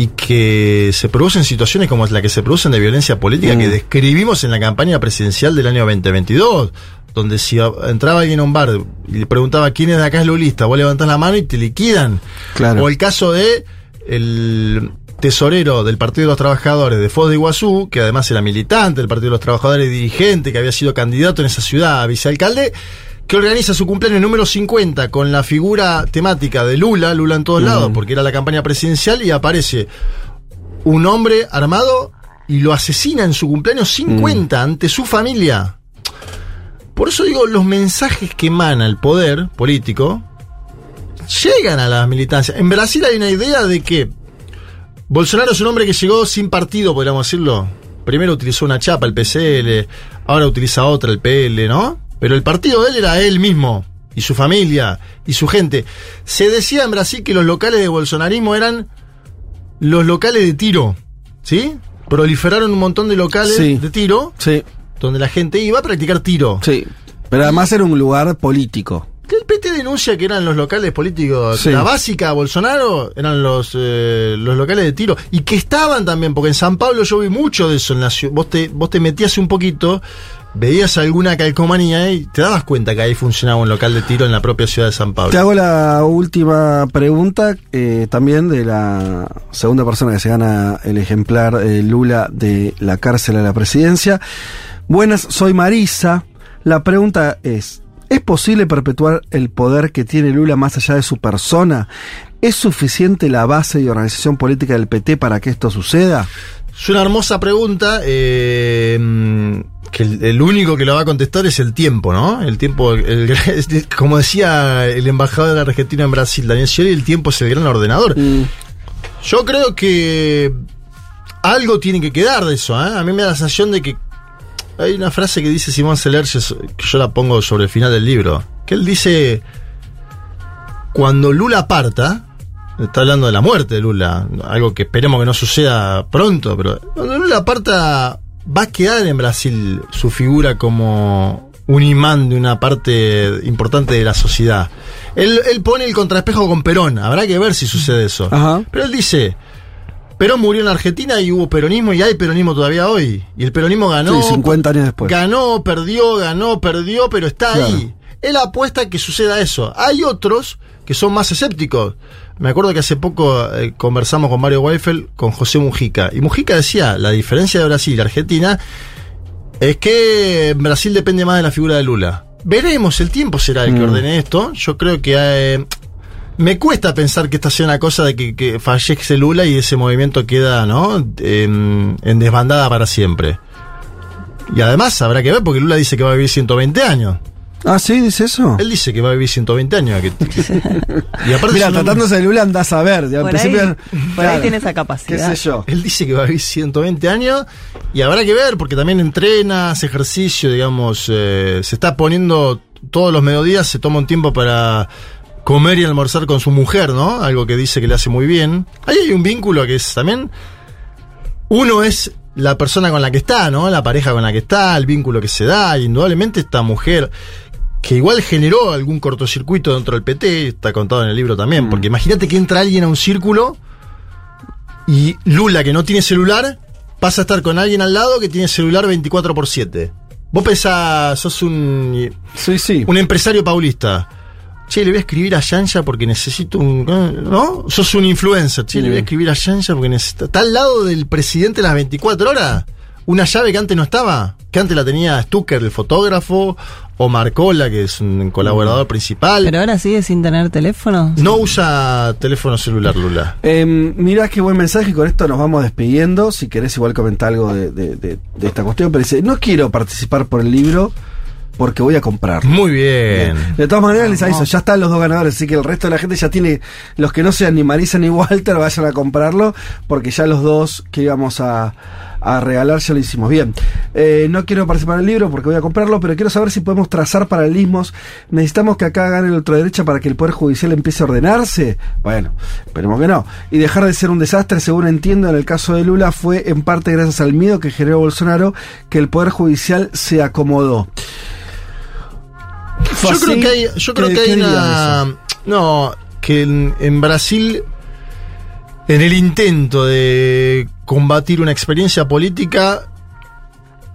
y que se producen situaciones como la que se producen de violencia política Mm. que describimos en la campaña presidencial del año 2022, donde si entraba alguien a un bar y le preguntaba quién es de acá es lulista, vos levantás la mano y te liquidan. Claro. O el caso de el tesorero del Partido de los Trabajadores de Foz de Iguazú, que además era militante del Partido de los Trabajadores y dirigente, que había sido candidato en esa ciudad a vicealcalde, que organiza su cumpleaños número 50 con la figura temática de Lula, Lula en todos lados, porque era la campaña presidencial, y aparece un hombre armado y lo asesina en su cumpleaños 50 ante su familia. Por eso digo, los mensajes que emana el poder político llegan a la militancia. En Brasil hay una idea de que Bolsonaro es un hombre que llegó sin partido, podríamos decirlo. Primero utilizó una chapa, el PCL, ahora utiliza otra, el PL, ¿no? Pero el partido de él era él mismo, y su familia, y su gente. Se decía en Brasil que los locales de bolsonarismo eran los locales de tiro, ¿sí? Proliferaron un montón de locales Sí. de tiro, Sí, donde la gente iba a practicar tiro. sí. Pero además era un lugar político. Que el PT denuncia que eran los locales políticos. Sí. La básica Bolsonaro eran los, eh, los locales de tiro. Y que estaban también, porque en San Pablo yo vi mucho de eso. En la vos, te, vos te metías un poquito, veías alguna calcomanía y te dabas cuenta que ahí funcionaba un local de tiro en la propia ciudad de San Pablo. Te hago la última pregunta eh, también de la segunda persona que se gana el ejemplar eh, Lula de la cárcel a la presidencia. Buenas, soy Marisa. La pregunta es, ¿es posible perpetuar el poder que tiene Lula más allá de su persona? ¿Es suficiente la base y organización política del PT para que esto suceda? Es una hermosa pregunta. eh, que el, el único que lo va a contestar es el tiempo, ¿no? El tiempo, el- el- como decía el embajador argentino en Brasil, Daniel Scioli, el tiempo es el gran ordenador. Yo creo que algo tiene que quedar de eso, ¿eh? A mí me da la sensación de que hay una frase que dice Simón Selerges, que yo la pongo sobre el final del libro, que él dice, cuando Lula parta, está hablando de la muerte de Lula, algo que esperemos que no suceda pronto, pero cuando Lula parta, va a quedar en Brasil su figura como un imán de una parte importante de la sociedad. Él, él pone el contraespejo con Perón, habrá que ver si sucede eso. Ajá. Pero él dice, Perón murió en Argentina y hubo peronismo y hay peronismo todavía hoy. Y el peronismo ganó. Sí, 50 años después. Ganó, perdió, ganó, perdió, pero está Claro. ahí. Él apuesta a que suceda eso. Hay otros que son más escépticos. Me acuerdo que hace poco eh, conversamos con Mario Weifel con José Mujica. Y Mujica decía, la diferencia de Brasil y Argentina es que Brasil depende más de la figura de Lula. Veremos, el tiempo será el que Mm. ordene esto. Yo creo que eh, me cuesta pensar que esta sea una cosa de que, que fallece Lula y ese movimiento queda ¿no? en, en desbandada para siempre. Y además habrá que ver porque Lula dice que va a vivir 120 años. Ah, sí, dice eso. Él dice que va a vivir 120 años. que- que- y aparte Mira, tratándose de Lula andás a ver. ya, Por al ahí- principio- por ahí tiene esa ¿Qué capacidad. sé yo? Él dice que va a vivir 120 años y habrá que ver porque también entrena, hace ejercicio, digamos, eh, se está poniendo todos los mediodías, se toma un tiempo para comer y almorzar con su mujer, ¿no? Algo que dice que le hace muy bien. Ahí hay un vínculo que es también, uno es la persona con la que está, ¿no? La pareja con la que está, el vínculo que se da, y indudablemente esta mujer que igual generó algún cortocircuito dentro del PT, está contado en el libro también, porque imagínate que entra alguien a un círculo y Lula, que no tiene celular, pasa a estar con alguien al lado que tiene celular 24 por 7. Vos pensás, sos un, Sí, sí. un empresario paulista. Che, le voy a escribir a Yanja porque necesito un. ¿No? Sos un influencer. Che, le voy a escribir a Yanja porque necesita. ¿Está al lado del presidente las 24 horas? Una llave que antes no estaba. Que antes la tenía Stucker, el fotógrafo. O Marcola, que es un colaborador principal. Pero ahora sigue sin tener teléfono. no usa teléfono celular, Lula. Eh, mirá qué buen mensaje, con esto nos vamos despidiendo. Si querés igual comentar algo de, de- de- de esta cuestión, pero dice, no quiero participar por el libro porque voy a comprarlo. Muy bien. De todas maneras les aviso, ya están los dos ganadores, así que el resto de la gente ya tiene, los que no sean ni Marisa ni Walter, vayan a comprarlo, porque ya los dos que íbamos a, a regalar ya lo hicimos. Bien, eh, no quiero participar en el libro porque voy a comprarlo, pero quiero saber si podemos trazar paralelismos. Necesitamos que acá gane la ultraderecha para que el Poder Judicial empiece a ordenarse. Bueno, esperemos que no. Y dejar de ser un desastre, según entiendo, en el caso de Lula, fue en parte gracias al miedo que generó Bolsonaro que el Poder Judicial se acomodó. ¿Fue Yo creo que hay, yo creo ¿Qué- que hay una. No, que en, en Brasil, en el intento de combatir una experiencia política,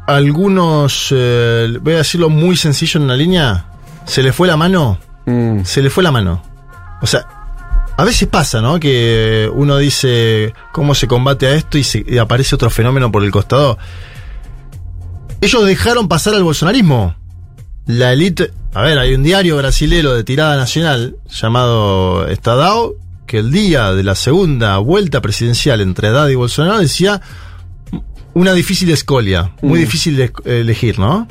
algunos, eh, voy a decirlo muy sencillo en una línea, se le fue la mano. Mm. Se le fue la mano. O sea, a veces pasa, ¿no? Que uno dice cómo se combate a esto y, se- y aparece otro fenómeno por el costado. Ellos dejaron pasar al bolsonarismo. La élite. A ver, hay un diario brasilero de tirada nacional llamado Estadao que el día de la segunda vuelta presidencial entre Haddad y Bolsonaro decía una difícil escolia, muy Mm. difícil de elegir, ¿no?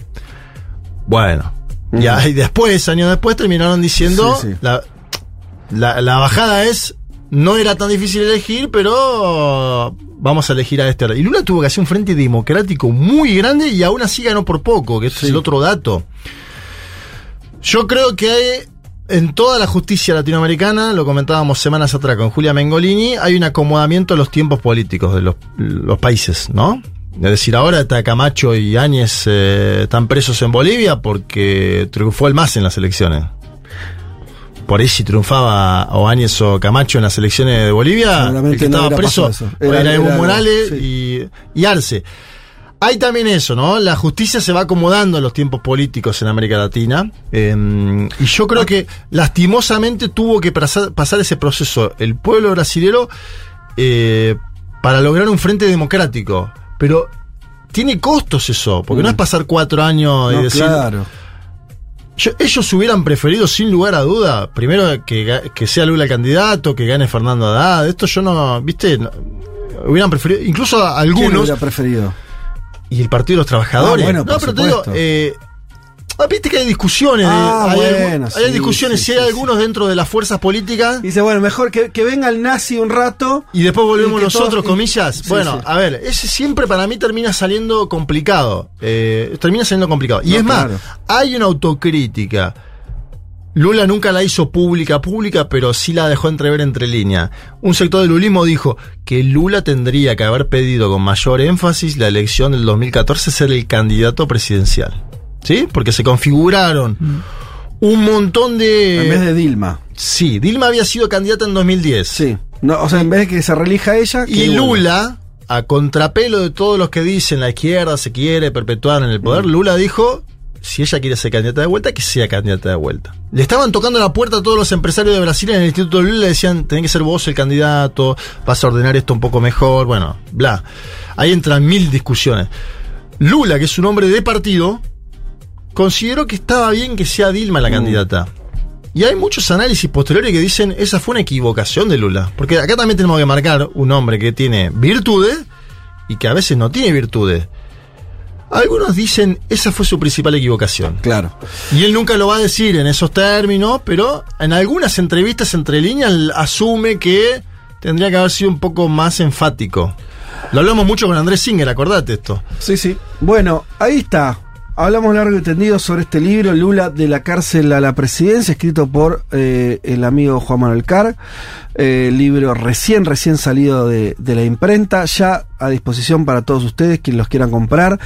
Bueno, ya, y después, años después, terminaron diciendo Sí, sí. La, la, la bajada es no era tan difícil elegir, pero vamos a elegir a este. Y Lula tuvo que hacer un frente democrático muy grande y aún así ganó por poco, que es el otro dato. Yo creo que hay, en toda la justicia latinoamericana, lo comentábamos semanas atrás con Julia Mengolini, hay un acomodamiento a los tiempos políticos de los, los países, ¿no? Es decir, ahora está Camacho y Áñez eh, están presos en Bolivia porque triunfó el MAS en las elecciones. Por ahí si triunfaba o Áñez o Camacho en las elecciones de Bolivia, el que estaba preso eso. era, Era- Evo era- Morales sí. y, y Arce. Hay también eso, ¿no? La justicia se va acomodando a los tiempos políticos en América Latina. eh, y yo creo que lastimosamente tuvo que pasar, pasar ese proceso el pueblo brasilero eh, para lograr un frente democrático. Pero tiene costos eso, porque no es pasar cuatro años y Mm. No, decir. claro. Yo- ellos hubieran preferido, sin lugar a duda, primero que, sea Lula el candidato, que gane Fernando Haddad. Esto yo no, ¿viste? No- hubieran preferido, incluso a ¿Quién algunos. hubiera preferido? Y el Partido de los Trabajadores. Ah, bueno, no, pero te digo, eh, ah, viste que hay discusiones. de- Ah, hay, bueno, algu- hay sí, discusiones, sí, si sí, hay sí. algunos dentro de las fuerzas políticas. Dice, bueno, mejor que, que venga el nazi un rato. Y después volvemos Y nosotros, todos- comillas. Bueno, sí. a ver, ese siempre para mí termina saliendo complicado. Eh, termina saliendo complicado. Y No, es más, claro. hay una autocrítica. Lula nunca la hizo pública, pública, pero sí la dejó entrever entre líneas. Un sector del lulismo dijo que Lula tendría que haber pedido con mayor énfasis la elección del 2014 ser el candidato presidencial. ¿Sí? Porque se configuraron un montón de... En vez de Dilma. Sí, Dilma había sido candidata en 2010. Sí. No, o sea, en vez de que se relija ella. Y. Lula, a contrapelo de todos los que dicen la izquierda se quiere perpetuar en el Mm. poder, Lula dijo, si ella quiere ser candidata de vuelta, que sea candidata de vuelta. Le estaban tocando la puerta a todos los empresarios de Brasil en el Instituto de Lula, le decían, tenés que ser vos el candidato, vas a ordenar esto un poco mejor, bueno, bla. Ahí entran mil discusiones. Lula, que es un hombre de partido, consideró que estaba bien que sea Dilma Mm. la candidata. Y hay muchos análisis posteriores que dicen esa fue una equivocación de Lula. Porque acá también tenemos que marcar un hombre que tiene virtudes y que a veces no tiene virtudes. Algunos dicen esa fue su principal equivocación. Claro. Y él nunca lo va a decir en esos términos, pero en algunas entrevistas entre líneas asume que tendría que haber sido un poco más enfático. Lo hablamos mucho con Andrés Singer, acordate esto. Sí, sí. Bueno, ahí está. Hablamos largo y tendido sobre este libro, Lula de la cárcel a la presidencia, escrito por eh, el amigo Juan Manuel Carr. Eh, libro recién, recién salido de, de la imprenta, ya a disposición para todos ustedes, quienes los quieran comprar.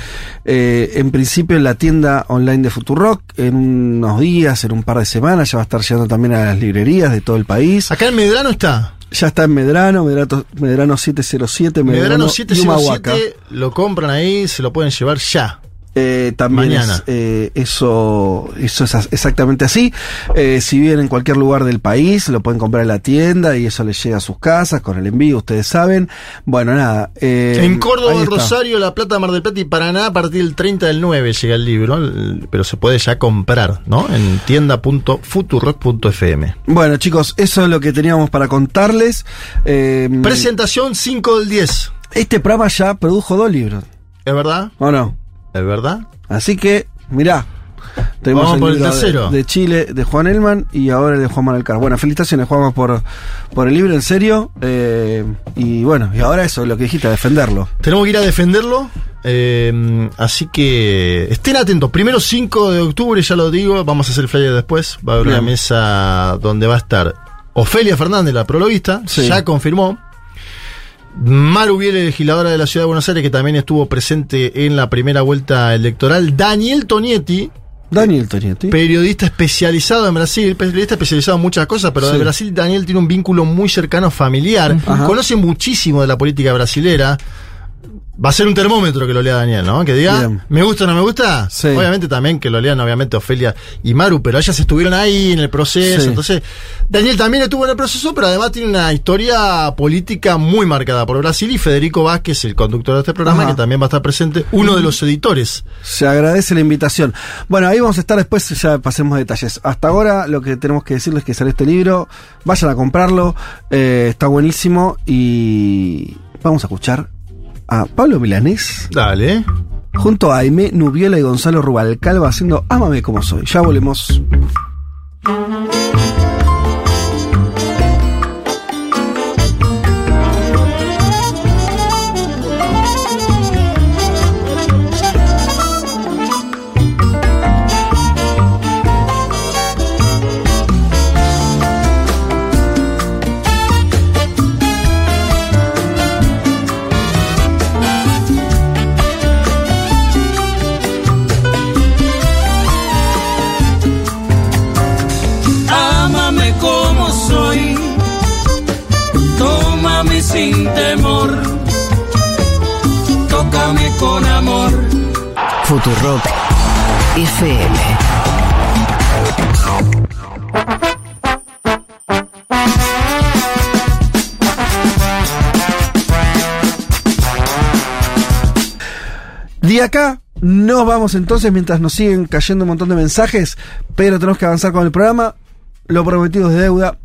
Eh, en principio en la tienda online de Futurock, en unos días, en un par de semanas, ya va a estar llegando también a las librerías de todo el país. Acá en Medrano está. Ya está en Medrano, Medrano, Medrano 707, Medrano, Medrano y Humahuaca. 707 lo compran ahí, se lo pueden llevar ya. Eh, también Mañana. es, eh, eso, eso es exactamente así. Eh, si viven en cualquier lugar del país, lo pueden comprar en la tienda y eso les llega a sus casas con el envío, ustedes saben. Bueno, nada. en Córdoba. Rosario, La Plata, Mar del Plata y Paraná, a partir del 30 del 9 llega el libro, pero se puede ya comprar, ¿no? En tienda.futurock.fm. Bueno, chicos, eso es lo que teníamos para contarles. Presentación 5 del 10. este programa ya produjo dos libros, ¿Es verdad? ¿o no? ¿Es verdad? Así que, mirá. Tenemos Vamos por el libro de- tercero. De, Chile, de Juan Elman y ahora el de Juan Manuel Carr. Bueno, felicitaciones, Juanma, por, por el libro, en serio. Eh, y bueno, y ahora eso, lo que dijiste, a defenderlo. Tenemos que ir a defenderlo. eh, así que estén atentos. Primero 5 de octubre, ya lo digo. Vamos a hacer el flyer después. Va a haber una Bien. mesa donde va a estar Ofelia Fernández, la prologuista. Sí. Ya confirmó. Maru Biel, legisladora de la Ciudad de Buenos Aires, que también estuvo presente en la primera vuelta electoral. Daniel Tonietti, Daniel Tonietti. periodista especializado en Brasil, periodista especializado en muchas cosas, pero de Sí. Brasil Daniel tiene un vínculo muy cercano familiar, Ajá. conoce muchísimo de la política brasilera. Va a ser un termómetro que lo lea Daniel, ¿no? Que diga, Bien. ¿me gusta o no me gusta? Sí. Obviamente también que lo lean, obviamente, Ofelia y Maru, pero ellas estuvieron ahí en el proceso. Sí. Entonces, Daniel también estuvo en el proceso, pero además tiene una historia política muy marcada por Brasil y Federico Vázquez, el conductor de este programa, Ajá. que también va a estar presente, uno de los editores. Se agradece la invitación. Bueno, ahí vamos a estar después, ya pasemos detalles. Hasta ahora lo que tenemos que decirles es que sale este libro, vayan a comprarlo, eh, está buenísimo y vamos a escuchar a Pablo Milanés Dale. junto a Aimé Nubiola y Gonzalo Rubalcalva haciendo Ámame como soy. Ya volvemos. Futurock FM. De acá nos vamos entonces mientras nos siguen cayendo un montón de mensajes, pero tenemos que avanzar con el programa. Lo prometido es deuda.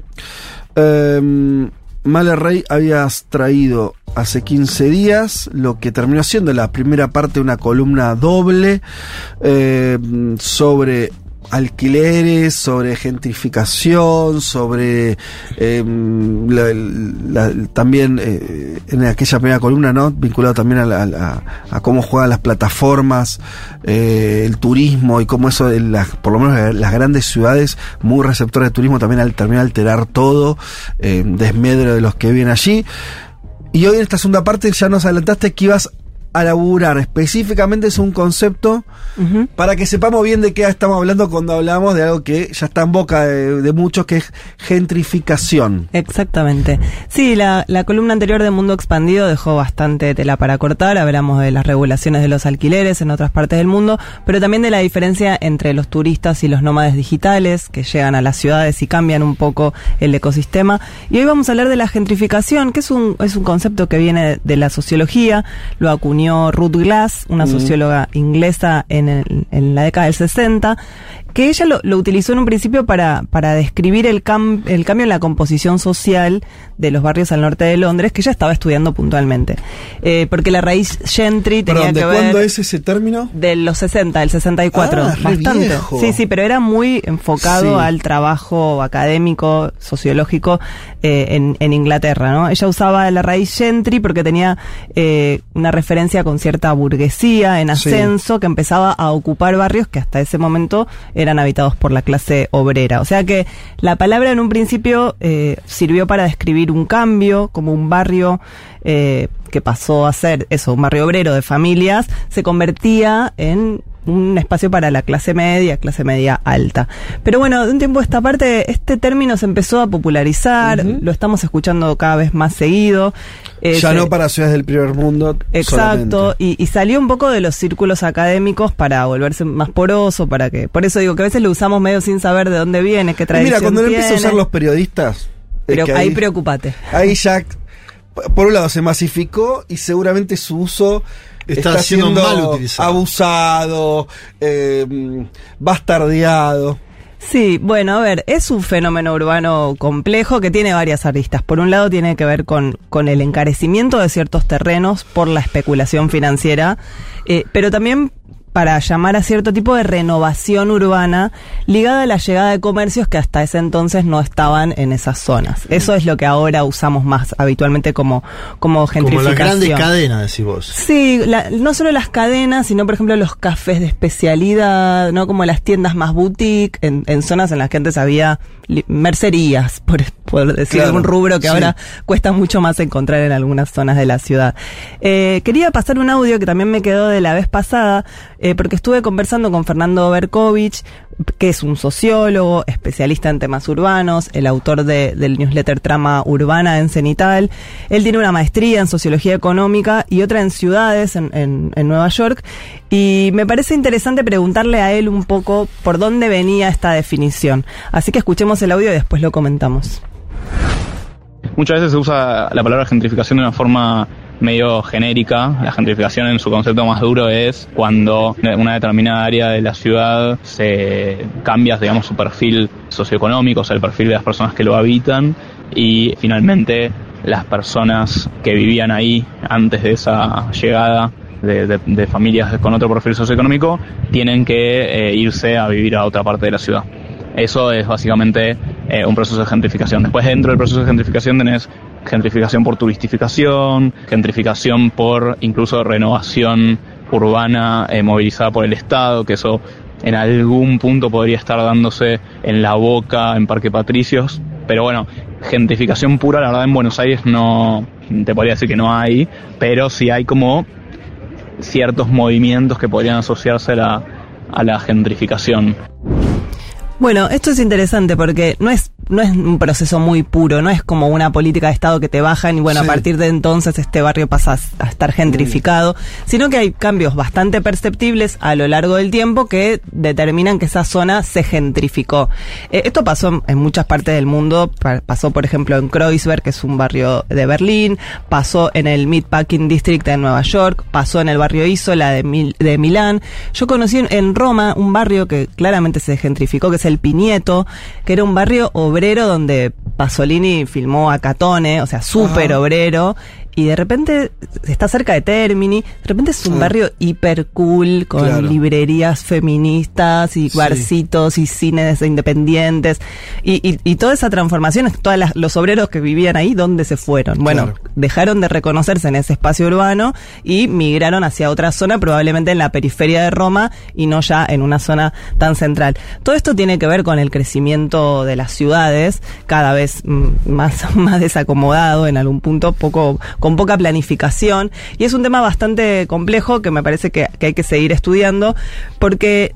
Eh, Male Rey habías traído hace 15 días lo que terminó siendo la primera parte de una columna doble eh, sobre alquileres, sobre gentrificación, sobre la- también eh, en aquella primera columna, ¿no? Vinculado también a, la- a cómo juegan las plataformas, eh, el turismo y cómo eso, de las, por lo menos las- grandes ciudades, muy receptores de turismo, también al terminar alterar todo, eh, desmedro de los que viven allí. Y hoy en esta segunda parte ya nos adelantaste que ibas a laburar específicamente es un concepto para que sepamos bien de qué estamos hablando cuando hablamos de algo que ya está en boca de, de muchos, que es gentrificación. Exactamente. Sí, la, la columna anterior de Mundo Expandido dejó bastante tela para cortar. Hablamos de las regulaciones de los alquileres en otras partes del mundo, pero también de la diferencia entre los turistas y los nómades digitales que llegan a las ciudades y cambian un poco el ecosistema. Y hoy vamos a hablar de la gentrificación, que es un, es un concepto que viene de la sociología. Lo acuñó Ruth Glass, una socióloga inglesa en, el- en la década del 60 que ella lo, lo utilizó en un principio para, para describir el, cam- el cambio en la composición social de los barrios al norte de Londres, que ella estaba estudiando puntualmente. Eh, porque la raíz gentry tenía Perdón, ¿de que ver... cuándo es ese término? De los 60, del 64, Ah, bastante. viejo. Sí, sí, pero era muy enfocado Sí. al trabajo académico, sociológico eh, en, en Inglaterra, ¿no? Ella usaba la raíz gentry porque tenía eh, una referencia con cierta burguesía en Sí. ascenso que empezaba a ocupar barrios que hasta ese momento eran habitados por la clase obrera. O sea que la palabra en un principio eh, sirvió para describir un cambio, como un barrio eh, que pasó a ser eso, un barrio obrero de familias, se convertía en un espacio para la clase media, clase media alta. Pero bueno, de un tiempo a esta parte, este término se empezó a popularizar, lo estamos escuchando cada vez más seguido. Eh, ya se- no para ciudades del primer mundo. Exacto, y, y salió un poco de los círculos académicos para volverse más poroso, para que, por eso digo que a veces lo usamos medio sin saber de dónde viene, qué tradición mira, cuando lo empieza a usar los periodistas. Pero que ahí preocupate. Ahí ya, por un lado, se masificó y seguramente su uso Está siendo mal utilizado. abusado, eh, bastardeado. Sí, bueno, a ver, es un fenómeno urbano complejo que tiene varias aristas. Por un lado tiene que ver con, con el encarecimiento de ciertos terrenos por la especulación financiera, eh, pero también para llamar a cierto tipo de renovación urbana ligada a la llegada de comercios que hasta ese entonces no estaban en esas zonas. Eso es lo que ahora usamos más habitualmente como, como Como gentrificación. las grandes cadenas, decís vos. Sí, la- no solo las cadenas, sino por ejemplo los cafés de especialidad, ¿no? Como las tiendas más boutique, en, en zonas en las que antes había mercerías, por, por decir Claro, algún rubro que sí. ahora cuesta mucho más encontrar en algunas zonas de la ciudad. Eh, quería pasar un audio que también me quedó de la vez pasada, eh, porque estuve conversando con Fernando Berkovich, que es un sociólogo, especialista en temas urbanos, el autor de- del newsletter Trama Urbana en Cenital. Él tiene una maestría en sociología económica y otra en ciudades en, en- en Nueva York. Y me parece interesante preguntarle a él un poco por dónde venía esta definición. Así que escuchemos el audio y después lo comentamos. Muchas veces se usa la palabra gentrificación de una forma medio genérica. La gentrificación en su concepto más duro es cuando una determinada área de la ciudad se cambia, digamos, su perfil socioeconómico, o sea, el perfil de las personas que lo habitan y finalmente las personas que vivían ahí antes de esa llegada de, familias con otro perfil socioeconómico tienen que eh, irse a vivir a otra parte de la ciudad. Eso es básicamente eh, un proceso de gentrificación. Después dentro del proceso de gentrificación tenés gentrificación por turistificación, gentrificación por incluso renovación urbana eh, movilizada por el Estado, que eso en algún punto podría estar dándose en La Boca, en Parque Patricios. Pero bueno, gentrificación pura, la verdad en Buenos Aires no, te podría decir que no hay, pero sí hay como ciertos movimientos que podrían asociarse a la, a la gentrificación. Bueno, esto es interesante porque no es no es un proceso muy puro, no es como una política de Estado que te bajan y bueno, Sí. a partir de entonces este barrio pasa a estar gentrificado, sino que hay cambios bastante perceptibles a lo largo del tiempo que determinan que esa zona se gentrificó. Eh, esto pasó en- muchas partes del mundo, pa- pasó por ejemplo en Kreuzberg, que es un barrio de Berlín, pasó en el Meatpacking District de Nueva York, pasó en el barrio Isola de, Mil- de Milán. Yo conocí en, en Roma un barrio que claramente se gentrificó, que es el Pinieto, que era un barrio obrero donde Pasolini filmó a Catone, o sea, súper obrero. Y de repente está cerca de Termini, de repente es un Ah. barrio hiper cool, con Claro. librerías feministas y Sí. barcitos y cines independientes. Y, y, y toda esa transformación, todos los obreros que vivían ahí, ¿dónde se fueron? Bueno, Claro. dejaron de reconocerse en ese espacio urbano y migraron hacia otra zona, probablemente en la periferia de Roma y no ya en una zona tan central. Todo esto tiene que ver con el crecimiento de las ciudades, cada vez mm, más, más desacomodado en algún punto, poco, con poca planificación. Y es un tema bastante complejo que me parece que, que hay que seguir estudiando, porque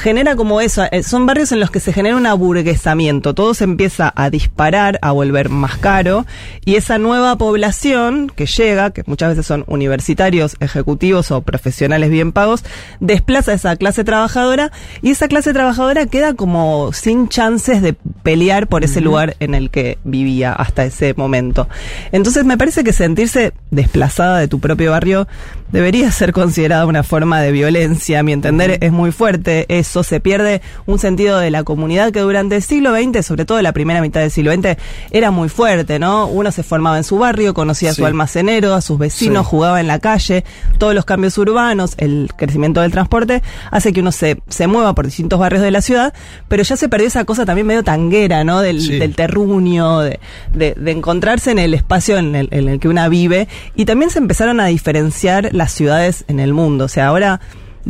genera como eso, eh, son barrios en los que se genera un aburguesamiento, todo se empieza a disparar, a volver más caro, y esa nueva población que llega, que muchas veces son universitarios, ejecutivos o profesionales bien pagos, desplaza a esa clase trabajadora, y esa clase trabajadora queda como sin chances de pelear por ese lugar en el que vivía hasta ese momento. Entonces me parece que sentirse desplazada de tu propio barrio debería ser considerada una forma de violencia. A mi entender es muy fuerte eso. Se pierde un sentido de la comunidad que durante el siglo XX, sobre todo la primera mitad del siglo XX, era muy fuerte, ¿no? Uno se formaba en su barrio, conocía a su almacenero, a sus vecinos, Sí. jugaba en la calle. Todos los cambios urbanos, el crecimiento del transporte, hace que uno se, se mueva por distintos barrios de la ciudad, pero ya se perdió esa cosa también medio tanguera, ¿no? Del, Sí. del terruño, de, de- de encontrarse en el espacio en el, en el que una vive. Y también se empezaron a diferenciar las ciudades en el mundo. O sea, ahora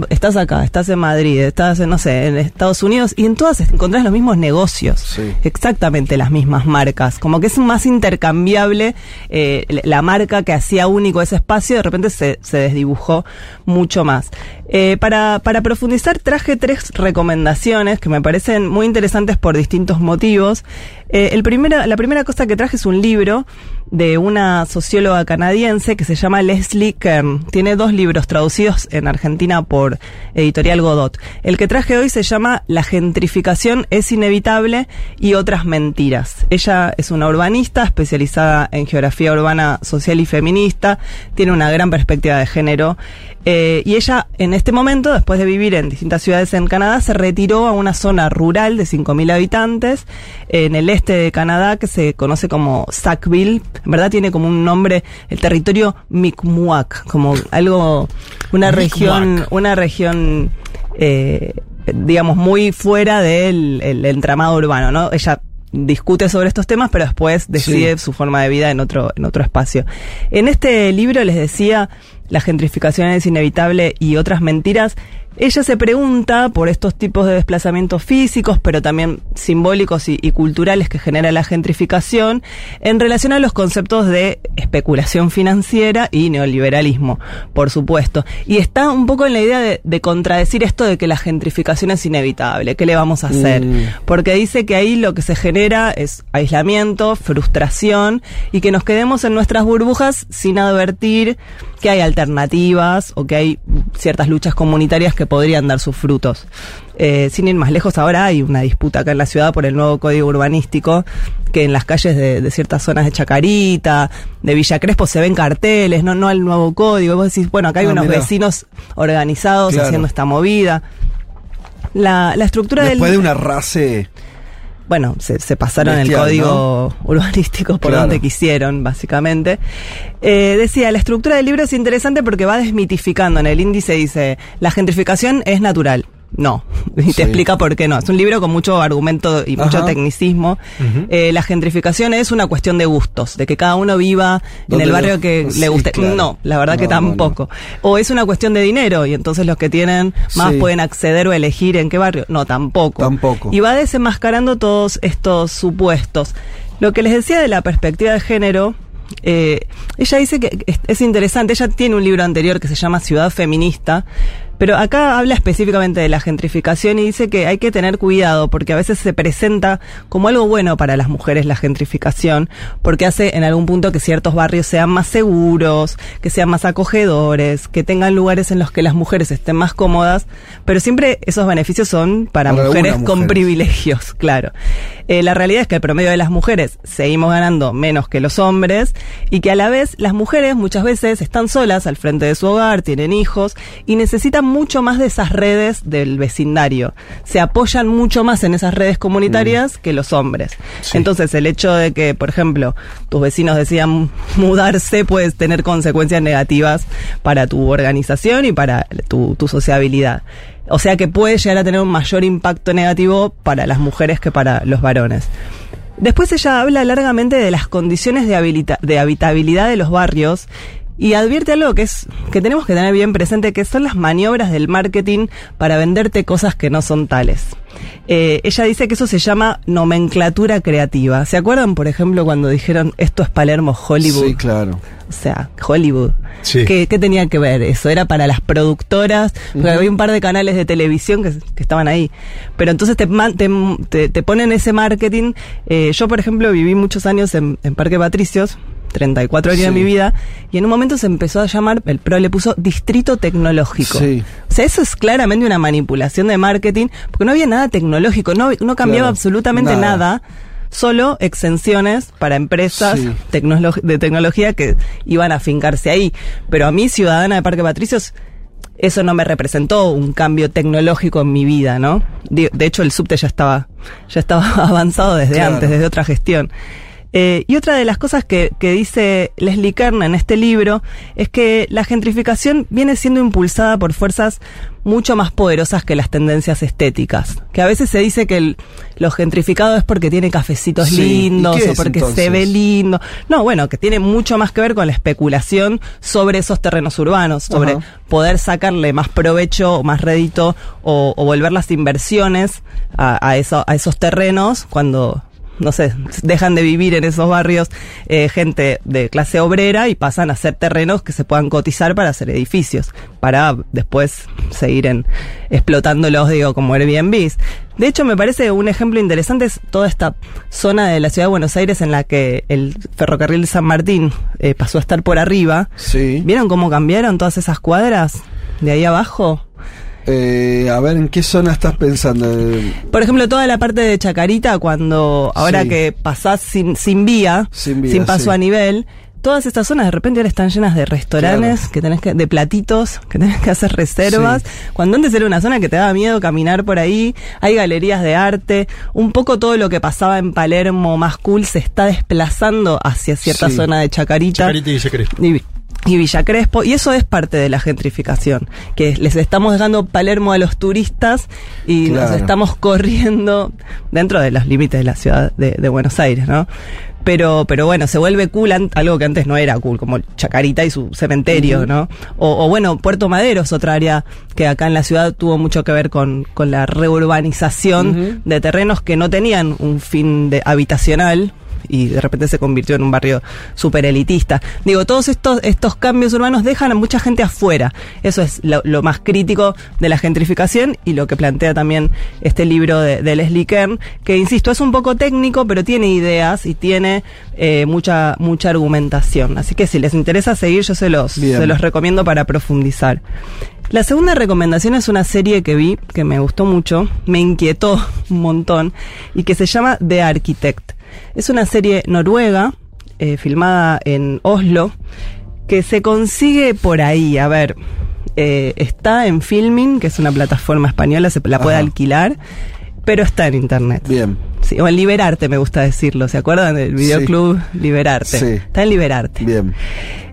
estás acá, estás en Madrid, estás, en, no sé, en Estados Unidos y en todas encontrás los mismos negocios. Sí. Exactamente las mismas marcas. Como que es más intercambiable eh, la marca que hacía único ese espacio, de repente se, se desdibujó mucho más. Eh, para, para profundizar traje tres recomendaciones que me parecen muy interesantes por distintos motivos. Eh, el la primera cosa que traje es un libro de una socióloga canadiense que se llama Leslie Kern. Tiene dos libros traducidos en Argentina por Editorial Godot. El que traje hoy se llama La gentrificación es inevitable y otras mentiras. Ella es una urbanista especializada en geografía urbana social y feminista. Tiene una gran perspectiva de género. Eh, y ella, en este momento, después de vivir en distintas ciudades en Canadá, se retiró a una zona rural de 5.000 habitantes en el este de Canadá que se conoce como Sackville. En verdad tiene como un nombre, el territorio Mi'kmaq, como algo, una región, una región, eh, digamos, muy fuera del el entramado urbano, ¿no? Ella discute sobre estos temas, pero después decide su forma de vida en otro, en otro espacio. En este libro les decía, La gentrificación es inevitable y otras mentiras, Ella se pregunta por estos tipos de desplazamientos físicos, pero también simbólicos y, y, culturales que genera la gentrificación, en relación a los conceptos de especulación financiera y neoliberalismo, por supuesto. Y está un poco en la idea de, de contradecir esto de que la gentrificación es inevitable, ¿qué le vamos a hacer? Mm. Porque dice que ahí lo que se genera es aislamiento, frustración y que nos quedemos en nuestras burbujas sin advertir que hay alternativas o que hay ciertas luchas comunitarias que podrían dar sus frutos. Eh, sin ir más lejos, ahora hay una disputa acá en la ciudad por el nuevo código urbanístico, que en las calles de, de ciertas zonas de Chacarita, de Villa Crespo, se ven carteles, no, no al nuevo código. Vos decís, bueno, acá hay Ah, unos mirá. vecinos organizados Claro. haciendo esta movida. La, la estructura Después del de una race. Bueno, se, se pasaron Bestial, el código urbanístico por Claro. donde quisieron, básicamente. Eh, decía, la estructura del libro es interesante porque va desmitificando. En el índice dice, la gentrificación es natural. No, y te Sí. explica por qué no. Es un libro con mucho argumento y mucho tecnicismo. Eh, la gentrificación es una cuestión de gustos, de que cada uno viva en el barrio que sí, le guste. claro. No, la verdad que No, no, no. tampoco. O es una cuestión de dinero y entonces los que tienen más Sí. pueden acceder o elegir en qué barrio. No, tampoco. Tampoco. Y va desenmascarando todos estos supuestos. Lo que les decía de la perspectiva de género, eh, ella dice que es, es interesante, ella tiene un libro anterior que se llama Ciudad Feminista, pero acá habla específicamente de la gentrificación y dice que hay que tener cuidado porque a veces se presenta como algo bueno para las mujeres la gentrificación, porque hace en algún punto que ciertos barrios sean más seguros, que sean más acogedores, que tengan lugares en los que las mujeres estén más cómodas, pero siempre esos beneficios son para, Para mujeres con mujeres. privilegios, claro. Eh, la realidad es que el promedio de las mujeres seguimos ganando menos que los hombres y que a la vez las mujeres muchas veces están solas al frente de su hogar, tienen hijos y necesitan mucho más de esas redes del vecindario. Se apoyan mucho más en esas redes comunitarias que los hombres. Sí. Entonces el hecho de que, por ejemplo, tus vecinos decidan mudarse puede tener consecuencias negativas para tu organización y para tu, tu sociabilidad. O sea que puede llegar a tener un mayor impacto negativo para las mujeres que para los varones. Después ella habla largamente de las condiciones de habitabilidad de los barrios y advierte algo que es que tenemos que tener bien presente, que son las maniobras del marketing para venderte cosas que no son tales. Eh, ella dice que eso se llama nomenclatura creativa. ¿Se acuerdan, por ejemplo, cuando dijeron esto es Palermo Hollywood? Sí, claro. O sea, Hollywood. Sí. ¿Qué, qué tenía que ver? Eso era para las productoras, porque había un par de canales de televisión que, que estaban ahí. Pero entonces te, man- te, te- te ponen ese marketing. Eh, yo, por ejemplo, viví muchos años en, en Parque Patricios. 34 años de Sí. mi vida, y en un momento se empezó a llamar, el PRO le puso Distrito Tecnológico. Sí. O sea, eso es claramente una manipulación de marketing, porque no había nada tecnológico, no, no cambiaba Claro, absolutamente nada. nada solo exenciones para empresas Sí. de tecnología que iban a fincarse ahí. Pero a mí, ciudadana de Parque Patricios, eso no me representó un cambio tecnológico en mi vida, ¿no? De, de hecho, el subte ya estaba, ya estaba avanzado desde Claro. antes, desde otra gestión. Eh, y otra de las cosas que, que dice Leslie Kern en este libro es que la gentrificación viene siendo impulsada por fuerzas mucho más poderosas que las tendencias estéticas. Que a veces se dice que el- lo gentrificado es porque tiene cafecitos Sí, ¿y lindos o porque entonces? se ve lindo. No, bueno, que tiene mucho más que ver con la especulación sobre esos terrenos urbanos, sobre Ajá. poder sacarle más provecho, o más rédito o, o volver las inversiones a, a eso- a esos terrenos cuando no sé, dejan de vivir en esos barrios eh, gente de clase obrera y pasan a ser terrenos que se puedan cotizar para hacer edificios, para después seguir en, explotándolos, digo, como Airbnbs. De hecho, me parece un ejemplo interesante es toda esta zona de la ciudad de Buenos Aires en la que el ferrocarril de San Martín eh, pasó a estar por arriba. Sí. ¿Vieron cómo cambiaron todas esas cuadras de ahí abajo? Eh, a ver, ¿en qué zona estás pensando? Por ejemplo, toda la parte de Chacarita, cuando ahora Sí. que pasás sin, sin vía, Sin vía, paso sí. a nivel, todas estas zonas de repente ahora están llenas de restaurantes, Claro. que tenés que, de platitos, que tenés que hacer reservas. Cuando antes era una zona que te daba miedo caminar por ahí, hay galerías de arte, un poco todo lo que pasaba en Palermo más cool se está desplazando hacia cierta Sí. zona de Chacarita. Chacarita y Villa Crespo. Y, y Villa Crespo, y eso es parte de la gentrificación, que les estamos dejando Palermo a los turistas y nos estamos corriendo dentro de los límites de la ciudad de, de Buenos Aires, ¿no? Pero, pero bueno, se vuelve cool algo que antes no era cool, como Chacarita y su cementerio, ¿no? O, o bueno, Puerto Madero es otra área que acá en la ciudad tuvo mucho que ver con, con la reurbanización de terrenos que no tenían un fin de habitacional, y de repente se convirtió en un barrio súper elitista. Digo, todos estos, estos cambios urbanos dejan a mucha gente afuera. Eso es lo, lo más crítico de la gentrificación y lo que plantea también este libro de, de Leslie Kern, que insisto, es un poco técnico, pero tiene ideas y tiene eh, mucha, mucha argumentación. Así que si les interesa seguir, yo se los, Bien. se los recomiendo para profundizar. La segunda recomendación es una serie que vi que me gustó mucho, me inquietó un montón y que se llama The Architect. Es una serie noruega, eh, filmada en Oslo, que se consigue por ahí. A ver, eh, está en Filming, que es una plataforma española, se la puede alquilar, pero está en internet. Bien. Sí, o en Liberarte, me gusta decirlo. ¿Se acuerdan del videoclub Liberarte? Sí. Está en Liberarte. Bien.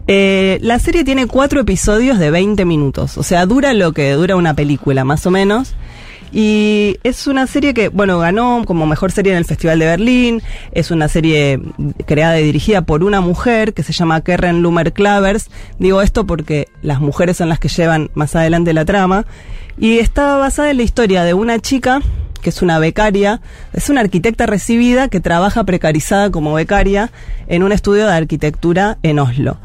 Eh, la serie tiene cuatro episodios de 20 minutos, o sea, dura lo que dura una película, más o menos. Y es una serie que, bueno, ganó como mejor serie en el Festival de Berlín. Es una serie creada y dirigida por una mujer que se llama Keren Lumer Clavers. Digo esto porque las mujeres son las que llevan más adelante la trama. Y está basada en la historia de una chica que es una becaria, es una arquitecta recibida que trabaja precarizada como becaria en un estudio de arquitectura en Oslo.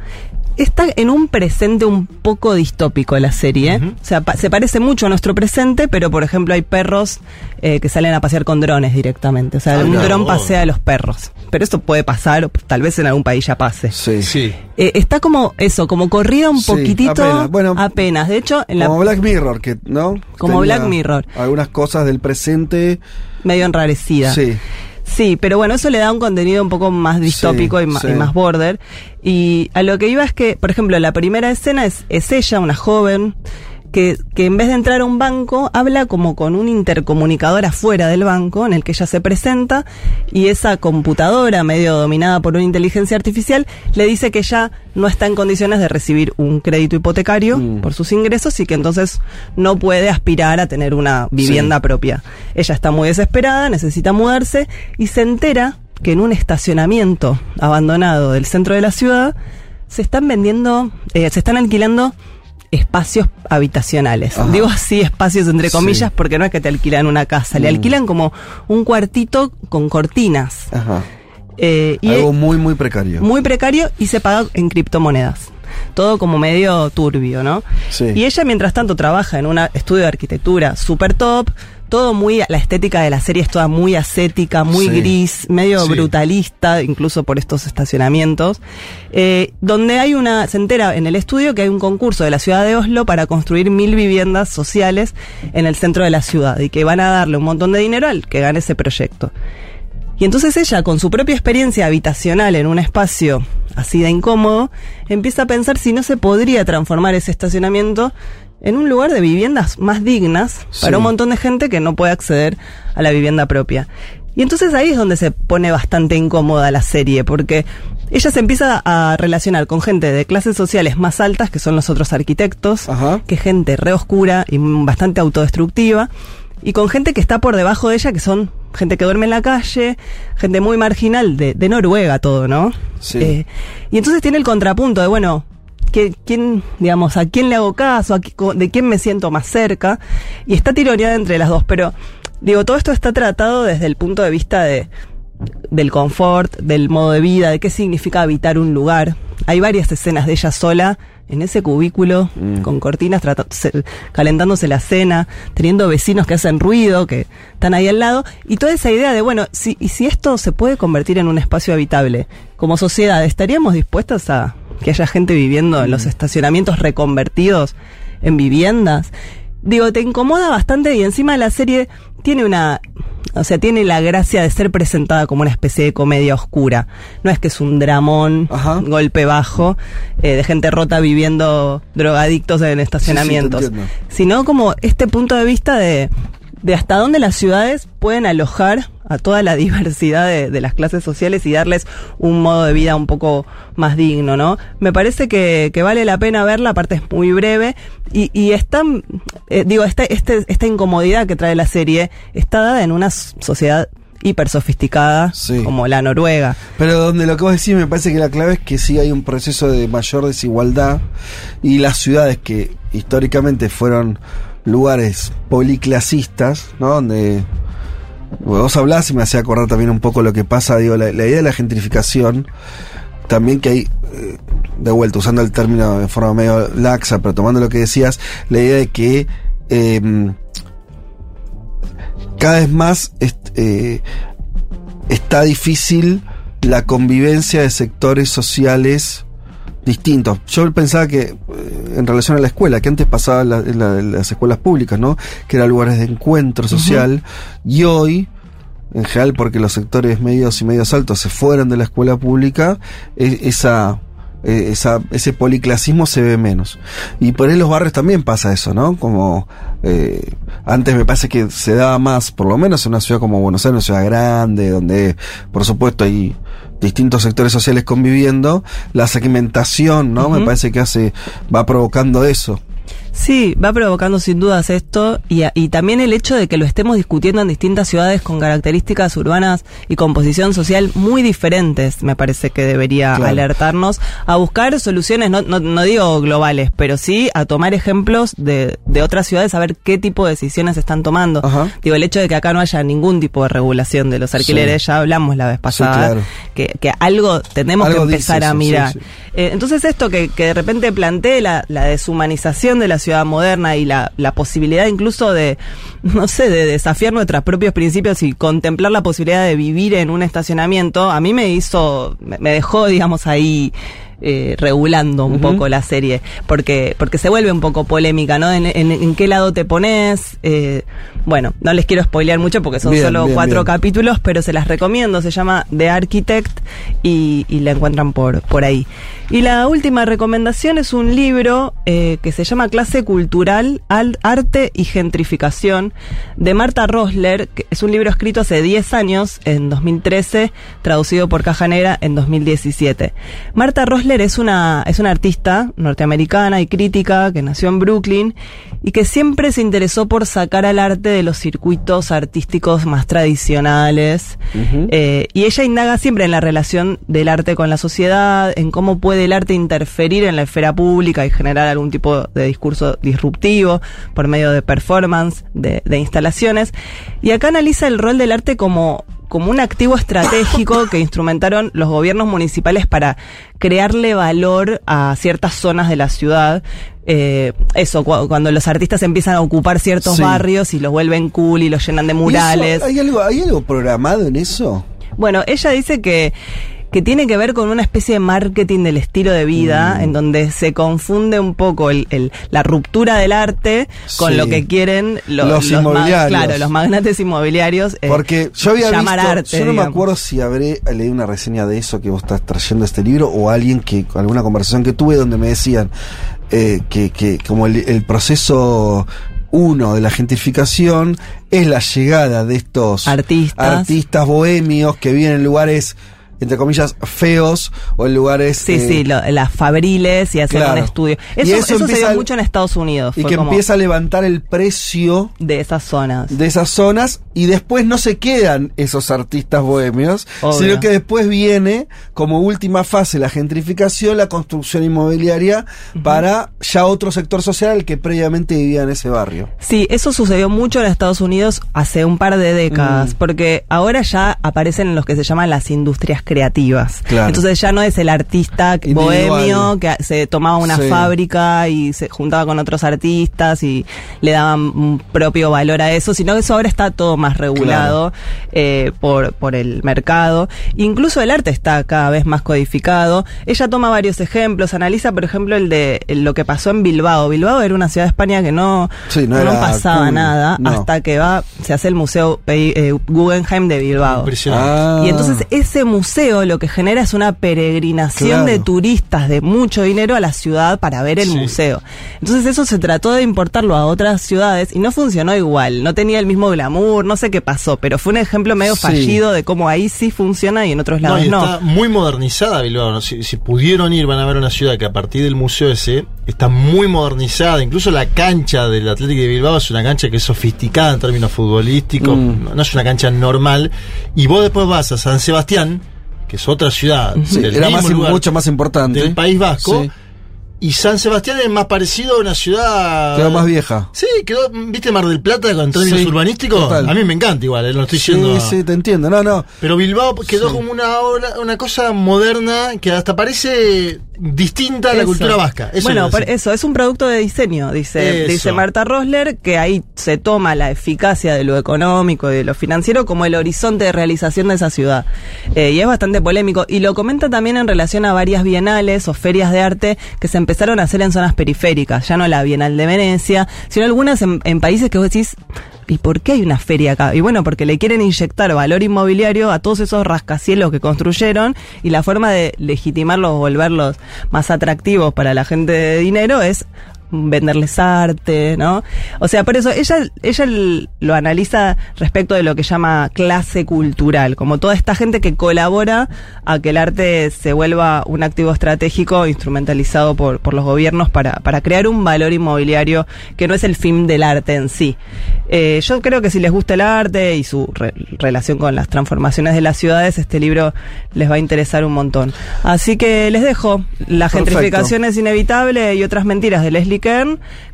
Está en un presente un poco distópico la serie. ¿eh? O sea, pa- se parece mucho a nuestro presente, pero por ejemplo hay perros eh, que salen a pasear con drones directamente. O sea, Ah, un claro. dron pasea a los perros. Pero esto puede pasar, o tal vez en algún país ya pase. Sí. Sí. Eh, está como eso, como corrida un Sí, poquitito apenas. Bueno, apenas. De hecho, en la Como Black Mirror, que, ¿no? Como Tenía Black Mirror. Algunas cosas del presente. medio enrarecida. Sí. Sí, pero bueno, eso le da un contenido un poco más distópico Sí, y, sí. y más border. Y a lo que iba es que, por ejemplo, la primera escena es, es ella, una joven, que, que en vez de entrar a un banco, habla como con un intercomunicador afuera del banco, en el que ella se presenta, y esa computadora, medio dominada por una inteligencia artificial, le dice que ella no está en condiciones de recibir un crédito hipotecario Mm. por sus ingresos y que entonces no puede aspirar a tener una vivienda propia. Ella está muy desesperada, necesita mudarse y se entera que en un estacionamiento abandonado del centro de la ciudad se están vendiendo, eh, se están alquilando espacios habitacionales. Ajá. Digo así espacios entre Sí. comillas porque no es que te alquilan una casa, le Mm. alquilan como un cuartito con cortinas. Ajá. Eh, y Algo muy, muy precario. muy precario y se paga en criptomonedas. Todo como medio turbio, ¿no? Sí. Y ella, mientras tanto, trabaja en un estudio de arquitectura super top. Todo muy. La estética de la serie es toda muy ascética, muy Sí. gris, medio Sí. brutalista, incluso por estos estacionamientos. eh, donde hay una. Se entera en el estudio que hay un concurso de la ciudad de Oslo para construir mil viviendas sociales en el centro de la ciudad y que van a darle un montón de dinero al que gane ese proyecto. Y entonces ella, con su propia experiencia habitacional en un espacio así de incómodo, empieza a pensar si no se podría transformar ese estacionamiento en un lugar de viviendas más dignas Sí. para un montón de gente que no puede acceder a la vivienda propia. Y entonces ahí es donde se pone bastante incómoda la serie, porque ella se empieza a relacionar con gente de clases sociales más altas, que son los otros arquitectos, Ajá. que gente re oscura y bastante autodestructiva, y con gente que está por debajo de ella, que son gente que duerme en la calle, gente muy marginal, de, de Noruega todo, ¿no? Sí. Eh, y entonces tiene el contrapunto de, bueno, ¿qué- ¿quién, digamos, a quién le hago caso? ¿A co- ¿De quién me siento más cerca? Y está tironeada entre las dos, pero digo, todo esto está tratado desde el punto de vista de del confort, del modo de vida, de qué significa habitar un lugar. Hay varias escenas de ella sola en ese cubículo con cortinas calentándose la cena, teniendo vecinos que hacen ruido, que están ahí al lado, y toda esa idea de, bueno, si, y si esto se puede convertir en un espacio habitable, como sociedad, ¿estaríamos dispuestos a que haya gente viviendo en los estacionamientos reconvertidos en viviendas? Digo, te incomoda bastante y encima la serie tiene una, o sea, tiene la gracia de ser presentada como una especie de comedia oscura. No es que es un dramón, Ajá. golpe bajo, eh, de gente rota viviendo drogadictos en estacionamientos, sino como este punto de vista de de hasta dónde las ciudades pueden alojar a toda la diversidad de, de las clases sociales y darles un modo de vida un poco más digno, ¿no? Me parece que, que vale la pena verla, aparte es muy breve, y, y está, eh, digo, esta, este, esta incomodidad que trae la serie está dada en una sociedad hiper sofisticada como la Noruega. Pero donde lo que vos decís me parece que la clave es que sí hay un proceso de mayor desigualdad y las ciudades que históricamente fueron lugares policlasistas, ¿no? Donde vos hablás y me hacía acordar también un poco lo que pasa, digo, la, la idea de la gentrificación, también que hay, eh, de vuelta, usando el término de forma medio laxa, pero tomando lo que decías, la idea de que em, cada vez más eh, está difícil la convivencia de sectores sociales distintos. Yo pensaba que eh, en relación a la escuela, que antes pasaba en, la- en la- en las escuelas públicas, ¿no? Que eran lugares de encuentro social, y hoy, en general, porque los sectores medios y medios altos se fueron de la escuela pública, esa, eh, esa, ese policlasismo se ve menos. Y por ahí en los barrios también pasa eso, ¿no? Como eh, antes me parece que se daba más, por lo menos en una ciudad como Buenos Aires, una ciudad grande, donde por supuesto hay distintos sectores sociales conviviendo, la segmentación, ¿no? Me parece que hace, va provocando eso. Sí, va provocando sin dudas esto y, y también el hecho de que lo estemos discutiendo en distintas ciudades con características urbanas y composición social muy diferentes, me parece que debería Claro. alertarnos a buscar soluciones, no, no, no digo globales, pero sí a tomar ejemplos de, de otras ciudades, a ver qué tipo de decisiones están tomando. Digo, el hecho de que acá no haya ningún tipo de regulación de los alquileres, Sí. ya hablamos la vez pasada, claro. que, que algo tenemos Algo que empezar a mirar. sí. Eh, entonces esto que, que de repente plantee la, la deshumanización de la ciudad moderna y la, posibilidad incluso de, no sé, de desafiar nuestros propios principios y contemplar la posibilidad de vivir en un estacionamiento, a mí me hizo, me dejó, digamos, ahí eh, regulando un poco la serie, porque, porque se vuelve un poco polémica, ¿no? En, en- en qué lado te pones. eh, bueno, no les quiero spoilear mucho porque son Bien, solo bien, cuatro bien. capítulos, pero se las recomiendo. Se llama The Architect y, y la encuentran por, por ahí. Y la última recomendación es un libro eh, que se llama Clase Cultural, Al- Arte y Gentrificación de Marta Rosler, que es un libro escrito hace 10 años, en 2013, traducido por Caja Negra en 2017. Marta Rosler es una, es una artista norteamericana y crítica que nació en Brooklyn y que siempre se interesó por sacar al arte de los circuitos artísticos más tradicionales. Eh, y ella indaga siempre en la relación del arte con la sociedad, en cómo puede el arte interferir en la esfera pública y generar algún tipo de discurso disruptivo por medio de performance, de, de instalaciones. Y acá analiza el rol del arte como como un activo estratégico que instrumentaron los gobiernos municipales para crearle valor a ciertas zonas de la ciudad. Eh, eso, cu- cuando los artistas empiezan a ocupar ciertos Sí. barrios y los vuelven cool y los llenan de ¿Y eso, murales. ¿hay, algo, ¿Hay algo programado en eso? Bueno, ella dice que, que tiene que ver con una especie de marketing del estilo de vida, Mm. en donde se confunde un poco el, el- la ruptura del arte con Sí. lo que quieren lo- Los ma- inmobiliarios. claro, los magnates inmobiliarios. eh, Porque yo había llamar visto, arte, yo no me acuerdo si habré leído una reseña de eso que vos estás trayendo este libro o alguien que, alguna conversación que tuve donde me decían eh, que, que como el, el proceso uno de la gentrificación es la llegada de estos Artistas. artistas bohemios que viven en lugares entre comillas feos o en lugares Sí, eh, sí, lo- las fabriles y hacer claro. un estudio. Y Eso, eso eso se dio mucho en Estados Unidos. y que como empieza a levantar el precio de esas zonas. de esas zonas y después no se quedan esos artistas bohemios, Obvio. sino que después viene como última fase la gentrificación, la construcción inmobiliaria para ya otro sector social al que previamente vivía en ese barrio. Sí, eso sucedió mucho en Estados Unidos hace un par de décadas, Mm. porque ahora ya aparecen en los que se llaman las industrias creativas. Claro. Entonces ya no es el artista Individual. bohemio que se tomaba una Sí. fábrica y se juntaba con otros artistas y le daban un propio valor a eso, sino que eso ahora está todo más regulado eh, por, por el mercado. Incluso el arte está cada vez más codificado. Ella toma varios ejemplos, analiza por ejemplo el de lo que pasó en Bilbao. Bilbao era una ciudad de España que no, Sí, no no, era pasaba cool, nada no. hasta que va, se hace el Museo eh, Guggenheim de Bilbao. Impresionante. Ah. Y entonces ese museo museo lo que genera es una peregrinación Claro. de turistas de mucho dinero a la ciudad para ver el Sí. museo. Entonces eso se trató de importarlo a otras ciudades y no funcionó igual, no tenía el mismo glamour, no sé qué pasó, pero fue un ejemplo medio Sí. fallido de cómo ahí sí funciona y en otros No, lados y no. está muy modernizada Bilbao. ¿no? Si, si pudieron ir, van a ver una ciudad que a partir del museo ese está muy modernizada. Incluso la cancha del Atlético de Bilbao es una cancha que es sofisticada en términos futbolísticos. Mm. No, no es una cancha normal. Y vos después vas a San Sebastián, que es otra ciudad. Sí, del era mismo más, lugar, mucho más importante. Del País Vasco. Sí. Y San Sebastián es más parecido a una ciudad. Quedó más vieja. Sí, quedó, ¿viste Mar del Plata en términos Sí, urbanísticos? total. A mí me encanta igual, eh, no estoy Sí, diciendo. sí, te entiendo. No, no. Pero Bilbao quedó Sí. como una una cosa moderna que hasta parece distinta a la Eso. cultura vasca. Eso bueno, por eso, es un producto de diseño, dice, Eso. dice Marta Rosler, que ahí se toma la eficacia de lo económico y de lo financiero como el horizonte de realización de esa ciudad. Eh, y es bastante polémico. Y lo comenta también en relación a varias bienales o ferias de arte que se empezaron a hacer en zonas periféricas, ya no la Bienal de Venecia, sino algunas en, en países que vos decís, ¿Y por qué hay una feria acá? Y bueno, porque le quieren inyectar valor inmobiliario a todos esos rascacielos que construyeron y la forma de legitimarlos volverlos más atractivos para la gente de dinero es venderles arte, ¿no? O sea, por eso ella, ella lo analiza respecto de lo que llama clase cultural, como toda esta gente que colabora a que el arte se vuelva un activo estratégico instrumentalizado por, por los gobiernos para, para crear un valor inmobiliario que no es el fin del arte en sí. Eh, yo creo que si les gusta el arte y su re- relación con las transformaciones de las ciudades, este libro les va a interesar un montón. Así que les dejo La Perfecto. gentrificación es inevitable y otras mentiras de Leslie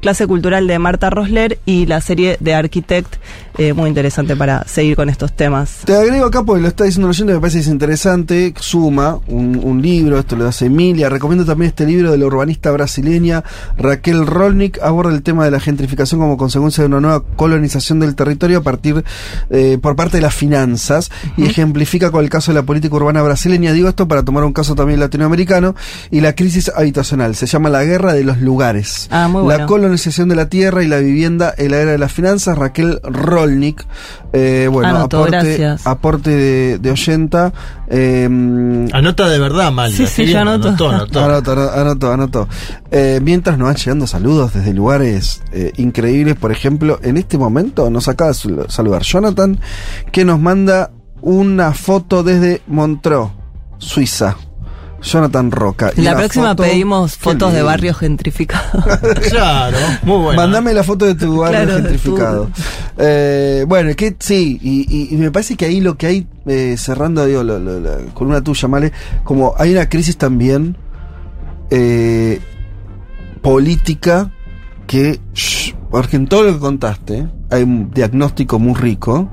Clase cultural de Marta Rosler y la serie de Architect, eh, muy interesante para seguir con estos temas. Te agrego acá porque lo está diciendo un oyente, me parece que es interesante. Suma un, un libro, esto lo hace Emilia. Recomiendo también este libro de la urbanista brasileña Raquel Rolnick. Aborda el tema de la gentrificación como consecuencia de una nueva colonización del territorio a partir eh, por parte de las finanzas y ejemplifica con el caso de la política urbana brasileña. Digo esto para tomar un caso también latinoamericano y la crisis habitacional. Se llama la guerra de los lugares. Ah, muy La bueno. colonización de la tierra y la vivienda en la era de las finanzas. Raquel Rolnick. Eh, bueno, Anoto, aporte, gracias. aporte de, de oyenta. Eh, Anota de verdad, Malia. Sí, sí, yo anoto. anotó, anotó. Anoto, ano- anoto, anoto. Eh, mientras nos van llegando saludos desde lugares eh, increíbles, por ejemplo, en este momento nos acaba de sal- saludar Jonathan, que nos manda una foto desde Montreux, Suiza. Jonathan Roca. Y La próxima foto- pedimos fotos de barrios gentrificados. Claro, muy bueno. Mandame la foto de tu barrio Claro, gentrificado. Eh, bueno, que sí, y, y- y me parece que ahí lo que hay, eh, cerrando digo, una tuya, Male, como hay una crisis también eh, política que, shh, porque en todo lo que contaste hay un diagnóstico muy rico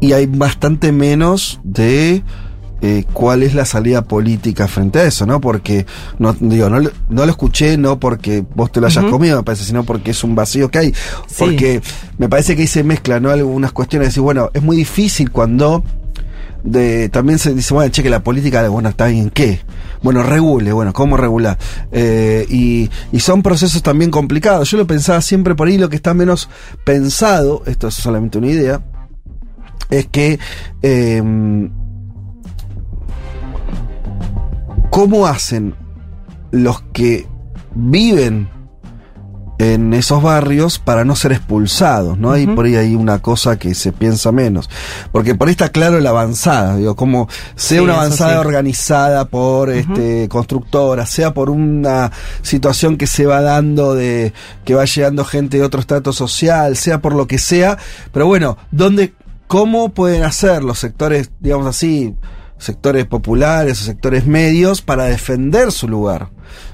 y hay bastante menos de eh, cuál es la salida política frente a eso, ¿no? Porque, no, digo, no, lo- no lo escuché no porque vos te lo hayas comido, me parece, sino porque es un vacío que hay. Sí. Porque me parece que ahí se mezclan, ¿no? Algunas cuestiones de decir, bueno, es muy difícil cuando de, también se dice, bueno, che, que la política, bueno, está bien, ¿qué? Bueno, regule, bueno, ¿cómo regular? Eh, y, y son procesos también complicados. Yo lo pensaba siempre por ahí, lo que está menos pensado, esto es solamente una idea, es que eh, cómo hacen los que viven en esos barrios para no ser expulsados, ¿no? Hay por ahí hay una cosa que se piensa menos. Porque por ahí está claro la avanzada, digo, como sea Sí, una avanzada sí. organizada por este constructora, sea por una situación que se va dando de que va llegando gente de otro estrato social, sea por lo que sea, pero bueno, ¿dónde cómo pueden hacer los sectores, digamos así, sectores populares o sectores medios para defender su lugar?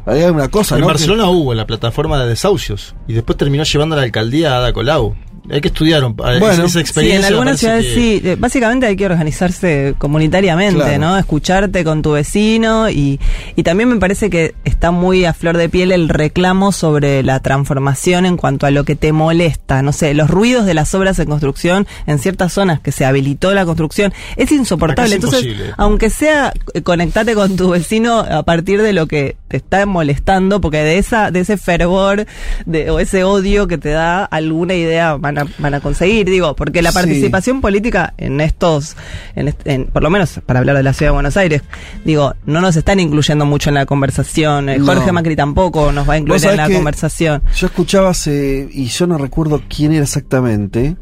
Ahí hay una cosa, En ¿no? Que- Barcelona hubo la plataforma de desahucios y después terminó llevando a la alcaldía a Ada Colau. Hay que estudiar un- Bueno, esa Sí, experiencia. en algunas ciudades que- sí. Eh, Básicamente hay que organizarse comunitariamente, Claro. ¿no? Escucharte con tu vecino y, y también me parece que está muy a flor de piel el reclamo sobre la transformación en cuanto a lo que te molesta. No sé, los ruidos de las obras en construcción en ciertas zonas que se habilitó la construcción es insoportable. Es Entonces, imposible. aunque sea eh, conectate con tu vecino a partir de lo que te está molestando, porque de esa de ese fervor de, o ese odio que te da alguna idea van a, van a conseguir, digo, porque la Sí. participación política en estos, en, en- por lo menos para hablar de la ciudad de Buenos Aires, digo, no nos están incluyendo mucho en la conversación. Eh, No. Jorge Macri tampoco nos va a incluir en la conversación. Yo escuchaba hace, y yo no recuerdo quién era exactamente.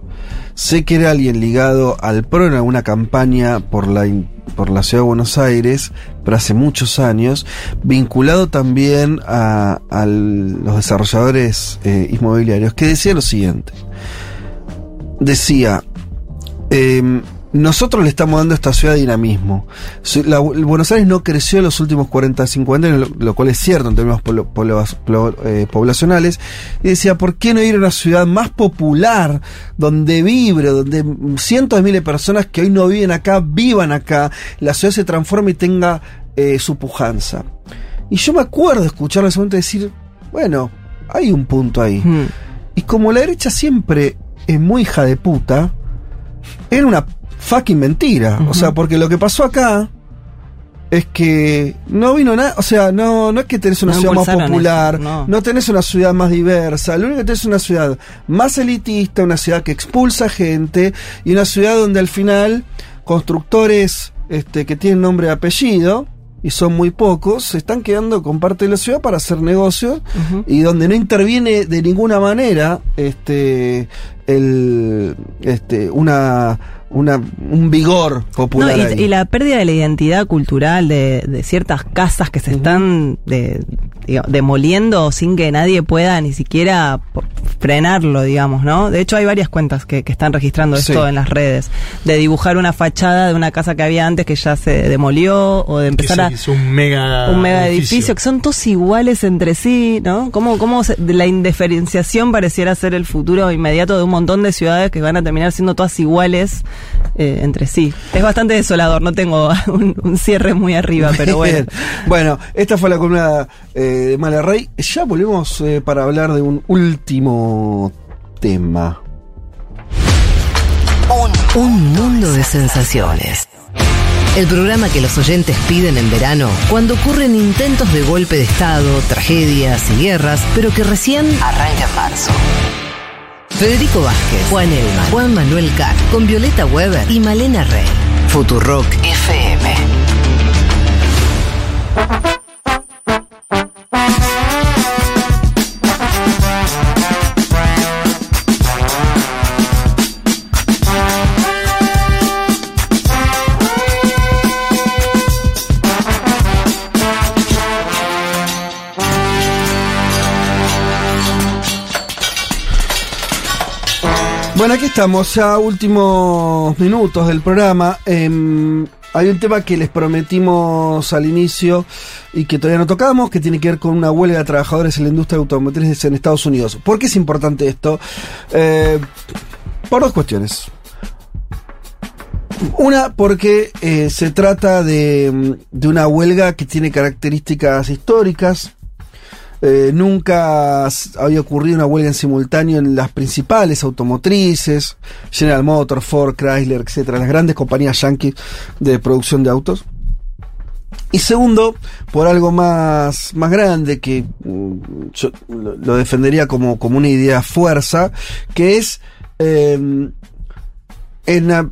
Sé que era alguien ligado al PRO en alguna campaña por la, por la ciudad de Buenos Aires, pero hace muchos años, vinculado también a, a los desarrolladores eh, inmobiliarios, que decía lo siguiente. Decía, em, nosotros le estamos dando a esta ciudad dinamismo. La- Buenos Aires no creció en los últimos 40, 50 años, lo, lo cual es cierto en términos polo- polo- plo- eh, poblacionales. Y decía, ¿por qué no ir a una ciudad más popular, donde vibre, donde cientos de miles de personas que hoy no viven acá, vivan acá, la ciudad se transforme y tenga eh, su pujanza? Y yo me acuerdo escucharlo en ese momento decir, bueno, hay un punto ahí. Mm. Y como la derecha siempre es muy hija de puta, era una fucking mentira. O sea, porque lo que pasó acá es que no vino nada, o sea, no, no es que tenés una No ciudad más popular, eso, no. no. tenés una ciudad más diversa, lo único que tenés es una ciudad más elitista, una ciudad que expulsa gente y una ciudad donde al final constructores este, que tienen nombre y apellido, y son muy pocos, se están quedando con parte de la ciudad para hacer negocios y donde no interviene de ninguna manera este el este una una un vigor popular No, y, y la pérdida de la identidad cultural de, de ciertas casas que se están de- digo, demoliendo sin que nadie pueda ni siquiera frenarlo, digamos, ¿no? De hecho, hay varias cuentas que, que están registrando esto en las redes, de dibujar una fachada de una casa que había antes que ya se demolió o de Que empezar se a un mega, un mega edificio. que son todos iguales entre sí, ¿no? Cómo, cómo se- la indiferenciación pareciera ser el futuro inmediato de un montón de ciudades que van a terminar siendo todas iguales eh, entre sí. Es bastante desolador, no tengo un, un cierre muy arriba, pero bueno. Bien. Bueno, esta fue la columna eh, de Mala Rey. Ya volvemos eh, para hablar de un último tema. Un, un mundo de sensaciones. El programa que los oyentes piden en verano cuando ocurren intentos de golpe de Estado, tragedias y guerras, pero que recién arranca en marzo. Federico Vázquez, Juan Elma, Juan Manuel Carr, con Violeta Weber y Malena Rey. Futurock FM. Bueno, aquí estamos, ya últimos minutos del programa. Em, hay un tema que les prometimos al inicio y que todavía no tocamos, que tiene que ver con una huelga de trabajadores en la industria automotriz en Estados Unidos. ¿Por qué es importante esto? Eh, por dos cuestiones. Una, porque eh, se trata de, de una huelga que tiene características históricas. Eh, nunca había ocurrido una huelga en simultáneo en las principales automotrices, General Motors, Ford, Chrysler, etcétera, las grandes compañías yankees de producción de autos. Y segundo, por algo más, más grande que mm, yo lo, defendería como, como una idea fuerza, que es eh, en la-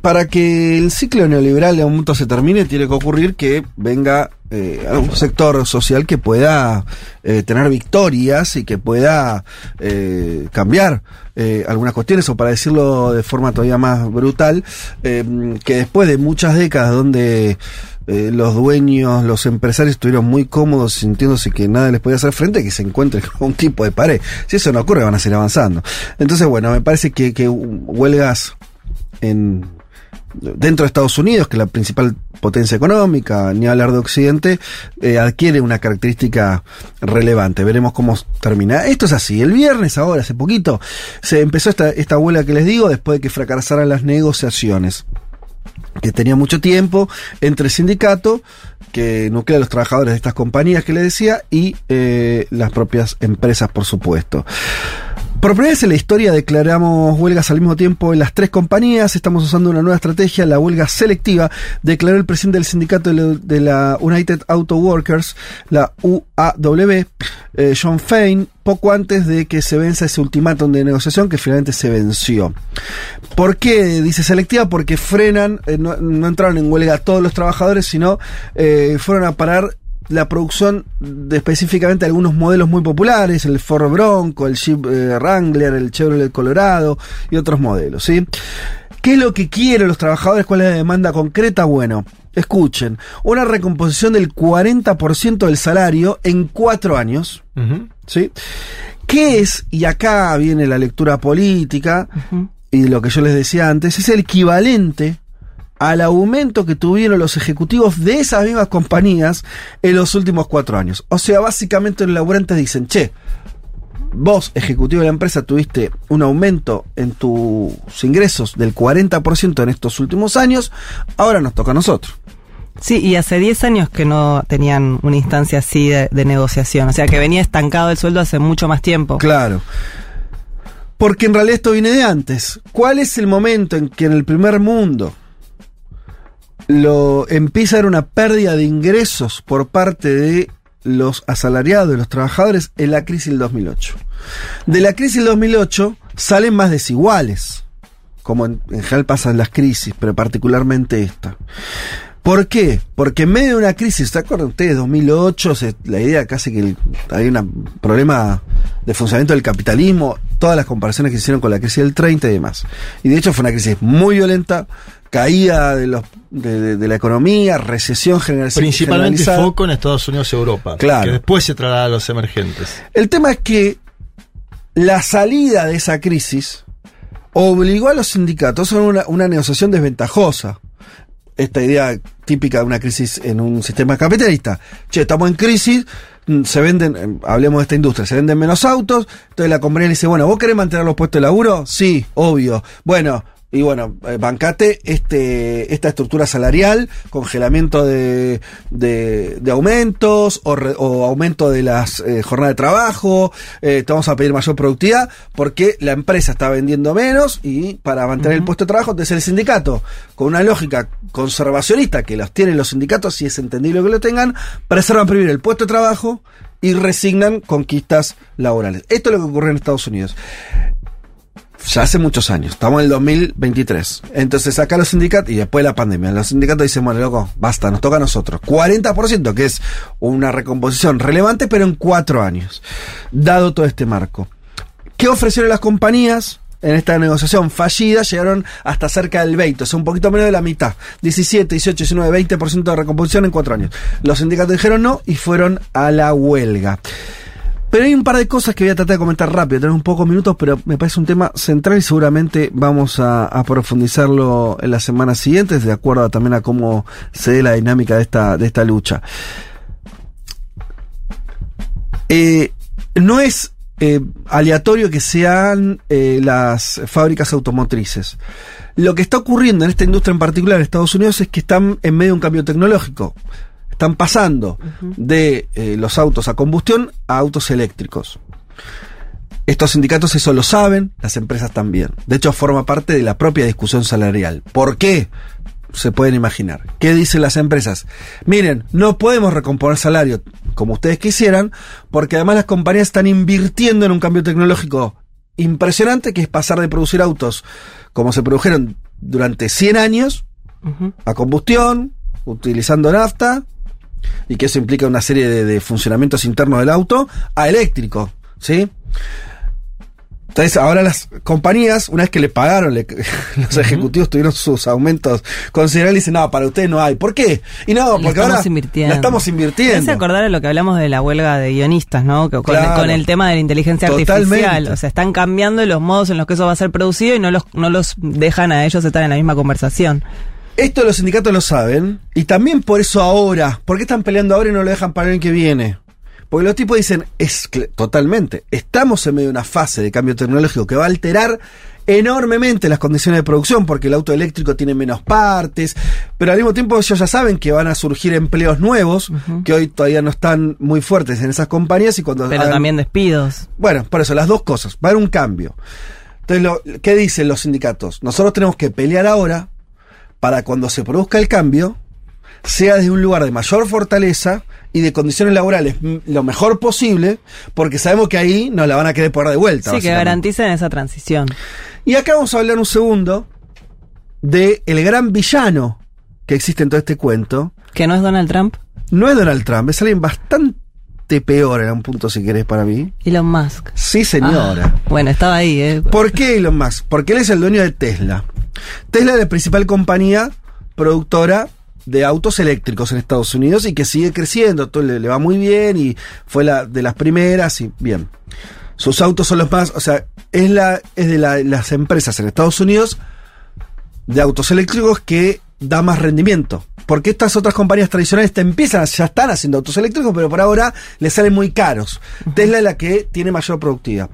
para que el ciclo neoliberal de un momento se termine, tiene que ocurrir que venga eh, algún sector social que pueda eh, tener victorias y que pueda eh, cambiar eh, algunas cuestiones, o para decirlo de forma todavía más brutal, que después de muchas décadas donde eh, los dueños, los empresarios estuvieron muy cómodos sintiéndose que nada les podía hacer frente, que se encuentren con un tipo de pared. Si eso no ocurre, van a seguir avanzando. Entonces, bueno, me parece que, que huelgas en dentro de Estados Unidos, que es la principal potencia económica, ni hablar de Occidente, eh, adquiere una característica relevante. Veremos cómo termina. Esto es así. El viernes, ahora, hace poquito, se empezó esta, esta huelga que les digo, después de que fracasaran las negociaciones que tenía mucho tiempo entre el sindicato que nuclea a los trabajadores de estas compañías que les decía y eh, las propias empresas por supuesto Por primera vez en la historia declaramos huelgas al mismo tiempo en las tres compañías. Estamos usando una nueva estrategia, la huelga selectiva. Declaró el presidente del sindicato de la, United Auto Workers, la UAW, eh, John Fain, poco antes de que se venza ese ultimátum de negociación que finalmente se venció. ¿Por qué dice selectiva? Porque frenan, eh, no, no entraron en huelga todos los trabajadores, sino eh, fueron a parar la producción de específicamente algunos modelos muy populares, el Ford Bronco, el Jeep eh, Wrangler, el Chevrolet Colorado y otros modelos, ¿sí? ¿Qué es lo que quieren los trabajadores? ¿Cuál es la demanda concreta? Bueno, escuchen, una recomposición del 40% del salario en cuatro años, ¿sí? ¿Qué es? Y acá viene la lectura política y lo que yo les decía antes, es el equivalente al aumento que tuvieron los ejecutivos de esas mismas compañías en los últimos cuatro años. O sea, básicamente los laburantes dicen, che, vos, ejecutivo de la empresa, tuviste un aumento en tus ingresos del 40% en estos últimos años, ahora nos toca a nosotros. Sí, y hace 10 años que no tenían una instancia así de, de negociación, o sea que venía estancado el sueldo hace mucho más tiempo. Claro. Porque en realidad esto viene de antes. ¿Cuál es el momento en que en el primer mundo lo empieza a haber una pérdida de ingresos por parte de los asalariados, de los trabajadores, en la crisis del 2008. De la crisis del 2008 salen más desiguales, como en, en general pasan las crisis, pero particularmente esta. ¿Por qué? Porque en medio de una crisis, ¿se acuerdan ustedes? 2008, se, la idea casi que hay un problema de funcionamiento del capitalismo, todas las comparaciones que se hicieron con la crisis del 30 y demás. Y de hecho fue una crisis muy violenta, caída de, los, de, de, de la economía, recesión general, Principalmente generalizada. foco en Estados Unidos y Europa. Claro. Que después se traslada a los emergentes. El tema es que la salida de esa crisis obligó a los sindicatos a una, una negociación desventajosa. Esta idea típica de una crisis en un sistema capitalista. Che, estamos en crisis, mm, se venden, eh, hablemos de esta industria, se venden menos autos, entonces la compañía le dice, bueno, ¿vos querés mantener los puestos de laburo? Sí, obvio. Bueno, y bueno, eh, bancate este, esta estructura salarial, congelamiento de, de, de aumentos o, re- o aumento de las eh, jornadas de trabajo, eh, te vamos a pedir mayor productividad porque la empresa está vendiendo menos y para mantener el puesto de trabajo, entonces el sindicato, con una lógica conservacionista que los tienen los sindicatos, si es entendible que lo tengan, preservan primero el puesto de trabajo y resignan conquistas laborales. Esto es lo que ocurrió en Estados Unidos ya hace muchos años, estamos en el 2023. Entonces acá los sindicatos, y después de la pandemia, los sindicatos dicen, bueno, loco, basta, nos toca a nosotros. 40%, que es una recomposición relevante, pero en cuatro años, dado todo este marco. ¿Qué ofrecieron las compañías? En esta negociación fallida llegaron hasta cerca del 20, o sea, un poquito menos de la mitad. 17, 18, 19, 20% de recomposición en cuatro años. Los sindicatos dijeron no y fueron a la huelga. Pero hay un par de cosas que voy a tratar de comentar rápido, tenemos pocos minutos, pero me parece un tema central y seguramente vamos a, profundizarlo en las semanas siguientes, de acuerdo también a cómo se dé la dinámica de esta, de esta lucha. Eh, no es eh, aleatorio que sean eh, las fábricas automotrices. Lo que está ocurriendo en esta industria en particular en Estados Unidos es que están en medio de un cambio tecnológico. Están pasando de eh, los autos a combustión a autos eléctricos. Estos sindicatos eso lo saben, las empresas también. De hecho, forma parte de la propia discusión salarial. ¿Por qué? Se pueden imaginar. ¿Qué dicen las empresas? Miren, no podemos recomponer salario como ustedes quisieran, porque además las compañías están invirtiendo en un cambio tecnológico impresionante, que es pasar de producir autos como se produjeron durante 100 años a combustión, utilizando nafta, y que eso implica una serie de, de funcionamientos internos del auto, a eléctrico, ¿sí? Entonces, ahora las compañías, una vez que le pagaron, le- los ejecutivos tuvieron sus aumentos considerables y dicen, no, para ustedes no hay. ¿Por qué? Y no, porque estamos ahora invirtiendo. la estamos invirtiendo. acordar a lo que hablamos de la huelga de guionistas, ¿no? Que con, Claro. con el tema de la inteligencia Totalmente. artificial. O sea, están cambiando los modos en los que eso va a ser producido y no los, no los dejan a ellos estar en la misma conversación. Esto los sindicatos lo saben, y también por eso ahora, ¿por qué están peleando ahora y no lo dejan para el que viene? Porque los tipos dicen, es totalmente, estamos en medio de una fase de cambio tecnológico que va a alterar enormemente las condiciones de producción porque el auto eléctrico tiene menos partes, pero al mismo tiempo ellos ya saben que van a surgir empleos nuevos que hoy todavía no están muy fuertes en esas compañías y cuando Pero hagan- también despidos. bueno, por eso, las dos cosas. Va a haber un cambio. Entonces, lo, ¿qué dicen los sindicatos? Nosotros tenemos que pelear ahora para cuando se produzca el cambio, sea desde un lugar de mayor fortaleza y de condiciones laborales lo mejor posible, porque sabemos que ahí nos la van a querer poner de vuelta. Sí, que garanticen esa transición. Y acá vamos a hablar un segundo de el gran villano que existe en todo este cuento. ¿Que no es Donald Trump? No es Donald Trump, es alguien bastante peor en un punto, si querés, para mí. Elon Musk. Sí, señora. Ah, bueno, estaba ahí, ¿eh? ¿Por qué Elon Musk? Porque él es el dueño de Tesla. Tesla es la principal compañía productora de autos eléctricos en Estados Unidos y que sigue creciendo, todo le, le va muy bien y fue la de las primeras y bien. Sus autos son los más, o sea, es la es de la- las empresas en Estados Unidos de autos eléctricos que da más rendimiento. Porque estas otras compañías tradicionales te empiezan, ya están haciendo autos eléctricos, pero por ahora les salen muy caros. Tesla es la que tiene mayor productividad.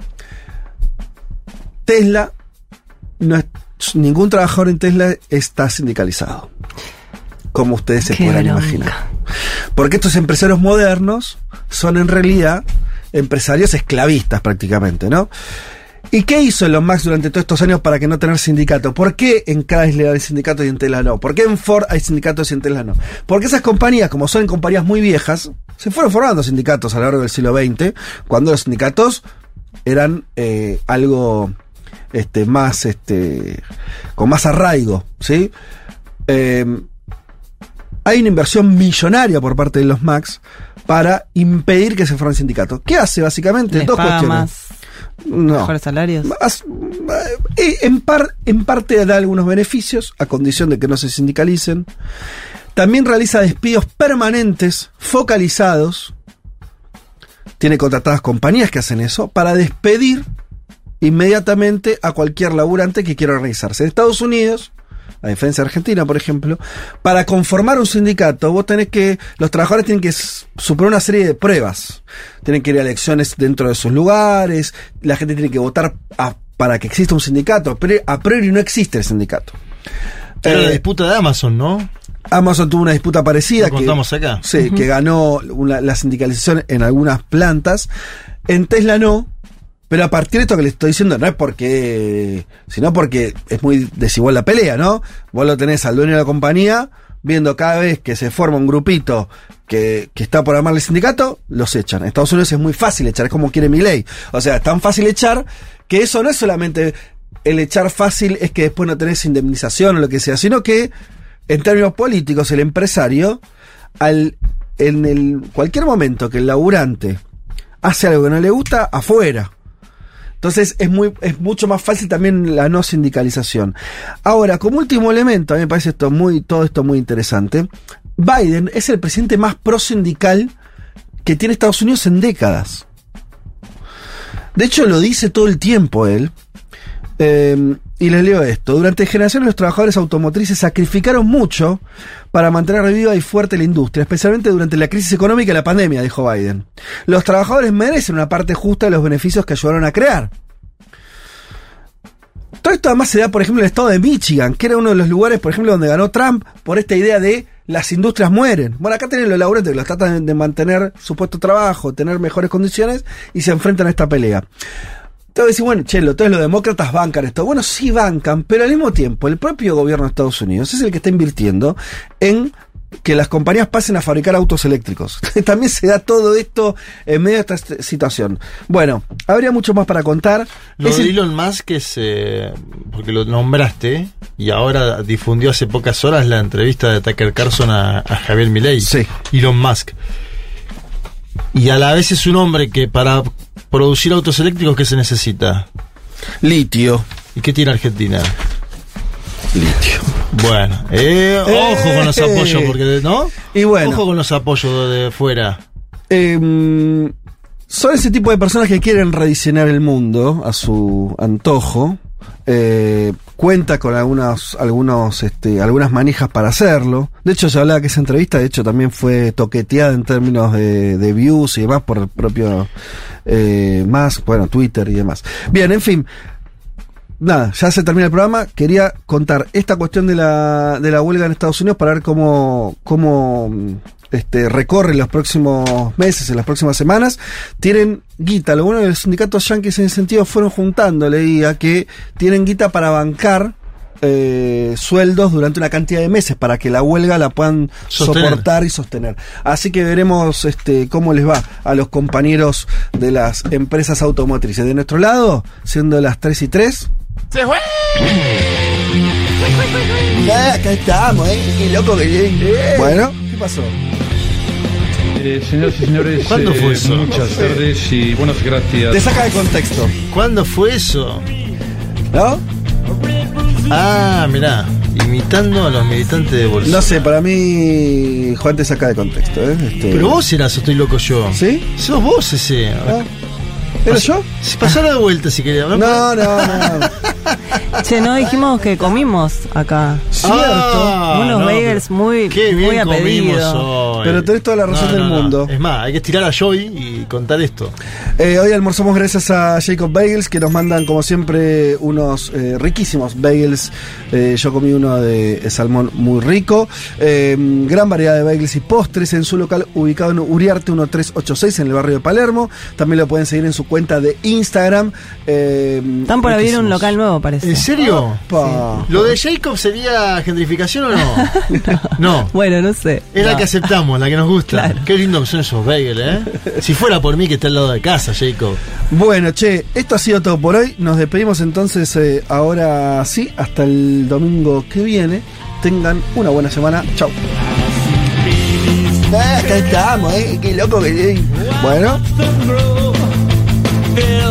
Tesla, no es- ningún trabajador en Tesla está sindicalizado. Como ustedes se Qué bronca. imaginar. Porque estos empresarios modernos son en realidad empresarios esclavistas prácticamente, ¿no? ¿Y qué hizo Elon Musk durante todos estos años para que no tener sindicato? ¿Por qué en Chrysler hay sindicatos y en Tesla no? ¿Por qué en Ford hay sindicatos y en Tesla no? Porque esas compañías, como son compañías muy viejas, se fueron formando sindicatos a lo largo del siglo XX, cuando los sindicatos eran eh, algo este, más, este, con más arraigo, ¿sí? Eh, hay una inversión millonaria por parte de los Max para impedir que se formen sindicatos. ¿Qué hace básicamente? Les Dos paga cuestiones. más, No. mejores salarios. As- eh, en, par- en parte da algunos beneficios, a condición de que no se sindicalicen. También realiza despidos permanentes, focalizados. Tiene contratadas compañías que hacen eso para despedir inmediatamente a cualquier laburante que quiera organizarse. En Estados Unidos, a diferencia de Argentina, por ejemplo, para conformar un sindicato, vos tenés que, los trabajadores tienen que superar una serie de pruebas. Tienen que ir a elecciones dentro de sus lugares, la gente tiene que votar a- para que exista un sindicato, pero a priori no existe el sindicato. Era Eh, la disputa de Amazon, ¿no? Amazon tuvo una disputa parecida. Lo contamos acá. Sí, que ganó una- la sindicalización en algunas plantas. En Tesla no. Pero a partir de esto que les estoy diciendo, no es porque. sino porque es muy desigual la pelea, ¿no? Vos lo tenés al dueño de la compañía, viendo cada vez que se forma un grupito que, que está por armarle el sindicato, los echan. En Estados Unidos es muy fácil echar, es como quiere mi ley. O sea, es tan fácil echar que eso no es solamente el echar fácil, es que después no tenés indemnización o lo que sea, sino que en términos políticos, el empresario, al, en el, cualquier momento que el laburante hace algo que no le gusta, afuera. Entonces es, muy, es mucho más fácil también la no sindicalización. Ahora, como último elemento, a mí me parece esto muy, todo esto muy interesante. Biden es el presidente más pro sindical que tiene Estados Unidos en décadas. De hecho, lo dice todo el tiempo él. Eh, y les leo esto. Durante generaciones los trabajadores automotrices sacrificaron mucho para mantener viva y fuerte la industria, especialmente durante la crisis económica y la pandemia, dijo Biden. Los trabajadores merecen una parte justa de los beneficios que ayudaron a crear. Todo esto además se da, por ejemplo, en el estado de Michigan, que era uno de los lugares, por ejemplo, donde ganó Trump por esta idea de las industrias mueren. Bueno, acá tienen los laburantes que los tratan de mantener su puesto de trabajo, tener mejores condiciones y se enfrentan a esta pelea. Te voy a decir, bueno, chelo, todos los demócratas bancan esto. Bueno, sí bancan, pero al mismo tiempo el propio gobierno de Estados Unidos es el que está invirtiendo en que las compañías pasen a fabricar autos eléctricos. También se da todo esto en medio de esta est- situación. Bueno, habría mucho más para contar. Lo de el- Elon Musk es, eh, porque lo nombraste, y ahora difundió hace pocas horas la entrevista de Tucker Carlson a, a Javier Milei. Sí. Elon Musk. Y a la vez es un hombre que para producir autos eléctricos, ¿qué se necesita? Litio. ¿Y qué tiene Argentina? Litio. Bueno, eh, ojo con los Eh. apoyos, porque, ¿no? Y bueno. Ojo con los apoyos de fuera. Em, son ese tipo de personas que quieren rediseñar el mundo a su antojo. Eh, cuenta con algunos, algunos, este, algunas manijas para hacerlo. De hecho, se hablaba que esa entrevista, de hecho, también fue toqueteada en términos de, views y demás por el propio eh, más, bueno, Twitter y demás. Bien, en fin. nada, ya se termina el programa. Quería contar esta cuestión de la, de la huelga en Estados Unidos para ver cómo, cómo este, recorre los próximos meses, en las próximas semanas. Tienen guita. Lo bueno de los sindicatos yanquis en ese sentido fueron juntando, leía, que tienen guita para bancar. eh, sueldos durante una cantidad de meses para que la huelga la puedan Sostener. soportar y sostener. Así que veremos este, cómo les va a los compañeros de las empresas automotrices. De nuestro lado, siendo las 3 y 3, ¡Se fue! Ya, acá estamos, ¿eh? Qué loco que Bueno, ¿qué pasó? Eh, señoras y señores, ¿Cuándo fue eso? muchas tardes y buenas gracias. Te saca de contexto, ¿Cuándo fue eso? ¿no? Ah, mirá, imitando a los militantes de Bolsonaro. No sé, para mí Juan te saca de contexto, ¿eh? Este- Pero vos eras, o estoy loco yo. ¿Sí? Sos vos ese. Ah, ¿Era yo? Si pasara de vuelta si querías. No, no, no. Che, no dijimos que comimos acá. Ah, Unos no, bagels pero muy, Qué bien muy a pedido. hoy. Pero tenés toda la razón No, del no, mundo. Es más, hay que estirar a Joy y contar esto. Eh, hoy almorzamos gracias a Jacob Bagels que nos mandan como siempre unos eh, riquísimos bagels. Eh, yo comí uno de salmón muy rico. Eh, gran variedad de bagels y postres en su local ubicado en Uriarte 1386 en el barrio de Palermo. También lo pueden seguir en su cuenta de Instagram. Eh, Están por abrir un local nuevo, parece. ¿En serio? ¿Lo de Jacob sería gentrificación o no? no. Bueno, no sé. Es la que aceptamos, la que nos gusta. Claro. Qué lindo que son esos bagels, ¿eh? Si fuera por mí que está al lado de casa, Jacob. Bueno, che, esto ha sido todo por hoy. Nos despedimos entonces eh, ahora sí, hasta el domingo que viene. Tengan una buena semana. Chau. acá estamos, ¿eh? Qué loco que... Bueno. Feel